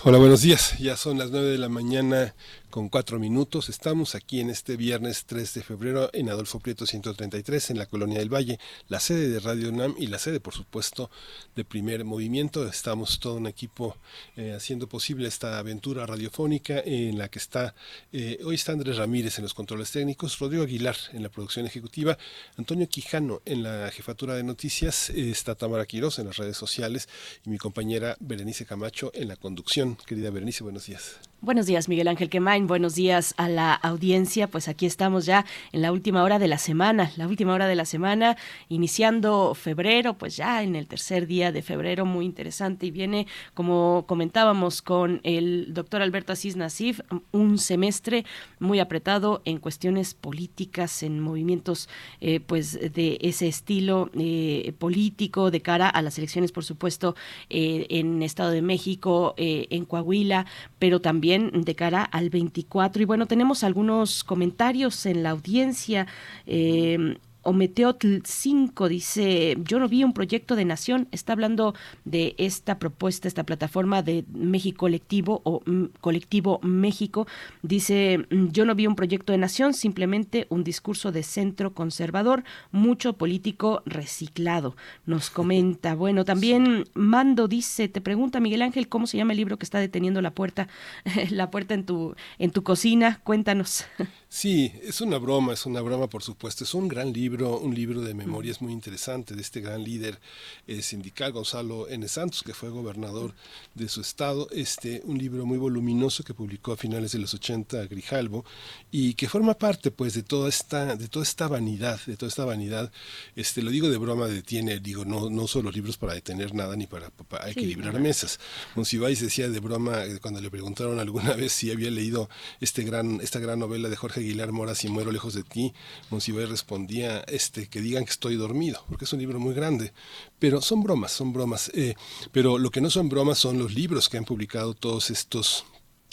Hola, buenos días. Ya son las 9 de la mañana con cuatro minutos. Estamos aquí en este viernes 3 de febrero en Adolfo Prieto 133 en la Colonia del Valle, la sede de Radio UNAM y la sede, por supuesto, de Primer Movimiento. Estamos todo un equipo eh, haciendo posible esta aventura radiofónica en la que está, eh, hoy está Andrés Ramírez en los controles técnicos, Rodrigo Aguilar en la producción ejecutiva, Antonio Quijano en la jefatura de noticias, eh, está Tamara Quiroz en las redes sociales y mi compañera Berenice Camacho en la conducción. Querida Berenice, buenos días. Buenos días, Miguel Ángel Quemain. Buenos días a la audiencia. Pues aquí estamos ya en la última hora de la semana, la última hora de la semana, iniciando febrero, pues ya en el tercer día de febrero, muy interesante. Y viene, como comentábamos con el doctor Alberto Asís Nasif, un semestre muy apretado en cuestiones políticas, en movimientos eh, pues de ese estilo eh, político de cara a las elecciones, por supuesto, eh, en Estado de México, en Coahuila, pero también de cara al 24. Y bueno, tenemos algunos comentarios en la audiencia. Eh, Ometeotl 5 dice, yo no vi un proyecto de nación, está hablando de esta propuesta, esta plataforma de México Colectivo o mm, Colectivo México, dice, mm, yo no vi un proyecto de nación, simplemente un discurso de centro conservador, mucho político reciclado, nos comenta. Bueno, también Mando dice, te pregunta Miguel Ángel, ¿cómo se llama el libro que está deteniendo la puerta, la puerta en tu, en tu cocina? Cuéntanos. Sí, es una broma, es una broma, por supuesto. Es un gran libro, un libro de memorias muy interesante de este gran líder eh, sindical, Gonzalo N. Santos, que fue gobernador de su estado. Este, un libro muy voluminoso que publicó a finales de los 80 Grijalvo y que forma parte, pues, de toda esta, de toda esta vanidad, de toda esta vanidad. Este, lo digo de broma, detiene, digo, no, no son los libros para detener nada ni para, equilibrar mesas. Monsiváis decía de broma eh, cuando le preguntaron alguna vez si había leído este gran, esta gran novela de Jorge Aguilar Mora, Si muero lejos de ti, Monsiváis respondía este, que digan que estoy dormido, porque es un libro muy grande. Pero son bromas, son bromas. Eh, pero lo que no son bromas son los libros que han publicado todos estos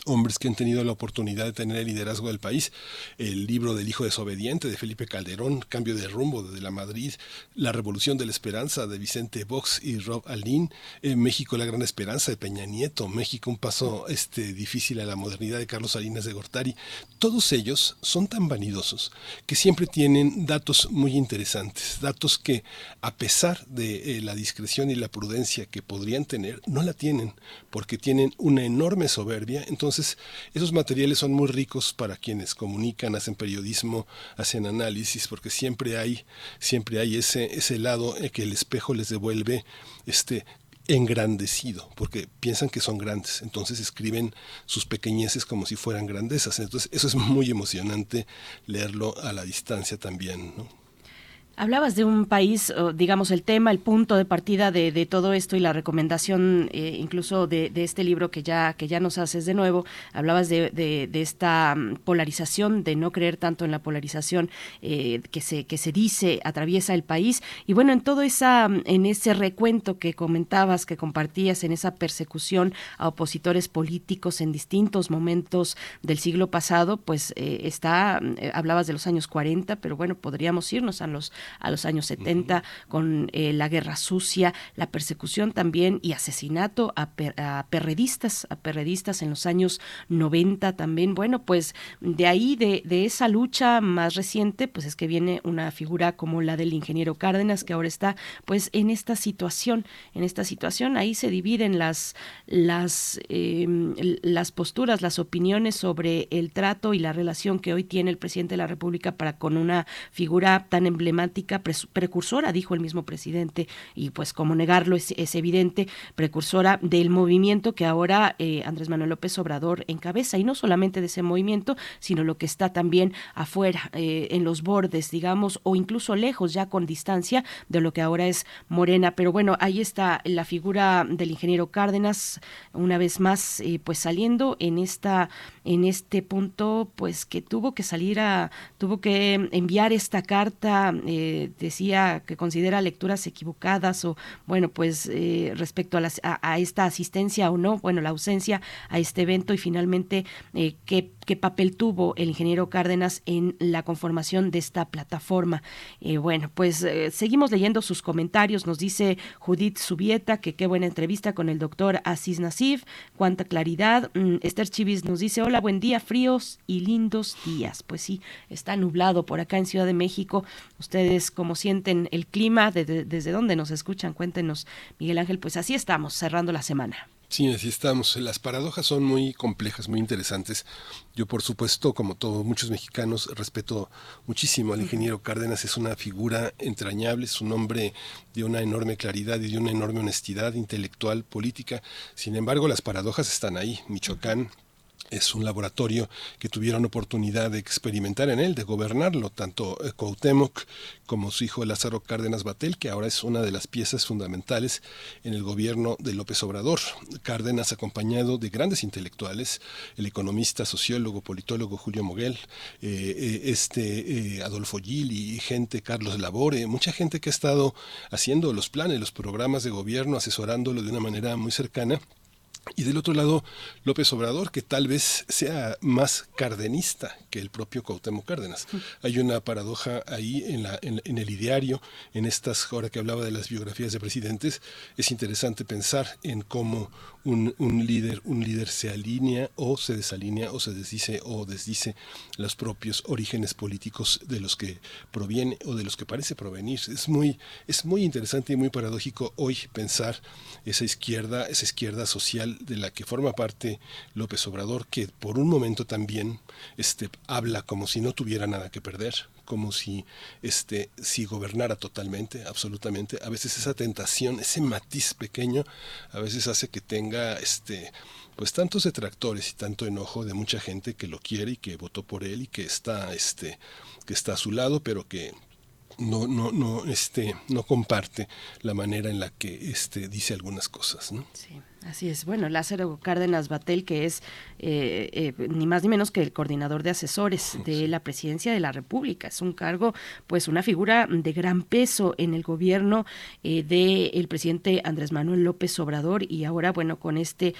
hombres que han tenido la oportunidad de tener el liderazgo del país. El libro del hijo desobediente de Felipe Calderón, Cambio de rumbo de la Madrid, La revolución de la esperanza de Vicente Vox y Rob Alin, eh, México la gran esperanza de Peña Nieto, México un paso este, difícil a la modernidad de Carlos Salinas de Gortari. Todos ellos son tan vanidosos que siempre tienen datos muy interesantes, datos que a pesar de eh, la discreción y la prudencia que podrían tener, no la tienen, porque tienen una enorme soberbia. Entonces, entonces, esos materiales son muy ricos para quienes comunican, hacen periodismo, hacen análisis, porque siempre hay, siempre hay ese, ese lado que el espejo les devuelve este engrandecido, porque piensan que son grandes, entonces escriben sus pequeñeces como si fueran grandezas. Entonces, eso es muy emocionante leerlo a la distancia también, ¿no? Hablabas de un país, digamos, el tema, el punto de partida de, de todo esto y la recomendación eh, incluso de, este libro que ya, que ya nos haces de nuevo. Hablabas de, de esta mm, polarización, de no creer tanto en la polarización eh, que, se, que se dice atraviesa el país. Y bueno, en todo esa, mm, en ese recuento que comentabas, que compartías, en esa persecución a opositores políticos en distintos momentos del siglo pasado, pues eh, está, mm, hablabas de los años 40, pero bueno, podríamos irnos a los a los años 70 con eh, la guerra sucia, la persecución también y asesinato a, perredistas, a perredistas en los años 90 también. Bueno, pues de ahí, de, de esa lucha más reciente, pues es que viene una figura como la del ingeniero Cárdenas, que ahora está pues en esta situación, en esta situación, ahí se dividen las, las, em, las posturas, las opiniones sobre el trato y la relación que hoy tiene el presidente de la República para con una figura tan emblemática precursora, dijo el mismo presidente, y pues como negarlo es, evidente, precursora del movimiento que ahora eh, Andrés Manuel López Obrador encabeza, y no solamente de ese movimiento, sino lo que está también afuera, eh, en los bordes, digamos, o incluso lejos, ya con distancia de lo que ahora es Morena. Pero bueno, ahí está la figura del ingeniero Cárdenas, una vez más, eh, pues saliendo en esta, en este punto, pues que tuvo que salir a, tuvo que enviar esta carta decía que considera lecturas equivocadas o, bueno, pues eh, respecto a, a, esta asistencia o no, bueno, la ausencia a este evento y finalmente eh, qué, qué papel tuvo el ingeniero Cárdenas en la conformación de esta plataforma. Eh, bueno, pues eh, seguimos leyendo sus comentarios. Nos dice Judith Subieta que qué buena entrevista con el doctor Asís Nasif, cuánta claridad. Mm, Esther Chivis nos dice, hola, buen día, fríos y lindos días. Pues sí, está nublado por acá en Ciudad de México. Ustedes, ¿cómo sienten el clima? ¿Desde dónde nos escuchan? Cuéntenos, Miguel Ángel. Pues así estamos, cerrando la semana. Sí, así estamos. Las paradojas son muy complejas, muy interesantes. Yo, por supuesto, como todos muchos mexicanos, respeto muchísimo al ingeniero Cárdenas. Es una figura entrañable, es un hombre de una enorme claridad y de una enorme honestidad intelectual, política. Sin embargo, las paradojas están ahí. Michoacán, es un laboratorio que tuvieron oportunidad de experimentar en él, de gobernarlo, tanto eh, Cuauhtémoc como su hijo Lázaro Cárdenas Batel, que ahora es una de las piezas fundamentales en el gobierno de López Obrador. Cárdenas acompañado de grandes intelectuales, el economista, sociólogo, politólogo Julio Moguel, eh, eh, este Adolfo Gil y gente, Carlos Labore, mucha gente que ha estado haciendo los planes, los programas de gobierno, asesorándolo de una manera muy cercana y del otro lado, López Obrador, que tal vez sea más cardenista que el propio Cuauhtémoc Cárdenas. Hay una paradoja ahí en, la, en, el ideario, en estas, ahora que hablaba de las biografías de presidentes, es interesante pensar en cómo un, un, líder, un líder se alinea o se desalinea o se desdice o desdice los propios orígenes políticos de los que proviene o de los que parece provenir. Es muy, es muy interesante y muy paradójico hoy pensar esa izquierda, esa izquierda social de la que forma parte López Obrador, que por un momento también este, habla como si no tuviera nada que perder, como si este si gobernara totalmente, absolutamente. A veces esa tentación, ese matiz pequeño, a veces hace que tenga este pues tantos detractores y tanto enojo de mucha gente que lo quiere y que votó por él y que está este que está a su lado, pero que no, no, no, este, no comparte la manera en la que este, dice algunas cosas. ¿no? Sí. Así es. Bueno, Lázaro Cárdenas Batel, que es eh, eh, ni más ni menos que el coordinador de asesores de la presidencia de la República. Es un cargo, pues una figura de gran peso en el gobierno eh, del presidente Andrés Manuel López Obrador y ahora, bueno, con este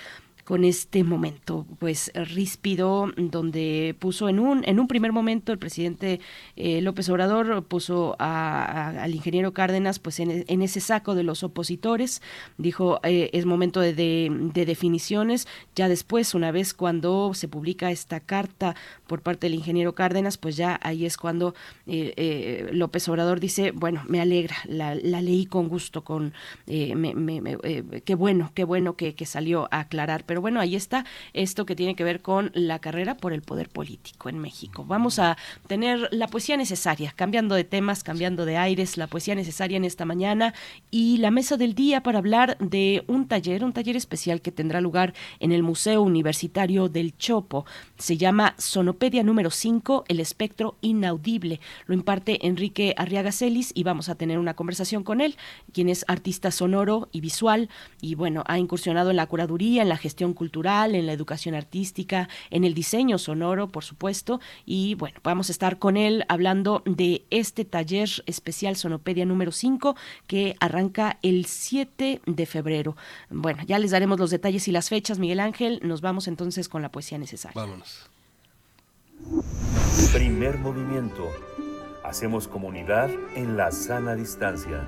con este momento pues ríspido donde puso en un en un primer momento el presidente eh, López Obrador puso al ingeniero Cárdenas pues en, ese saco de los opositores. Dijo eh, es momento de, de, definiciones. Ya después una vez cuando se publica esta carta por parte del ingeniero Cárdenas pues ya ahí es cuando eh, López Obrador dice bueno me alegra la, leí con gusto con qué bueno qué bueno que, que salió a aclarar pero bueno, ahí está esto que tiene que ver con la carrera por el poder político en México. Vamos a tener la poesía necesaria, cambiando de temas, cambiando de aires, la poesía necesaria en esta mañana y la mesa del día para hablar de un taller, un taller especial que tendrá lugar en el Museo Universitario del Chopo. Se llama Sonopedia número 5, el espectro inaudible. Lo imparte Enrique Arriaga Celis y vamos a tener una conversación con él, quien es artista sonoro y visual y bueno, ha incursionado en la curaduría, en la gestión cultural, en la educación artística, en el diseño sonoro, por supuesto. Y bueno, vamos a estar con él hablando de este taller especial Sonopedia número 5 que arranca el 7 de febrero. Bueno, ya les daremos los detalles y las fechas, Miguel Ángel. Nos vamos entonces con la poesía necesaria. Vámonos. Primer movimiento. Hacemos comunidad en la sana distancia.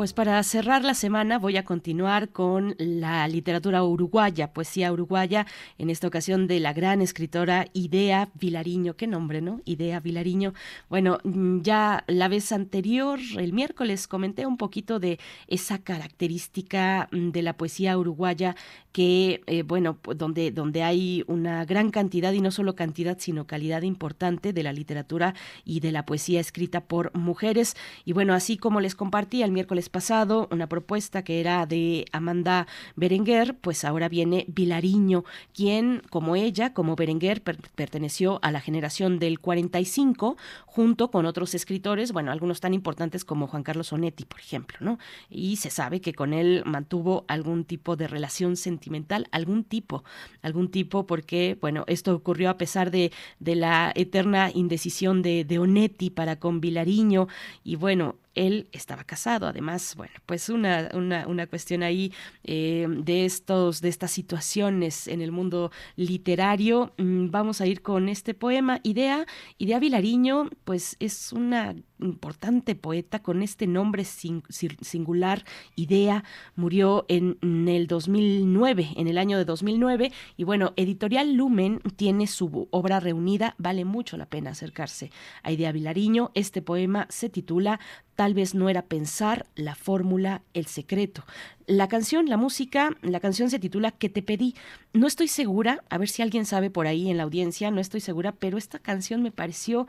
Pues para cerrar la semana voy a continuar con la literatura uruguaya, poesía uruguaya, en esta ocasión de la gran escritora Idea Vilariño. Qué nombre, ¿no? Idea Vilariño. Bueno, mm, ya la vez anterior, el miércoles, comenté un poquito de esa característica mm, de la poesía uruguaya que, eh, bueno, donde, donde hay una gran cantidad, y no solo cantidad, sino calidad importante de la literatura y de la poesía escrita por mujeres. Y bueno, así como les compartí el miércoles pasado, una propuesta que era de Amanda Berenguer, pues ahora viene Vilariño, quien, como ella, como Berenguer, perteneció a la generación del 45, junto con otros escritores, bueno, algunos tan importantes como Juan Carlos Onetti, por ejemplo, ¿no? Y se sabe que con él mantuvo algún tipo de relación sentimental, algún tipo, algún tipo, porque, bueno, esto ocurrió a pesar de, la eterna indecisión de, de Onetti para con Vilariño, y bueno, él estaba casado. Además, bueno, pues una, una, una cuestión ahí eh, de, estos, de estas situaciones en el mundo literario. Mm, vamos a ir con este poema. Idea, Idea Vilariño, pues es una importante poeta con este nombre singular, Idea, murió en, el 2009, en el año de 2009, y bueno, Editorial Lumen tiene su obra reunida, vale mucho la pena acercarse a Idea Vilariño. Este poema se titula Tal vez no era pensar la fórmula, el secreto. La canción, la música, la canción se titula Que te pedí. No estoy segura, a ver si alguien sabe por ahí en la audiencia, no estoy segura, pero esta canción me pareció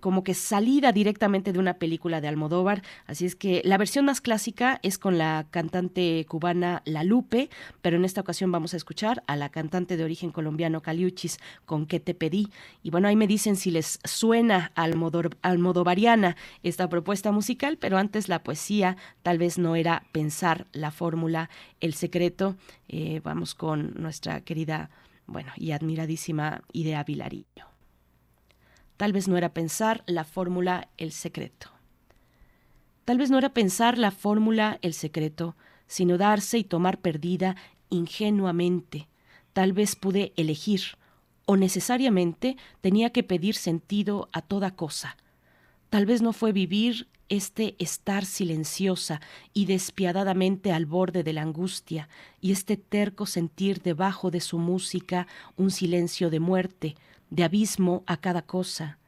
como que salida directamente de una película de Almodóvar. Así es que la versión más clásica es con la cantante cubana La Lupe, pero en esta ocasión vamos a escuchar a la cantante de origen colombiano Caliuchis con ¿Qué te pedí? Y bueno, ahí me dicen si les suena almodovariana esta propuesta musical, pero antes la poesía tal vez no era pensar la fórmula, el secreto. Eh, vamos con nuestra querida, bueno, y admiradísima Idea Vilariño. Tal vez no era pensar la fórmula el secreto. Tal vez no era pensar la fórmula el secreto, sino darse y tomar perdida ingenuamente. Tal vez pude elegir, o necesariamente tenía que pedir sentido a toda cosa. Tal vez no fue vivir este estar silenciosa y despiadadamente al borde de la angustia, y este terco sentir debajo de su música un silencio de muerte, de abismo a cada cosa.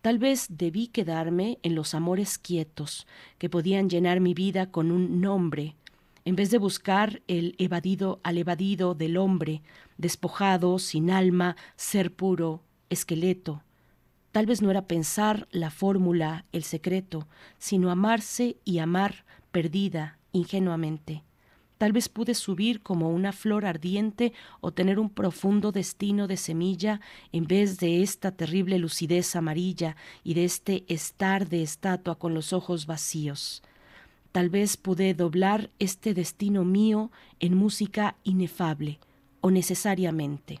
Tal vez debí quedarme en los amores quietos que podían llenar mi vida con un nombre, en vez de buscar el evadido al evadido del hombre, despojado, sin alma, ser puro, esqueleto. Tal vez no era pensar la fórmula, el secreto, sino amarse y amar perdida, ingenuamente. Tal vez pude subir como una flor ardiente o tener un profundo destino de semilla en vez de esta terrible lucidez amarilla y de este estar de estatua con los ojos vacíos. Tal vez pude doblar este destino mío en música inefable o necesariamente.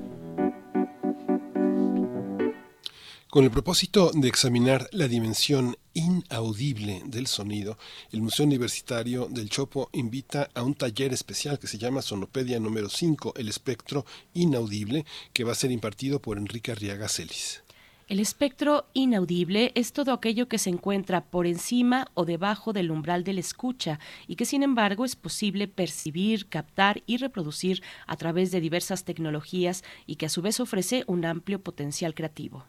Con el propósito de examinar la dimensión inaudible del sonido, el Museo Universitario del Chopo invita a un taller especial que se llama Sonopedia número 5, el espectro inaudible, que va a ser impartido por Enrique Arriaga Celis. El espectro inaudible es todo aquello que se encuentra por encima o debajo del umbral de la escucha y que sin embargo es posible percibir, captar y reproducir a través de diversas tecnologías y que a su vez ofrece un amplio potencial creativo.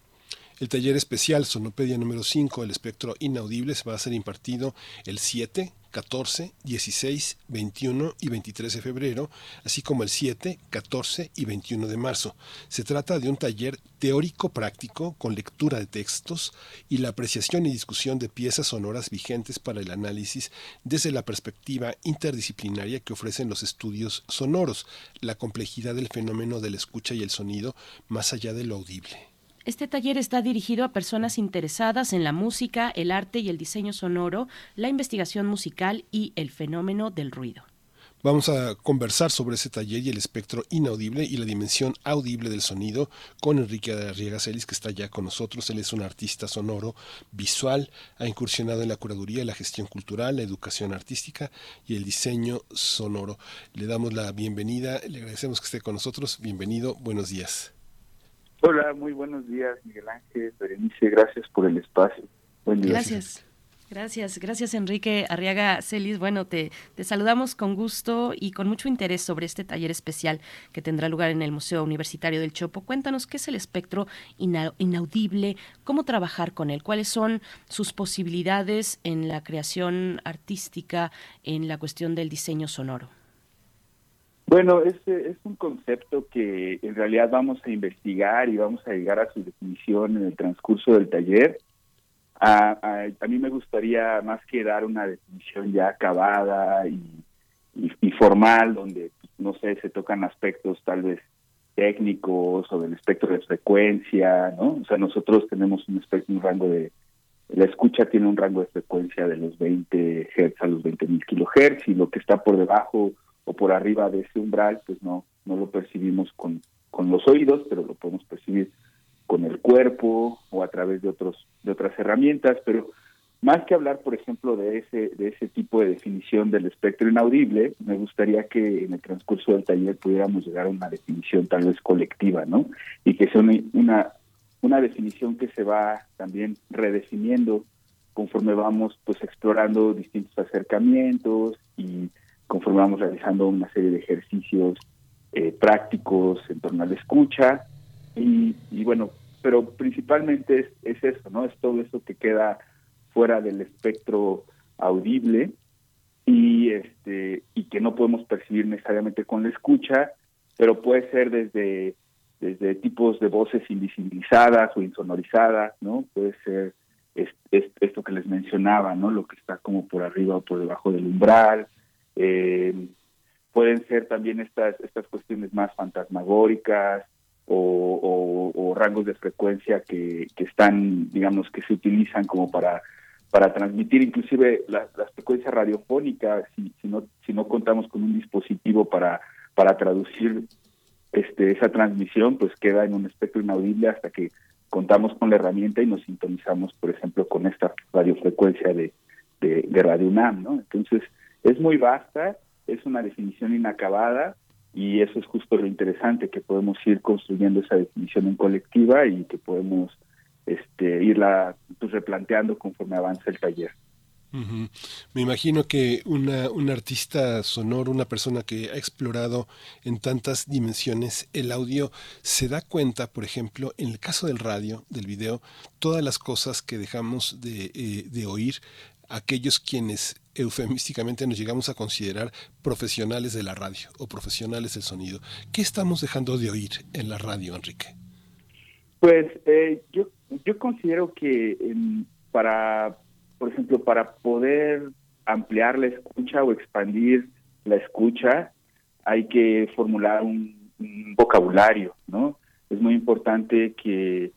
El taller especial Sonopedia número 5, el espectro inaudible, se va a ser impartido el 7, 14, 16, 21 y 23 de febrero, así como el 7, 14 y 21 de marzo. Se trata de un taller teórico práctico con lectura de textos y la apreciación y discusión de piezas sonoras vigentes para el análisis desde la perspectiva interdisciplinaria que ofrecen los estudios sonoros, la complejidad del fenómeno de la escucha y el sonido más allá de lo audible. Este taller está dirigido a personas interesadas en la música, el arte y el diseño sonoro, la investigación musical y el fenómeno del ruido. Vamos a conversar sobre ese taller y el espectro inaudible y la dimensión audible del sonido con Enrique Arriaga Celis, que está ya con nosotros. Él es un artista sonoro, visual, ha incursionado en la curaduría, la gestión cultural, la educación artística y el diseño sonoro. Le damos la bienvenida, le agradecemos que esté con nosotros. Bienvenido, buenos días. Hola, muy buenos días, Miguel Ángel, Berenice, gracias por el espacio. Buen día. Gracias. Gracias, gracias Enrique Arriaga Celis. Bueno, te, te, saludamos con gusto y con mucho interés sobre este taller especial que tendrá lugar en el Museo Universitario del Chopo. Cuéntanos qué es el espectro inaudible, cómo trabajar con él, cuáles son sus posibilidades en la creación artística, en la cuestión del diseño sonoro. Bueno, es, es un concepto que en realidad vamos a investigar y vamos a llegar a su definición en el transcurso del taller. A, a, mí me gustaría más que dar una definición ya acabada y, y, formal, donde, no sé, se tocan aspectos tal vez técnicos o del espectro de frecuencia, ¿no? O sea, nosotros tenemos un espectro, un rango de, la escucha tiene un rango de frecuencia de los 20 Hz a los 20.000 kilohertz y lo que está por debajo o por arriba de ese umbral, pues no, no lo percibimos con, con los oídos, pero lo podemos percibir con el cuerpo o a través de otros de otras herramientas, pero más que hablar, por ejemplo, de ese de ese tipo de definición del espectro inaudible, me gustaría que en el transcurso del taller pudiéramos llegar a una definición tal vez colectiva, ¿no? Y que sea una una definición que se va también redefiniendo conforme vamos pues explorando distintos acercamientos y conforme vamos realizando una serie de ejercicios eh, prácticos en torno a la escucha y, bueno, pero principalmente es, es, eso, ¿no? Es todo eso que queda fuera del espectro audible y este y que no podemos percibir necesariamente con la escucha, pero puede ser desde desde tipos de voces invisibilizadas o insonorizadas, ¿no? Puede ser esto que les mencionaba, ¿no? Lo que está como por arriba o por debajo del umbral, eh, pueden ser también estas, estas cuestiones más fantasmagóricas o, rangos de frecuencia que, que, están, digamos, que se utilizan como para, para transmitir inclusive las frecuencias radiofónicas, si, si, no, si no contamos con un dispositivo para, para traducir este, esa transmisión, pues queda en un espectro inaudible hasta que contamos con la herramienta y nos sintonizamos, por ejemplo, con esta radiofrecuencia de, de, de Radio UNAM, ¿no? Entonces, es muy vasta, es una definición inacabada y eso es justo lo interesante, que podemos ir construyendo esa definición en colectiva y que podemos este, irla pues, replanteando conforme avanza el taller. Me imagino que una, un artista sonoro, una persona que ha explorado en tantas dimensiones el audio, se da cuenta, por ejemplo, en el caso del radio, del video, todas las cosas que dejamos de, eh, de oír, aquellos quienes eufemísticamente nos llegamos a considerar profesionales de la radio o profesionales del sonido. ¿Qué estamos dejando de oír en la radio, Enrique? Pues eh, yo, yo considero que para, por ejemplo, para poder ampliar la escucha o expandir la escucha, hay que formular un, vocabulario, ¿no? Es muy importante que,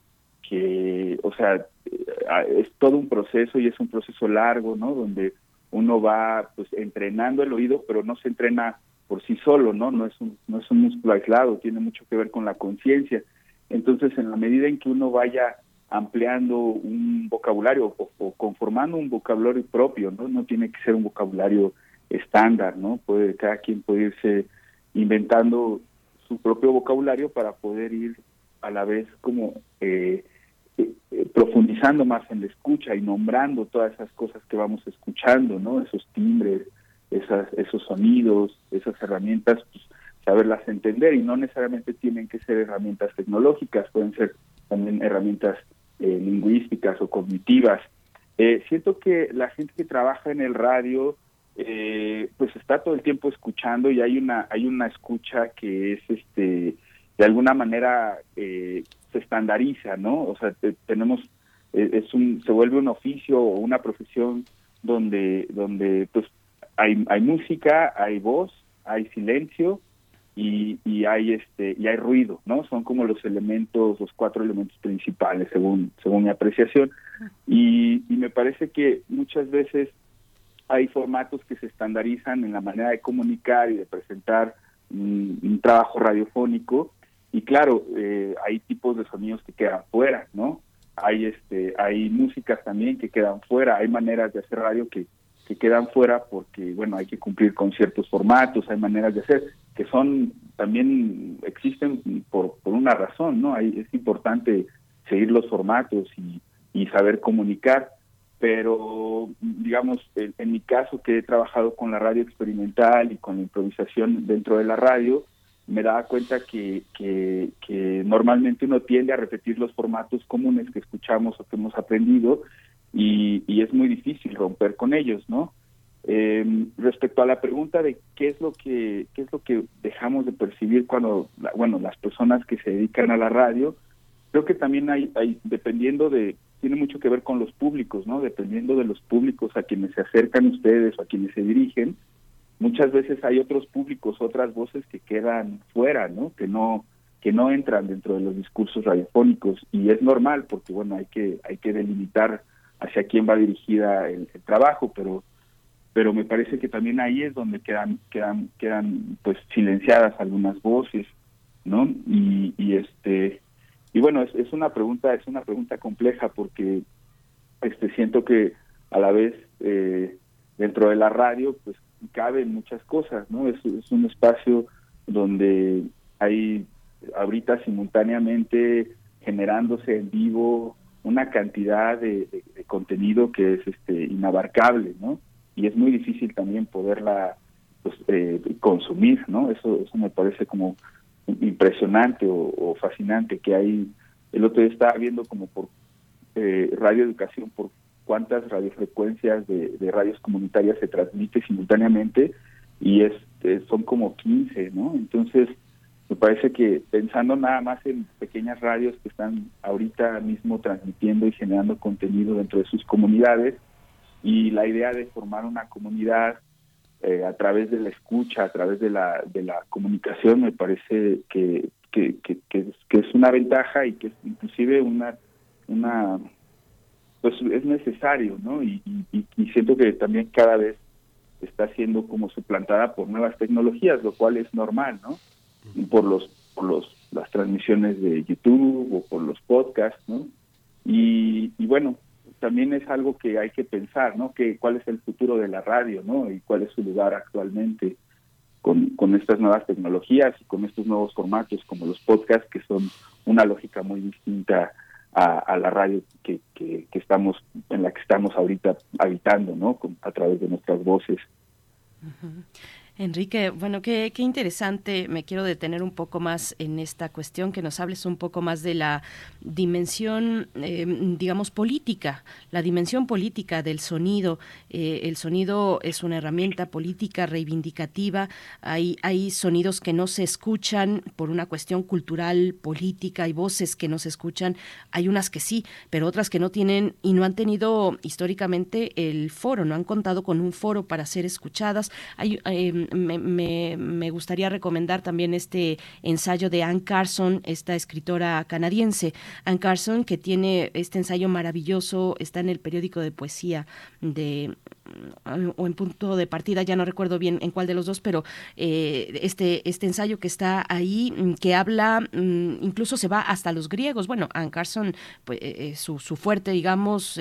que, o sea, es todo un proceso y es un proceso largo, ¿no? Donde uno va pues entrenando el oído, pero no se entrena por sí solo, ¿no? No es un, no es un músculo aislado, tiene mucho que ver con la conciencia. Entonces, en la medida en que uno vaya ampliando un vocabulario o, conformando un vocabulario propio, ¿no? No tiene que ser un vocabulario estándar, ¿no? Puede, cada quien puede irse inventando su propio vocabulario para poder ir a la vez como eh, eh, eh, profundizando más en la escucha y nombrando todas esas cosas que vamos escuchando, ¿no? Esos timbres, esas, esos sonidos, esas herramientas, pues, saberlas entender y no necesariamente tienen que ser herramientas tecnológicas, pueden ser también herramientas eh, lingüísticas o cognitivas. Eh, siento que la gente que trabaja en el radio, eh, pues está todo el tiempo escuchando y hay una hay una escucha que es este de alguna manera se estandariza, ¿no? O sea, tenemos es un se vuelve un oficio o una profesión donde donde pues hay hay música, hay voz, hay silencio y, y hay este y hay ruido no son como los elementos los cuatro elementos principales según según mi apreciación y, y me parece que muchas veces hay formatos que se estandarizan en la manera de comunicar y de presentar un trabajo radiofónico y claro eh, hay tipos de sonidos que quedan fuera no hay este hay músicas también que quedan fuera hay maneras de hacer radio que que quedan fuera porque, bueno, hay que cumplir con ciertos formatos, hay maneras de hacer que son, también existen por, por una razón, ¿no? Hay, es importante seguir los formatos y, y saber comunicar, pero, digamos, en, en, mi caso que he trabajado con la radio experimental y con la improvisación dentro de la radio, me daba cuenta que, que, normalmente uno tiende a repetir los formatos comunes que escuchamos o que hemos aprendido y, y es muy difícil romper con ellos, ¿no? Eh, respecto a la pregunta de qué es lo que qué es lo que dejamos de percibir cuando bueno las personas que se dedican a la radio creo que también hay, hay dependiendo de tiene mucho que ver con los públicos no dependiendo de los públicos a quienes se acercan ustedes o a quienes se dirigen muchas veces hay otros públicos otras voces que quedan fuera no que no que no entran dentro de los discursos radiofónicos. Y es normal porque bueno hay que hay que delimitar hacia quién va dirigida el, el trabajo pero pero me parece que también ahí es donde quedan quedan quedan pues silenciadas algunas voces no y, y este y bueno es, es una pregunta es una pregunta compleja porque este siento que a la vez eh, dentro de la radio pues caben muchas cosas no es, un espacio donde hay ahorita simultáneamente generándose en vivo una cantidad de, contenido que es este inabarcable no y es muy difícil también poderla pues, eh, consumir, ¿no? Eso, eso me parece como impresionante o, o, fascinante que hay. El otro día estaba viendo como por eh, radio educación por cuántas radiofrecuencias de, radios comunitarias se transmite simultáneamente y es, son como 15, ¿no? Entonces, me parece que pensando nada más en pequeñas radios que están ahorita mismo transmitiendo y generando contenido dentro de sus comunidades, y la idea de formar una comunidad eh, a través de la escucha, a través de la, de la comunicación, me parece que, que, que, que, es, que es una ventaja y que es inclusive una, una pues es necesario, ¿no? Y, y, y siento que también cada vez está siendo como suplantada por nuevas tecnologías, lo cual es normal, ¿no? Por los, por los las transmisiones de YouTube o por los podcasts, ¿no? Y, y bueno, también es algo que hay que pensar, ¿no? Que cuál es el futuro de la radio, ¿no? Y cuál es su lugar actualmente con, con estas nuevas tecnologías y con estos nuevos formatos como los podcasts que son una lógica muy distinta a, a la radio que, que, estamos en la que estamos ahorita habitando, ¿no? A través de nuestras voces. Enrique, bueno, qué, qué, interesante. Me quiero detener un poco más en esta cuestión, que nos hables un poco más de la dimensión, eh, digamos, política, la dimensión política del sonido. Eh, el sonido es una herramienta política reivindicativa. Hay, hay sonidos que no se escuchan por una cuestión cultural, política, hay voces que no se escuchan, hay unas que sí, pero otras que no tienen y no han tenido históricamente el foro, no han contado con un foro para ser escuchadas. Hay, eh, me, gustaría recomendar también este ensayo de Anne Carson, esta escritora canadiense. Anne Carson, que tiene este ensayo maravilloso, está en el periódico de poesía de o en punto de partida, ya no recuerdo bien en cuál de los dos, pero eh, este, este ensayo que está ahí, mm, que habla, mm, incluso se va hasta los griegos. Bueno, Anne Carson, pues, eh, eh, su, su, fuerte, digamos,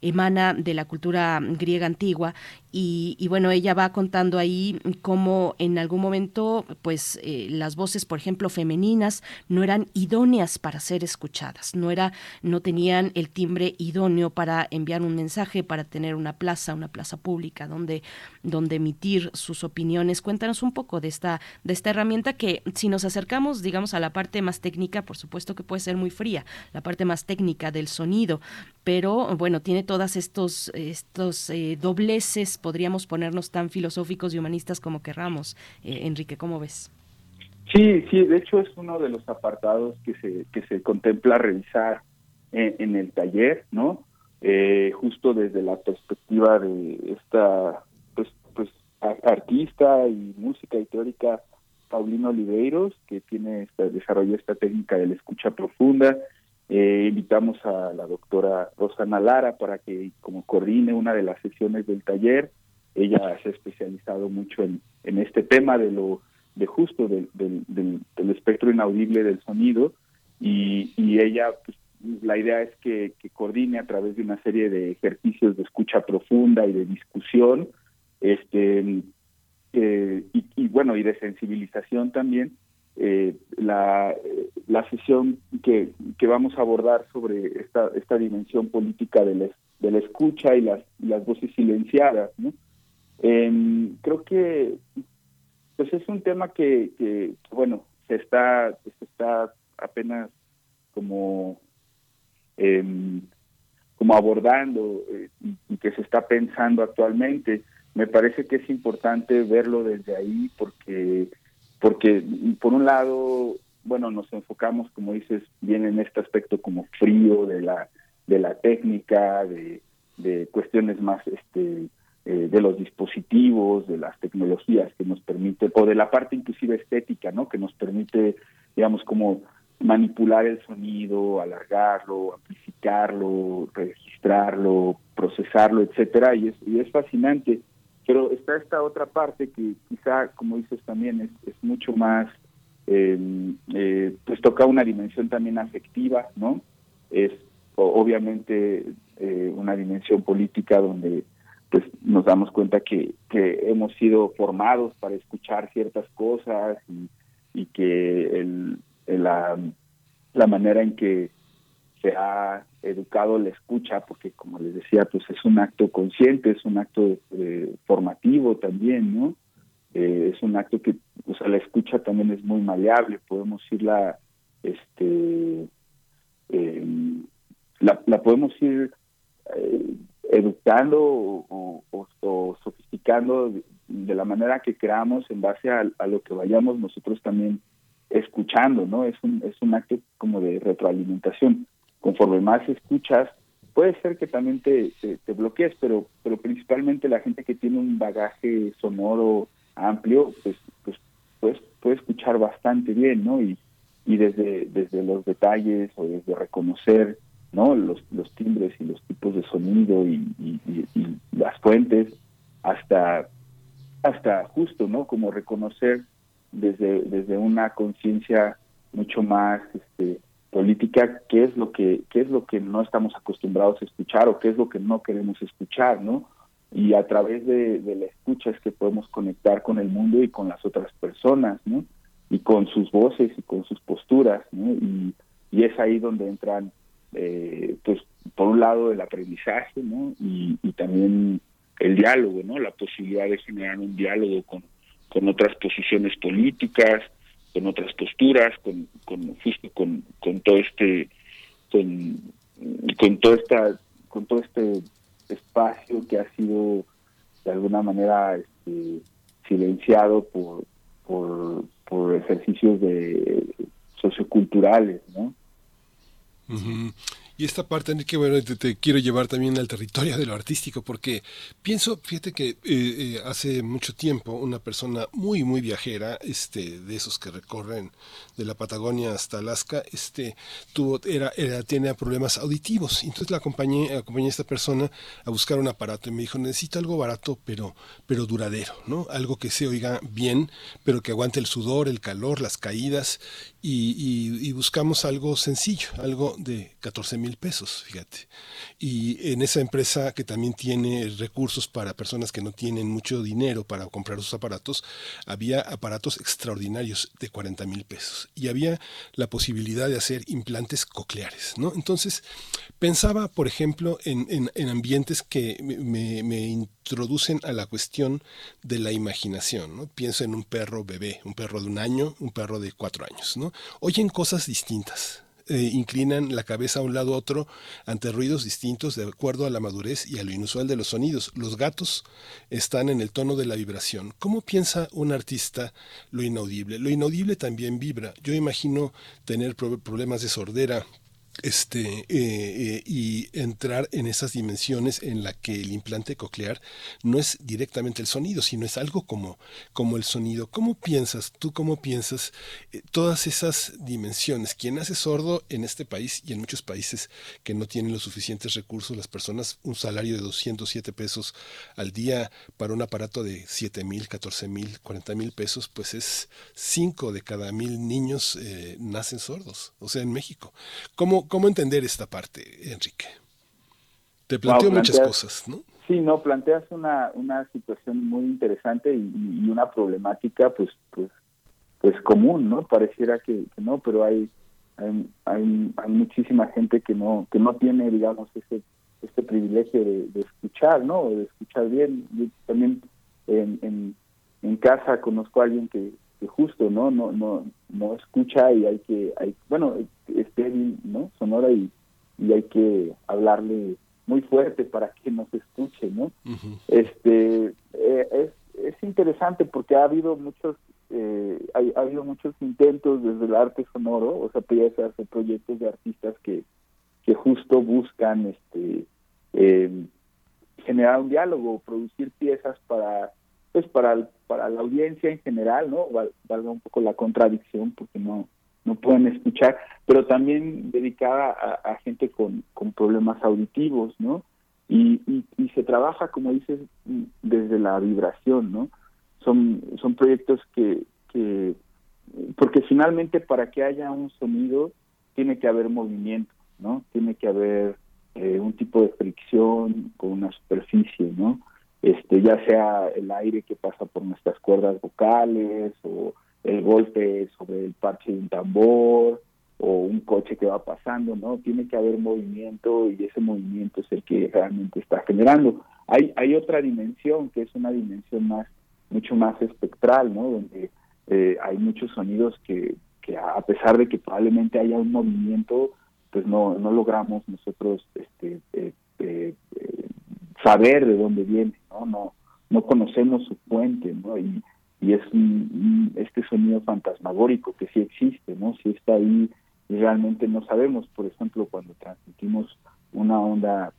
emana de la cultura griega antigua y, bueno, ella va contando ahí cómo en algún momento, pues las voces, por ejemplo, femeninas no eran idóneas para ser escuchadas, no era, no tenían el timbre idóneo para enviar un mensaje, para tener una plaza, una plaza pública donde, donde emitir sus opiniones. Cuéntanos un poco de esta, de esta herramienta que si nos acercamos, digamos, a la parte más técnica, por supuesto que puede ser muy fría, la parte más técnica del sonido, pero bueno, tiene todas estos, estos eh, dobleces, podríamos ponernos tan filosóficos y humanistas como querramos. Eh, Enrique, ¿cómo ves? Sí, sí, de hecho es uno de los apartados que se, que se contempla revisar en, en el taller, ¿no? Eh, justo desde la perspectiva de esta pues, pues artista y música y teórica Paulino Oliveiros, que tiene esta, desarrolló esta técnica de la escucha profunda. Eh, invitamos a la doctora Rosana Lara para que como coordine una de las sesiones del taller. Ella se ha especializado mucho en, este tema de lo de justo del, del, del, espectro inaudible del sonido y, y ella pues, la idea es que, coordine a través de una serie de ejercicios de escucha profunda y de discusión, este, eh, y, bueno, y de sensibilización también, eh, la, la sesión que, que vamos a abordar sobre esta, esta dimensión política de la, de escucha y las, las voces silenciadas, ¿no? Em, creo que pues es un tema que, que, bueno, se está, se está apenas como eh, como abordando eh, y, que se está pensando actualmente. Me parece que es importante verlo desde ahí porque, porque por un lado, bueno, nos enfocamos, como dices, bien en este aspecto como frío de la, de la técnica, de, de cuestiones más este, eh, de los dispositivos, de las tecnologías que nos permiten, o de la parte inclusive estética, ¿no? Que nos permite, digamos, como manipular el sonido, alargarlo, amplificarlo, registrarlo, procesarlo, etcétera, y es, y es fascinante. Pero está esta otra parte que quizá, como dices también, es, es mucho más, eh, eh, pues toca una dimensión también afectiva, ¿no? Es obviamente eh, una dimensión política donde pues nos damos cuenta que, que hemos sido formados para escuchar ciertas cosas y, y que el, la, la manera en que se ha educado la escucha, porque como les decía, pues es un acto consciente, es un acto eh, formativo también, ¿no? Eh, es un acto que, o sea, la escucha también es muy maleable, podemos irla, este, em, la, la podemos ir eh, educando o, sofisticando de, la manera que creamos en base a lo que vayamos nosotros también escuchando, ¿no? Es un, es un acto como de retroalimentación. Conforme más escuchas, puede ser que también te, te, bloquees, pero, pero principalmente la gente que tiene un bagaje sonoro amplio, pues, pues, pues puede escuchar bastante bien, ¿no? Y, y desde, desde los detalles o desde reconocer, ¿no? Los, los timbres y los tipos de sonido y, y, y las fuentes, hasta, hasta justo, ¿no? Como reconocer desde, desde una conciencia mucho más este, política qué es lo que qué es lo que no estamos acostumbrados a escuchar o qué es lo que no queremos escuchar no y a través de, la escucha es que podemos conectar con el mundo y con las otras personas no y con sus voces y con sus posturas ¿no? y, es ahí donde entran eh, pues por un lado el aprendizaje no y, y también el diálogo no la posibilidad de generar un diálogo con con otras posiciones políticas, con otras posturas, con, con justo con, con todo este con, con todo esta con todo este espacio que ha sido de alguna manera este, silenciado por, por, por ejercicios de socioculturales, ¿no? Y esta parte, Enrique, bueno, te, quiero llevar también al territorio de lo artístico, porque pienso, fíjate que eh, eh, hace mucho tiempo una persona muy, muy viajera, este, de esos que recorren de la Patagonia hasta Alaska, este, tuvo, era, era, tiene problemas auditivos. Entonces la acompañé, acompañé a esta persona a buscar un aparato y me dijo, necesito algo barato, pero, pero duradero, ¿no? Algo que se oiga bien, pero que aguante el sudor, el calor, las caídas, y, buscamos algo sencillo, algo de 14 mil pesos, fíjate. Y en esa empresa que también tiene recursos para personas que no tienen mucho dinero para comprar sus aparatos, había aparatos extraordinarios de 40 mil pesos y había la posibilidad de hacer implantes cocleares, ¿no? Entonces, pensaba, por ejemplo, en, ambientes que me, me, introducen a la cuestión de la imaginación, ¿no? Pienso en un perro bebé, un perro de un año, un perro de cuatro años, ¿no? Oyen cosas distintas, eh, inclinan la cabeza a un lado a otro ante ruidos distintos de acuerdo a la madurez y a lo inusual de los sonidos. Los gatos están en el tono de la vibración. ¿Cómo piensa un artista lo inaudible? Lo inaudible también vibra. Yo imagino tener problemas de sordera, este, eh, eh, y entrar en esas dimensiones en la que el implante coclear no es directamente el sonido, sino es algo como, como el sonido. ¿Cómo piensas, tú cómo piensas eh, todas esas dimensiones? ¿Quién hace sordo en este país y en muchos países que no tienen los suficientes recursos, las personas, un salario de 207 pesos al día para un aparato de 7 mil, 14 mil, 40 mil pesos, pues es 5 de cada mil niños nacen sordos, o sea, en México. ¿Cómo, ¿Cómo, entender esta parte, Enrique? Te planteo muchas cosas, ¿no? Sí, no, planteas una, una situación muy interesante y, una problemática, pues, pues, pues común, ¿no? Pareciera que, no, pero hay, hay, hay, muchísima gente que no, que no tiene, digamos, ese, este privilegio de, escuchar, ¿no? De escuchar bien. Yo también en, en, en casa conozco a alguien que, justo no no no no escucha y hay que hay bueno es débil no sonora y, y hay que hablarle muy fuerte para que nos escuche no este eh, es es interesante porque ha habido muchos eh, ha habido muchos intentos desde el arte sonoro o sea piezas o proyectos de artistas que que justo buscan este eh, generar un diálogo producir piezas para pues para, para la audiencia en general, ¿no? Valga un poco la contradicción porque no, no pueden escuchar, pero también dedicada a, gente con, con, problemas auditivos, ¿no? Y, y, se trabaja, como dices, desde la vibración, ¿no? Son, son proyectos que, que, porque finalmente para que haya un sonido tiene que haber movimiento, ¿no? Tiene que haber eh, un tipo de fricción con una superficie, ¿no? Este, ya sea el aire que pasa por nuestras cuerdas vocales o el golpe sobre el parche de un tambor o un coche que va pasando, ¿no? Tiene que haber movimiento y ese movimiento es el que realmente está generando. Hay, hay otra dimensión que es una dimensión más, mucho más espectral, ¿no? Donde eh, hay muchos sonidos que, que a pesar de que probablemente haya un movimiento, pues no, no logramos nosotros este, eh, eh, saber de dónde viene, ¿no? No, no conocemos su fuente, ¿no? Y, y es este sonido fantasmagórico que sí existe, ¿no? Si está ahí y realmente no sabemos, por ejemplo, cuando transmitimos una onda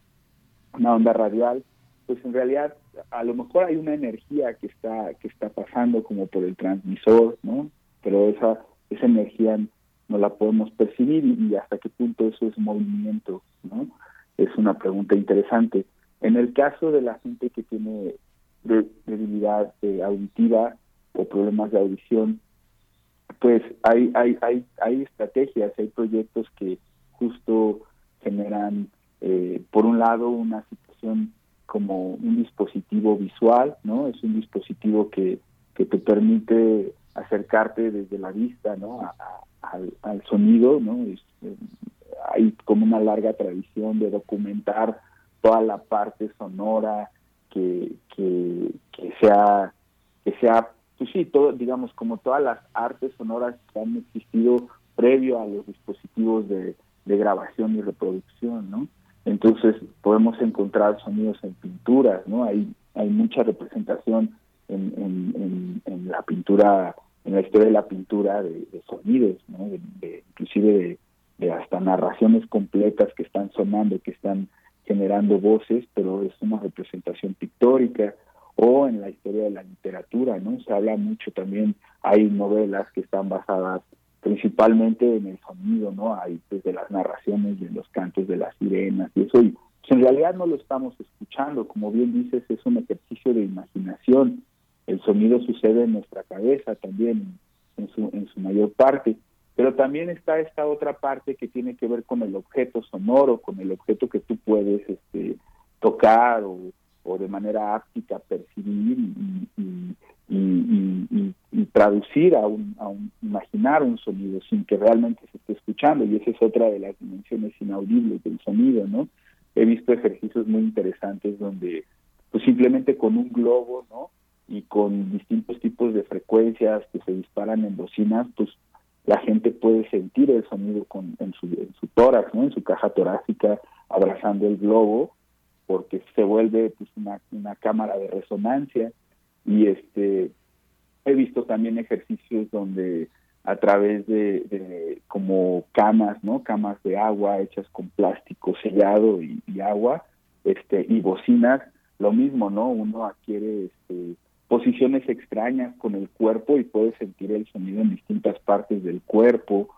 una onda radial, pues en realidad a lo mejor hay una energía que está que está pasando como por el transmisor, ¿no? Pero esa esa energía no la podemos percibir y hasta qué punto eso es movimiento, ¿no? Es una pregunta interesante. En el caso de la gente que tiene debilidad eh, auditiva o problemas de audición, pues hay, hay, hay, hay estrategias, hay proyectos que justo generan, eh, por un lado, una situación como un dispositivo visual, ¿no? Es un dispositivo que, que te permite acercarte desde la vista, ¿no? al, sonido, ¿no? Eh, hay como una larga tradición de documentar toda la parte sonora que, que, sea, que sea, pues sí, todo, digamos, como todas las artes sonoras que han existido previo a los dispositivos de, grabación y reproducción, ¿no? Entonces podemos encontrar sonidos en pinturas, ¿no? Hay, hay mucha representación en, en, la pintura, en la historia de la pintura de, sonidos, ¿no? De, inclusive de, hasta narraciones completas que están sonando, que están generando voces, pero es una representación pictórica, o en la historia de la literatura, ¿no? Se habla mucho también, hay novelas que están basadas principalmente en el sonido, ¿no? Hay desde las narraciones en los cantos de las sirenas y eso, y pues, en realidad no lo estamos escuchando, como bien dices, es un ejercicio de imaginación, el sonido sucede en nuestra cabeza también, en su, en su mayor parte, pero también está esta otra parte que tiene que ver con el objeto sonoro, con el objeto que tú puedes este, tocar o, de manera áptica percibir y, traducir a un, imaginar un sonido sin que realmente se esté escuchando y esa es otra de las dimensiones inaudibles del sonido, ¿no? He visto ejercicios muy interesantes donde pues simplemente con un globo, ¿no? Y con distintos tipos de frecuencias que se disparan en bocinas, pues la gente puede sentir el sonido con, en, su, en tórax, ¿no? en su caja torácica, abrazando el globo, porque se vuelve pues, una, una cámara de resonancia. Y este he visto también ejercicios donde a través de, de, como camas, ¿no? Camas de agua hechas con plástico sellado y, y, agua, este, y bocinas, lo mismo, ¿no? Uno adquiere este, posiciones extrañas con el cuerpo y puedes sentir el sonido en distintas partes del cuerpo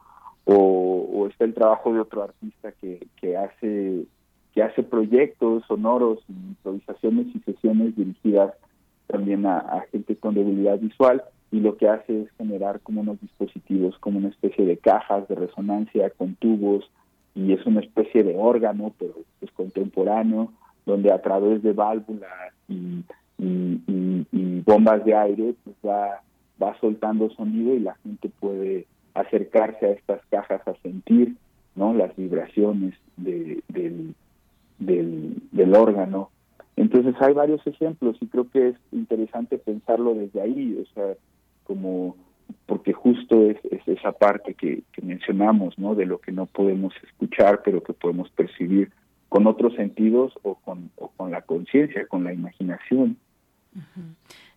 o, está el trabajo de otro artista que, que hace que hace proyectos sonoros improvisaciones y sesiones dirigidas también a, gente con debilidad visual y lo que hace es generar como unos dispositivos como una especie de cajas de resonancia con tubos y es una especie de órgano pero es contemporáneo donde a través de válvulas y y, bombas de aire, pues va, va soltando sonido y la gente puede acercarse a estas cajas a sentir no las vibraciones de, del, del, órgano. Entonces hay varios ejemplos y creo que es interesante pensarlo desde ahí, o sea, como porque justo es, esa parte que, que, mencionamos, ¿no? De lo que no podemos escuchar, pero que podemos percibir con otros sentidos o con, o con la conciencia, con la imaginación.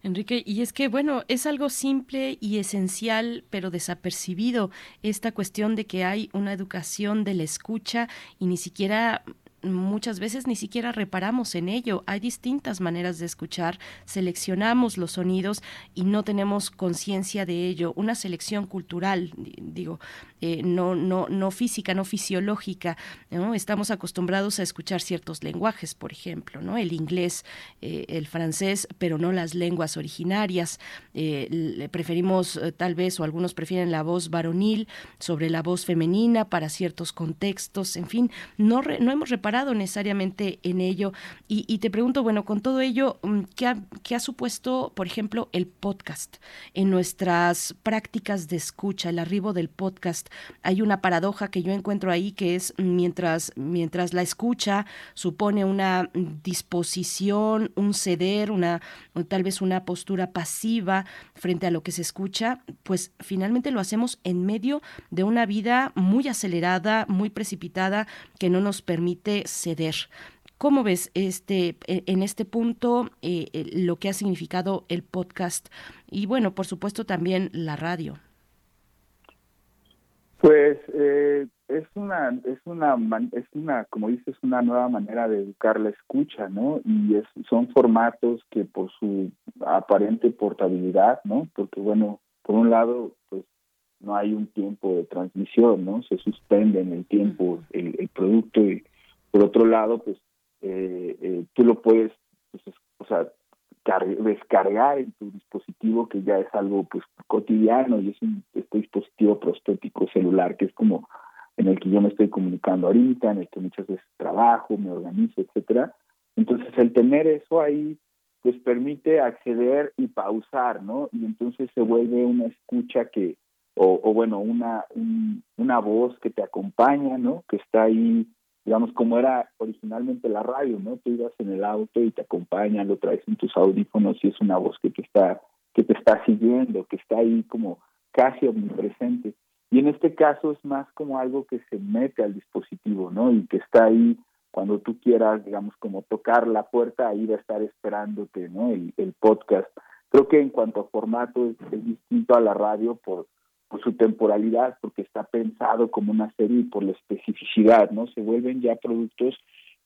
Enrique, y es que, bueno, es algo simple y esencial, pero desapercibido, esta cuestión de que hay una educación de la escucha y ni siquiera muchas veces ni siquiera reparamos en ello. Hay distintas maneras de escuchar, seleccionamos los sonidos y no tenemos conciencia de ello. Una selección cultural, digo, eh, no, no, no física, no fisiológica. ¿no? Estamos acostumbrados a escuchar ciertos lenguajes, por ejemplo, ¿no? el inglés, eh, el francés, pero no las lenguas originarias. Eh, preferimos tal vez, o algunos prefieren la voz varonil sobre la voz femenina para ciertos contextos. En fin, no, no hemos reparado necesariamente en ello. Y, te pregunto, bueno, con todo ello, mm, ¿qué ¿qué ha supuesto, por ejemplo, el podcast en nuestras prácticas de escucha, el arribo del podcast? Hay una paradoja que yo encuentro ahí que es mientras, mientras la escucha supone una disposición, un ceder, una tal vez una postura pasiva frente a lo que se escucha, pues finalmente lo hacemos en medio de una vida muy acelerada, muy precipitada, que no nos permite ceder. ¿Cómo ves este e, en este punto eh, lo que ha significado el podcast y bueno, por supuesto también la radio? Pues eh, es una, es una, es una, como dices, una nueva manera de educar la escucha, ¿no? Y es, son formatos que por su aparente portabilidad, ¿no? Porque bueno, por un lado, pues no hay un tiempo de transmisión, ¿no? Se suspende en el tiempo el, el producto y por otro lado, pues eh, eh, tú lo puedes, pues, o sea, descargar en tu dispositivo que ya es algo pues cotidiano y es un este dispositivo prostético celular que es como en el que yo me estoy comunicando ahorita, en el que muchas veces trabajo, me organizo, etcétera. Entonces el tener eso ahí pues permite acceder y pausar, ¿no? Y entonces se vuelve una escucha que o, o bueno, una una voz que te acompaña, ¿no? Que está ahí digamos, como era originalmente la radio, ¿no? Tú ibas en el auto y te acompaña, lo traes en tus audífonos y es una voz que te está, que te está siguiendo, que está ahí como casi omnipresente. Y en este caso es más como algo que se mete al dispositivo, ¿no? Y que está ahí cuando tú quieras, digamos, como tocar la puerta, ahí va a estar esperándote, ¿no? El, el podcast. Creo que en cuanto a formato es, distinto a la radio por, por su temporalidad, porque está pensado como una serie y por la especificidad, ¿no? Se vuelven ya productos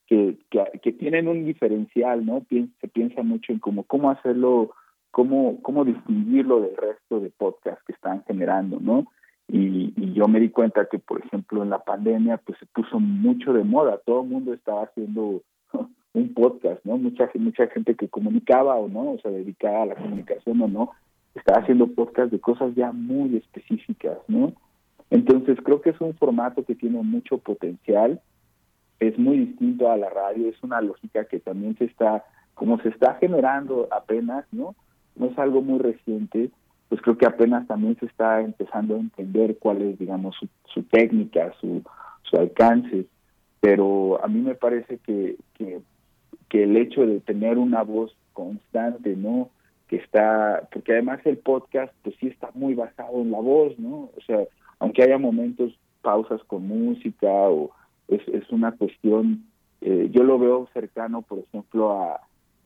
que, que, tienen un diferencial, ¿no? se piensa mucho en cómo, cómo hacerlo, cómo, cómo distinguirlo del resto de podcasts que están generando, ¿no? Y, y, yo me di cuenta que, por ejemplo, en la pandemia, pues se puso mucho de moda, todo el mundo estaba haciendo un podcast, ¿no? Mucha, mucha gente que comunicaba o no, o sea, dedicada a la comunicación o no, estaba haciendo podcast de cosas ya muy específicas, ¿no? Entonces creo que es un formato que tiene mucho potencial, es muy distinto a la radio, es una lógica que también se está, como se está generando apenas, ¿no? No es algo muy reciente, pues creo que apenas también se está empezando a entender cuál es, digamos, su, técnica, su, su alcance, pero a mí me parece que, que, que el hecho de tener una voz constante, ¿no? Está, porque además el podcast pues sí está muy basado en la voz, ¿no? O sea, aunque haya momentos, pausas con música o es, es una cuestión, eh, yo lo veo cercano, por ejemplo, a,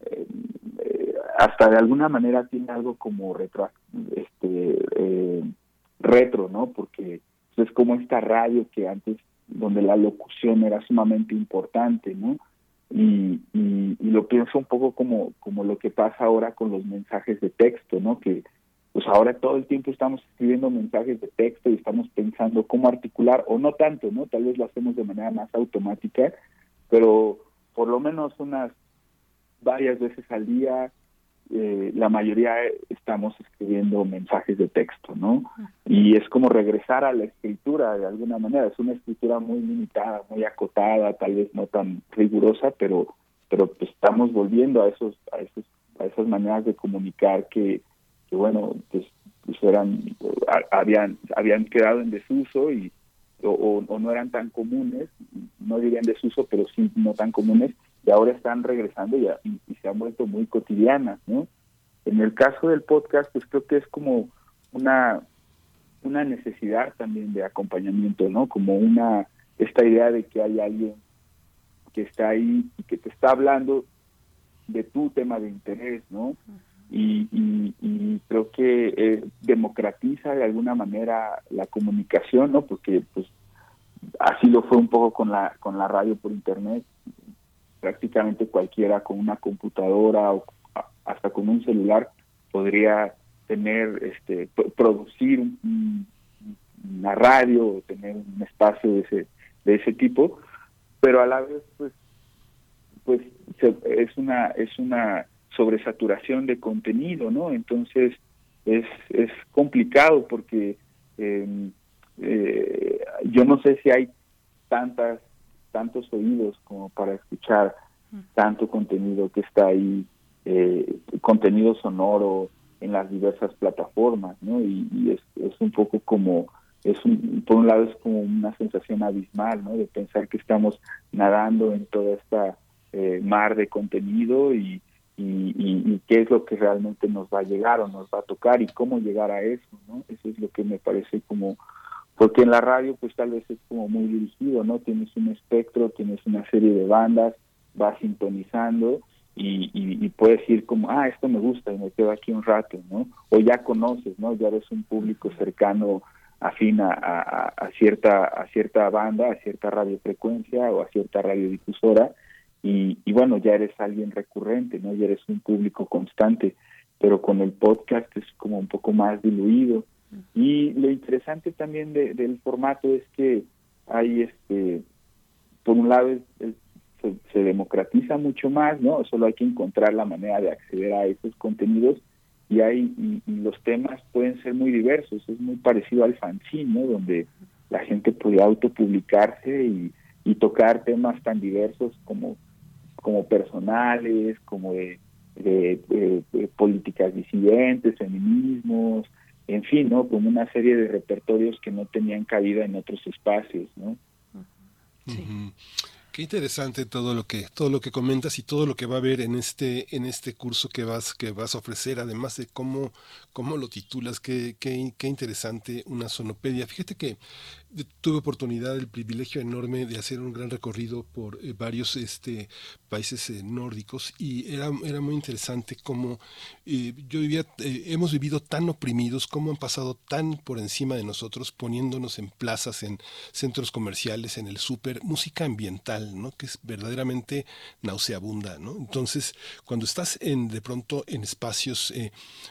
eh, eh, hasta de alguna manera tiene algo como retro, este, retro, ¿no? Porque es como esta radio que antes, donde la locución era sumamente importante, ¿no? Y, y, lo pienso un poco como, como lo que pasa ahora con los mensajes de texto, ¿no? Que pues ahora todo el tiempo estamos escribiendo mensajes de texto y estamos pensando cómo articular, o no tanto, ¿no? Tal vez lo hacemos de manera más automática, pero por lo menos unas varias veces al día eh, la mayoría estamos escribiendo mensajes de texto, ¿no? Y es como regresar a la escritura de alguna manera. Es una escritura muy limitada, muy acotada, tal vez no tan rigurosa, pero pero pues estamos volviendo a esos a esos a esas maneras de comunicar que, que bueno pues, pues eran habían habían quedado en desuso y o, o, no eran tan comunes, no diría en desuso, pero sí no tan comunes y ahora están regresando y, y, se han vuelto muy cotidianas, ¿no? En el caso del podcast, pues creo que es como una una necesidad también de acompañamiento, ¿no? Como una esta idea de que hay alguien que está ahí y que te está hablando de tu tema de interés, ¿no? Y, y, creo que eh, democratiza de alguna manera la comunicación, ¿no? Porque pues así lo fue un poco con la con la radio por internet prácticamente cualquiera con una computadora o hasta con un celular podría tener, este, producir una radio o tener un espacio de ese, de ese tipo, pero a la vez, pues, pues es una, es una sobresaturación de contenido, ¿no? Entonces es, es complicado porque em, eh, yo no sé si hay tantas tantos oídos como para escuchar tanto contenido que está ahí, eh, contenido sonoro en las diversas plataformas, ¿no? Y, es, es, un poco como, es un, por un lado es como una sensación abismal, ¿no? De pensar que estamos nadando en toda esta eh, mar de contenido y, y, y, qué es lo que realmente nos va a llegar o nos va a tocar y cómo llegar a eso, ¿no? Eso es lo que me parece como porque en la radio pues tal vez es como muy dirigido, ¿no? Tienes un espectro, tienes una serie de bandas, vas sintonizando y, y, puedes ir como, ah, esto me gusta y me quedo aquí un rato, ¿no? O ya conoces, ¿no? Ya eres un público cercano, afín a, a, cierta, a cierta banda, a cierta radiofrecuencia o a cierta radiodifusora y, y bueno, ya eres alguien recurrente, ¿no? Ya eres un público constante, pero con el podcast es como un poco más diluido y lo interesante también del formato es que hay, este, por un lado, se, democratiza mucho más, ¿no? Solo hay que encontrar la manera de acceder a esos contenidos y hay y, los temas pueden ser muy diversos. Es muy parecido al fanzine, ¿no? Donde la gente puede autopublicarse y, y tocar temas tan diversos como como personales, como de, de políticas disidentes, feminismos, en fin, ¿no? Como una serie de repertorios que no tenían cabida en otros espacios, ¿no? Qué interesante todo lo que todo lo que comentas y todo lo que va a haber en este en este curso que vas que vas a ofrecer, además de cómo cómo lo titulas, qué, qué, qué interesante una sonopedia. Fíjate que tuve oportunidad, el privilegio enorme de hacer un gran recorrido por eh, varios este, países eh, nórdicos y era, era muy interesante cómo eh, yo vivía, hemos vivido tan oprimidos, cómo han pasado tan por encima de nosotros, poniéndonos en plazas, en centros comerciales, en el súper, música ambiental, ¿no? que es verdaderamente nauseabunda. ¿no? Entonces, cuando estás en, de pronto en espacios,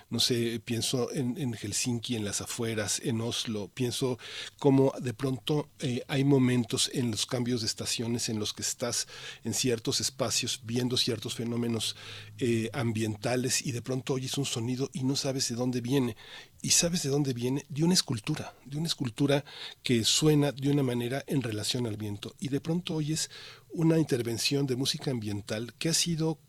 no sé, pienso en, en Helsinki, en las afueras, en Oslo, pienso cómo de pronto eh, hay momentos en los cambios de estaciones en los que estás en ciertos espacios viendo ciertos fenómenos eh, ambientales y de pronto oyes un sonido y no sabes de dónde viene. Y sabes de dónde viene, de una escultura, de una escultura que suena de una manera en relación al viento. Y de pronto oyes una intervención de música ambiental que ha sido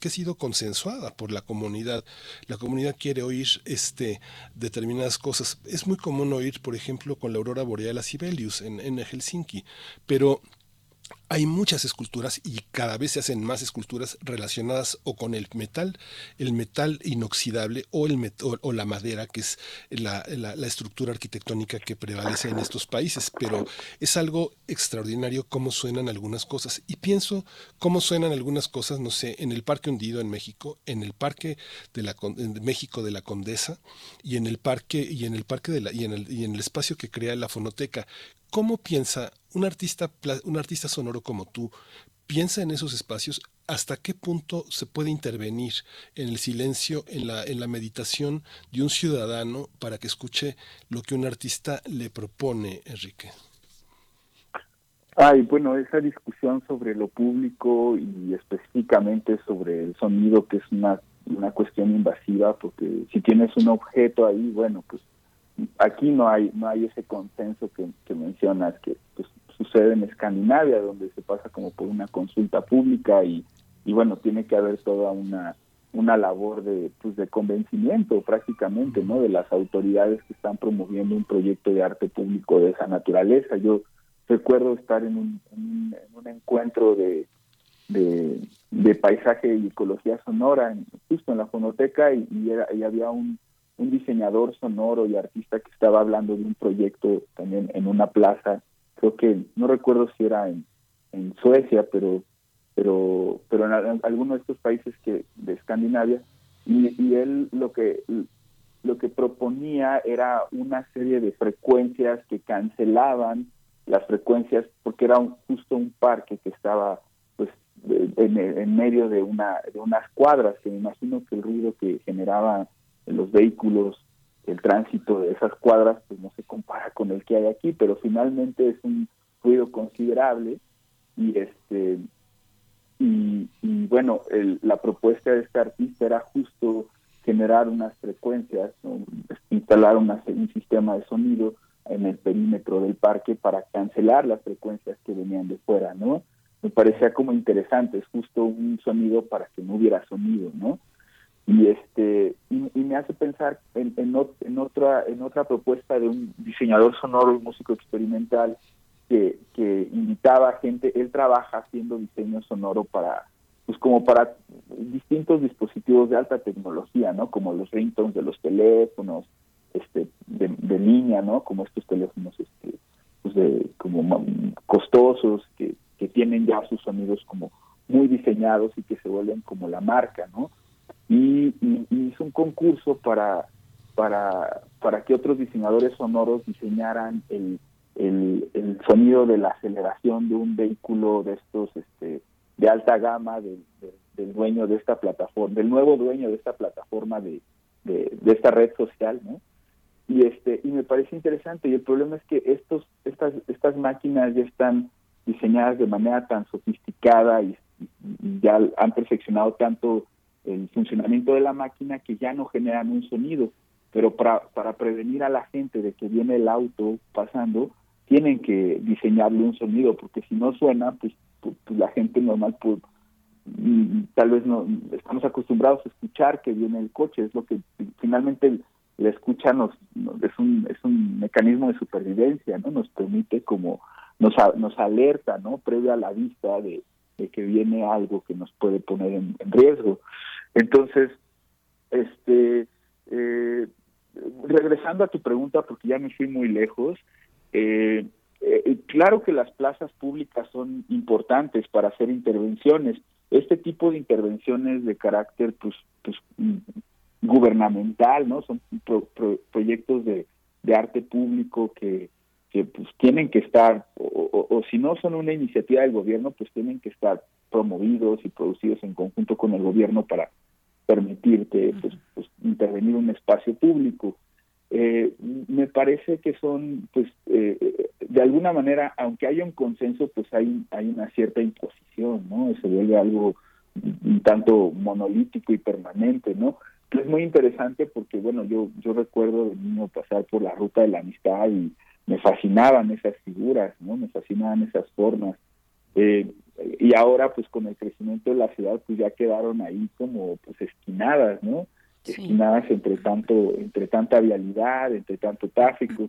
que ha sido consensuada por la comunidad. La comunidad quiere oír este, determinadas cosas. Es muy común oír, por ejemplo, con la aurora boreal a Sibelius en, en Helsinki, pero hay muchas esculturas y cada vez se hacen más esculturas relacionadas o con el metal, el metal inoxidable o, el o, la madera, que es la, estructura arquitectónica que prevalece en estos países. Pero es algo extraordinario cómo suenan algunas cosas. Y pienso cómo suenan algunas cosas, no sé, en el Parque Hundido en México, en el Parque de la México de la Condesa y en el parque y en el parque de la y en el, y en el espacio que crea la fonoteca. ¿Cómo piensa un artista, un artista sonoro como tú? Piensa en esos espacios, hasta qué punto se puede intervenir en el silencio, en la, en la meditación de un ciudadano para que escuche lo que un artista le propone, Enrique. Ay, bueno, esa discusión sobre lo público y específicamente sobre el sonido, que es una, una cuestión invasiva, porque si tienes un objeto ahí, bueno, pues aquí no hay no hay ese consenso que, mencionas que pues, sucede en Escandinavia donde se pasa como por una consulta pública y, y bueno tiene que haber toda una una labor de pues de convencimiento prácticamente no de las autoridades que están promoviendo un proyecto de arte público de esa naturaleza. Yo recuerdo estar en un, en un, encuentro de, de, paisaje y ecología sonora justo en la fonoteca y, y había un un diseñador sonoro y artista que estaba hablando de un proyecto también en una plaza, creo que no recuerdo si era en, Suecia, pero pero pero en, alguno de estos países que de Escandinavia y, él lo que lo que proponía era una serie de frecuencias que cancelaban las frecuencias porque era justo un parque que estaba pues en, en, medio de una de unas cuadras que me imagino que el ruido que generaba los vehículos, el tránsito de esas cuadras, pues no se compara con el que hay aquí, pero finalmente es un ruido considerable y este y, bueno, la propuesta de este artista era justo generar unas frecuencias, instalar un sistema de sonido en el perímetro del parque para cancelar las frecuencias que venían de fuera, ¿no? Me parecía como interesante, es justo un sonido para que no hubiera sonido, ¿no? Y este y, me hace pensar en, en, otra en otra propuesta de un diseñador sonoro y músico experimental que, que invitaba gente él trabaja haciendo diseño sonoro para pues como para distintos dispositivos de alta tecnología no como los ringtones de los teléfonos este de, línea no como estos teléfonos este pues de como costosos que, que tienen ya sus sonidos como muy diseñados y que se vuelven como la marca no y, hizo un concurso para, para, para que otros diseñadores sonoros diseñaran el, el, sonido de la aceleración de un vehículo de estos este, de alta gama del dueño de esta plataforma, del nuevo dueño de esta plataforma de, de, esta red social, ¿no? Y este y me parece interesante y el problema es que estos estas estas máquinas ya están diseñadas de manera tan sofisticada y ya han perfeccionado tanto el funcionamiento de la máquina que ya no generan un sonido, pero para, para prevenir a la gente de que viene el auto pasando, tienen que diseñarle un sonido, porque si no suena, pues, pues, pues la gente normal, pues, mm, tal vez no estamos acostumbrados a escuchar que viene el coche, es lo que finalmente la escucha nos, es un es un mecanismo de supervivencia, ¿no? Nos permite como nos, nos alerta, ¿no? Previo a la vista de, que viene algo que nos puede poner en, riesgo. Entonces, este, eh, regresando a tu pregunta, porque ya me fui muy lejos, eh, eh, claro que las plazas públicas son importantes para hacer intervenciones. Este tipo de intervenciones de carácter, pues, pues gubernamental, ¿no? Son proyectos de, arte público que, que pues tienen que estar, o, si no son una iniciativa del gobierno, pues tienen que estar promovidos y producidos en conjunto con el gobierno para permitirte pues, pues, intervenir un espacio público. Eh, me parece que son, pues, eh, de alguna manera, aunque haya un consenso, pues hay, hay una cierta imposición, ¿no? Se vuelve algo un tanto monolítico y permanente, ¿no? es muy interesante porque, bueno, yo, yo recuerdo de niño pasar por la ruta de la amistad y me fascinaban esas figuras, ¿no? Me fascinaban esas formas. Eh, y ahora, pues con el crecimiento de la ciudad, pues ya quedaron ahí como, pues esquinadas, ¿no? Esquinadas entre tanto, entre tanta vialidad, entre tanto tráfico.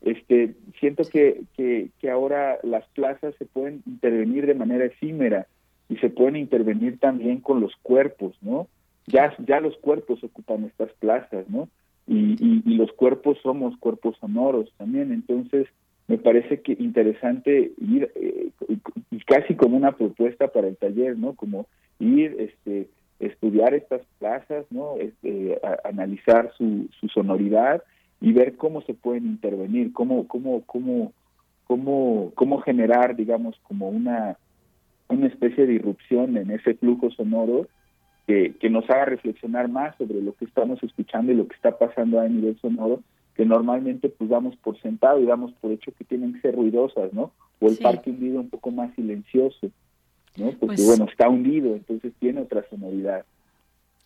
Este, siento que, que, que ahora las plazas se pueden intervenir de manera efímera y se pueden intervenir también con los cuerpos, ¿no? Ya, ya los cuerpos ocupan estas plazas, ¿no? y, y, los cuerpos somos cuerpos sonoros también, entonces me parece que interesante ir eh, casi como una propuesta para el taller, ¿no? Como ir, este, estudiar estas plazas, ¿no? Este, analizar su, su sonoridad y ver cómo se pueden intervenir, cómo, cómo, cómo, cómo, cómo generar, digamos, como una, una especie de irrupción en ese flujo sonoro que, nos haga reflexionar más sobre lo que estamos escuchando y lo que está pasando a nivel sonoro, que normalmente pues damos por sentado y damos por hecho que tienen que ser ruidosas, ¿no? O el parque hundido un poco más silencioso, ¿no? Porque pues bueno, está hundido, entonces tiene otra sonoridad.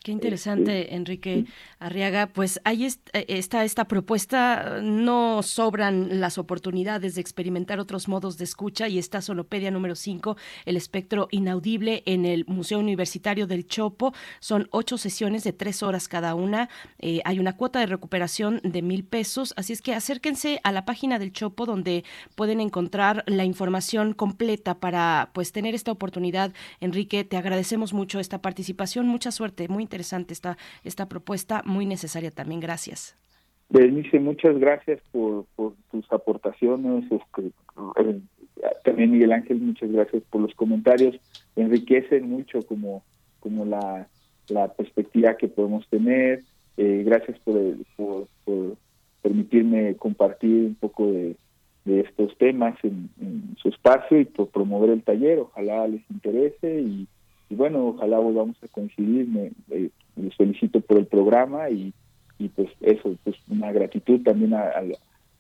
Qué interesante, este, Enrique Arriaga. Pues ahí eh, está esta propuesta. No sobran las oportunidades de experimentar otros modos de escucha y está Solopedia número 5, el espectro inaudible en el Museo Universitario del Chopo. Son ocho sesiones de tres horas cada una. Eh, hay una cuota de recuperación de mil pesos. Así es que acérquense a la página del Chopo donde pueden encontrar la información completa para pues tener esta oportunidad. Enrique, te agradecemos mucho esta participación. Mucha suerte. Muy interesante esta, esta propuesta, muy necesaria también. Gracias. Bernice, muchas gracias por, por tus aportaciones. Eh, también Miguel Ángel, muchas gracias por los comentarios. Enriquecen mucho como, como la, la perspectiva que podemos tener. Eh, gracias por, por, permitirme compartir un poco de, de estos temas en, en, su espacio y por promover el taller. Ojalá les interese y y bueno, ojalá volvamos a coincidir, me, les felicito por el programa y, y pues eso, pues una gratitud también a,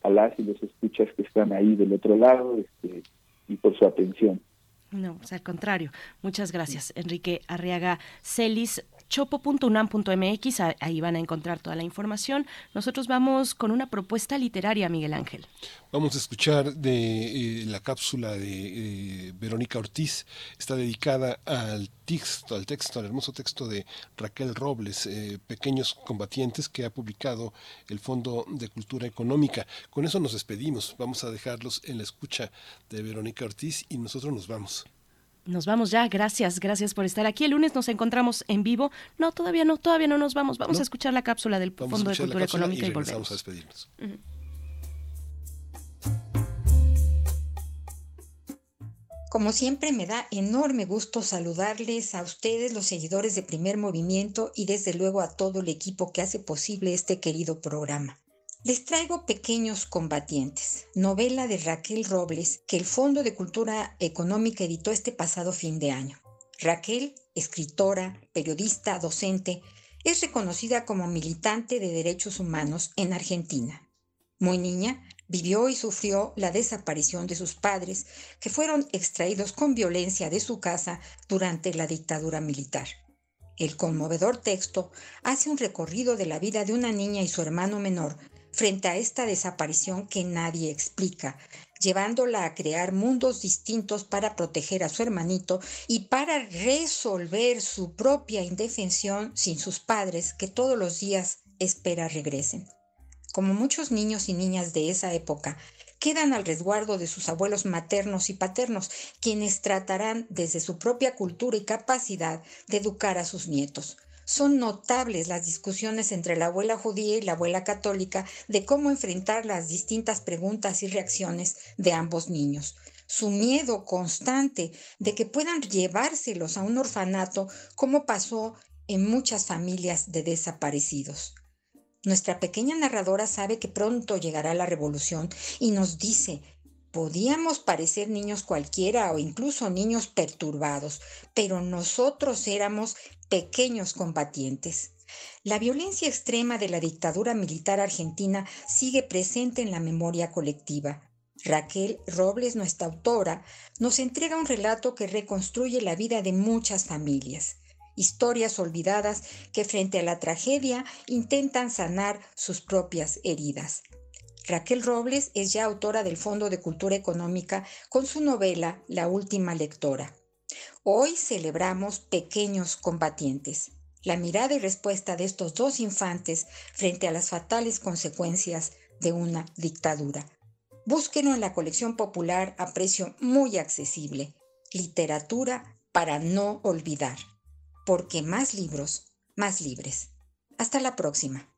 a, las y los escuchas que están ahí del otro lado este, y por su atención. No, pues al contrario. Muchas gracias, Enrique Arriaga Celis chopo.unam.mx, ahí van a encontrar toda la información. Nosotros vamos con una propuesta literaria, Miguel Ángel. Vamos a escuchar de eh, la cápsula de eh, Verónica Ortiz, está dedicada al texto, al texto, al hermoso texto de Raquel Robles, eh, Pequeños Combatientes, que ha publicado el Fondo de Cultura Económica. Con eso nos despedimos, vamos a dejarlos en la escucha de Verónica Ortiz y nosotros nos vamos. Nos vamos ya, gracias, gracias por estar aquí. El lunes nos encontramos en vivo. No, todavía no, todavía no nos vamos. Vamos a escuchar la cápsula del Fondo de Cultura Económica y, volvemos. a despedirnos. Como siempre me da enorme gusto saludarles a ustedes, los seguidores de Primer Movimiento y desde luego a todo el equipo que hace posible este querido programa. Les traigo Pequeños Combatientes, novela de Raquel Robles que el Fondo de Cultura Económica editó este pasado fin de año. Raquel, escritora, periodista, docente, es reconocida como militante de derechos humanos en Argentina. Muy niña, vivió y sufrió la desaparición de sus padres, que fueron extraídos con violencia de su casa durante la dictadura militar. El conmovedor texto hace un recorrido de la vida de una niña y su hermano menor frente a esta desaparición que nadie explica, llevándola a crear mundos distintos para proteger a su hermanito y para resolver su propia indefensión sin sus padres que todos los días espera regresen. Como muchos niños y niñas de esa época, quedan al resguardo de sus abuelos maternos y paternos, quienes tratarán desde su propia cultura y capacidad de educar a sus nietos. Son notables las discusiones entre la abuela judía y la abuela católica de cómo enfrentar las distintas preguntas y reacciones de ambos niños. Su miedo constante de que puedan llevárselos a un orfanato como pasó en muchas familias de desaparecidos. Nuestra pequeña narradora sabe que pronto llegará la revolución y nos dice, podíamos parecer niños cualquiera o incluso niños perturbados, pero nosotros éramos pequeños combatientes. La violencia extrema de la dictadura militar argentina sigue presente en la memoria colectiva. Raquel Robles, nuestra autora, nos entrega un relato que reconstruye la vida de muchas familias, historias olvidadas que frente a la tragedia intentan sanar sus propias heridas. Raquel Robles es ya autora del Fondo de Cultura Económica con su novela La Última Lectora. Hoy celebramos Pequeños Combatientes, la mirada y respuesta de estos dos infantes frente a las fatales consecuencias de una dictadura. Búsquenlo en la colección popular a precio muy accesible. Literatura para no olvidar. Porque más libros, más libres. Hasta la próxima.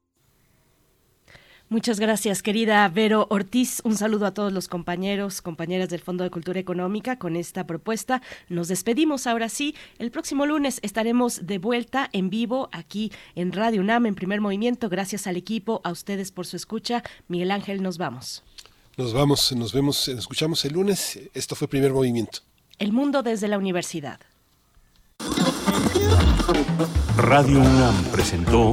Muchas gracias, querida Vero Ortiz. Un saludo a todos los compañeros, compañeras del Fondo de Cultura Económica con esta propuesta. Nos despedimos ahora sí. El próximo lunes estaremos de vuelta en vivo aquí en Radio UNAM en primer movimiento. Gracias al equipo, a ustedes por su escucha. Miguel Ángel, nos vamos. Nos vamos, nos vemos, nos escuchamos el lunes. Esto fue primer movimiento. El mundo desde la universidad. Radio UNAM presentó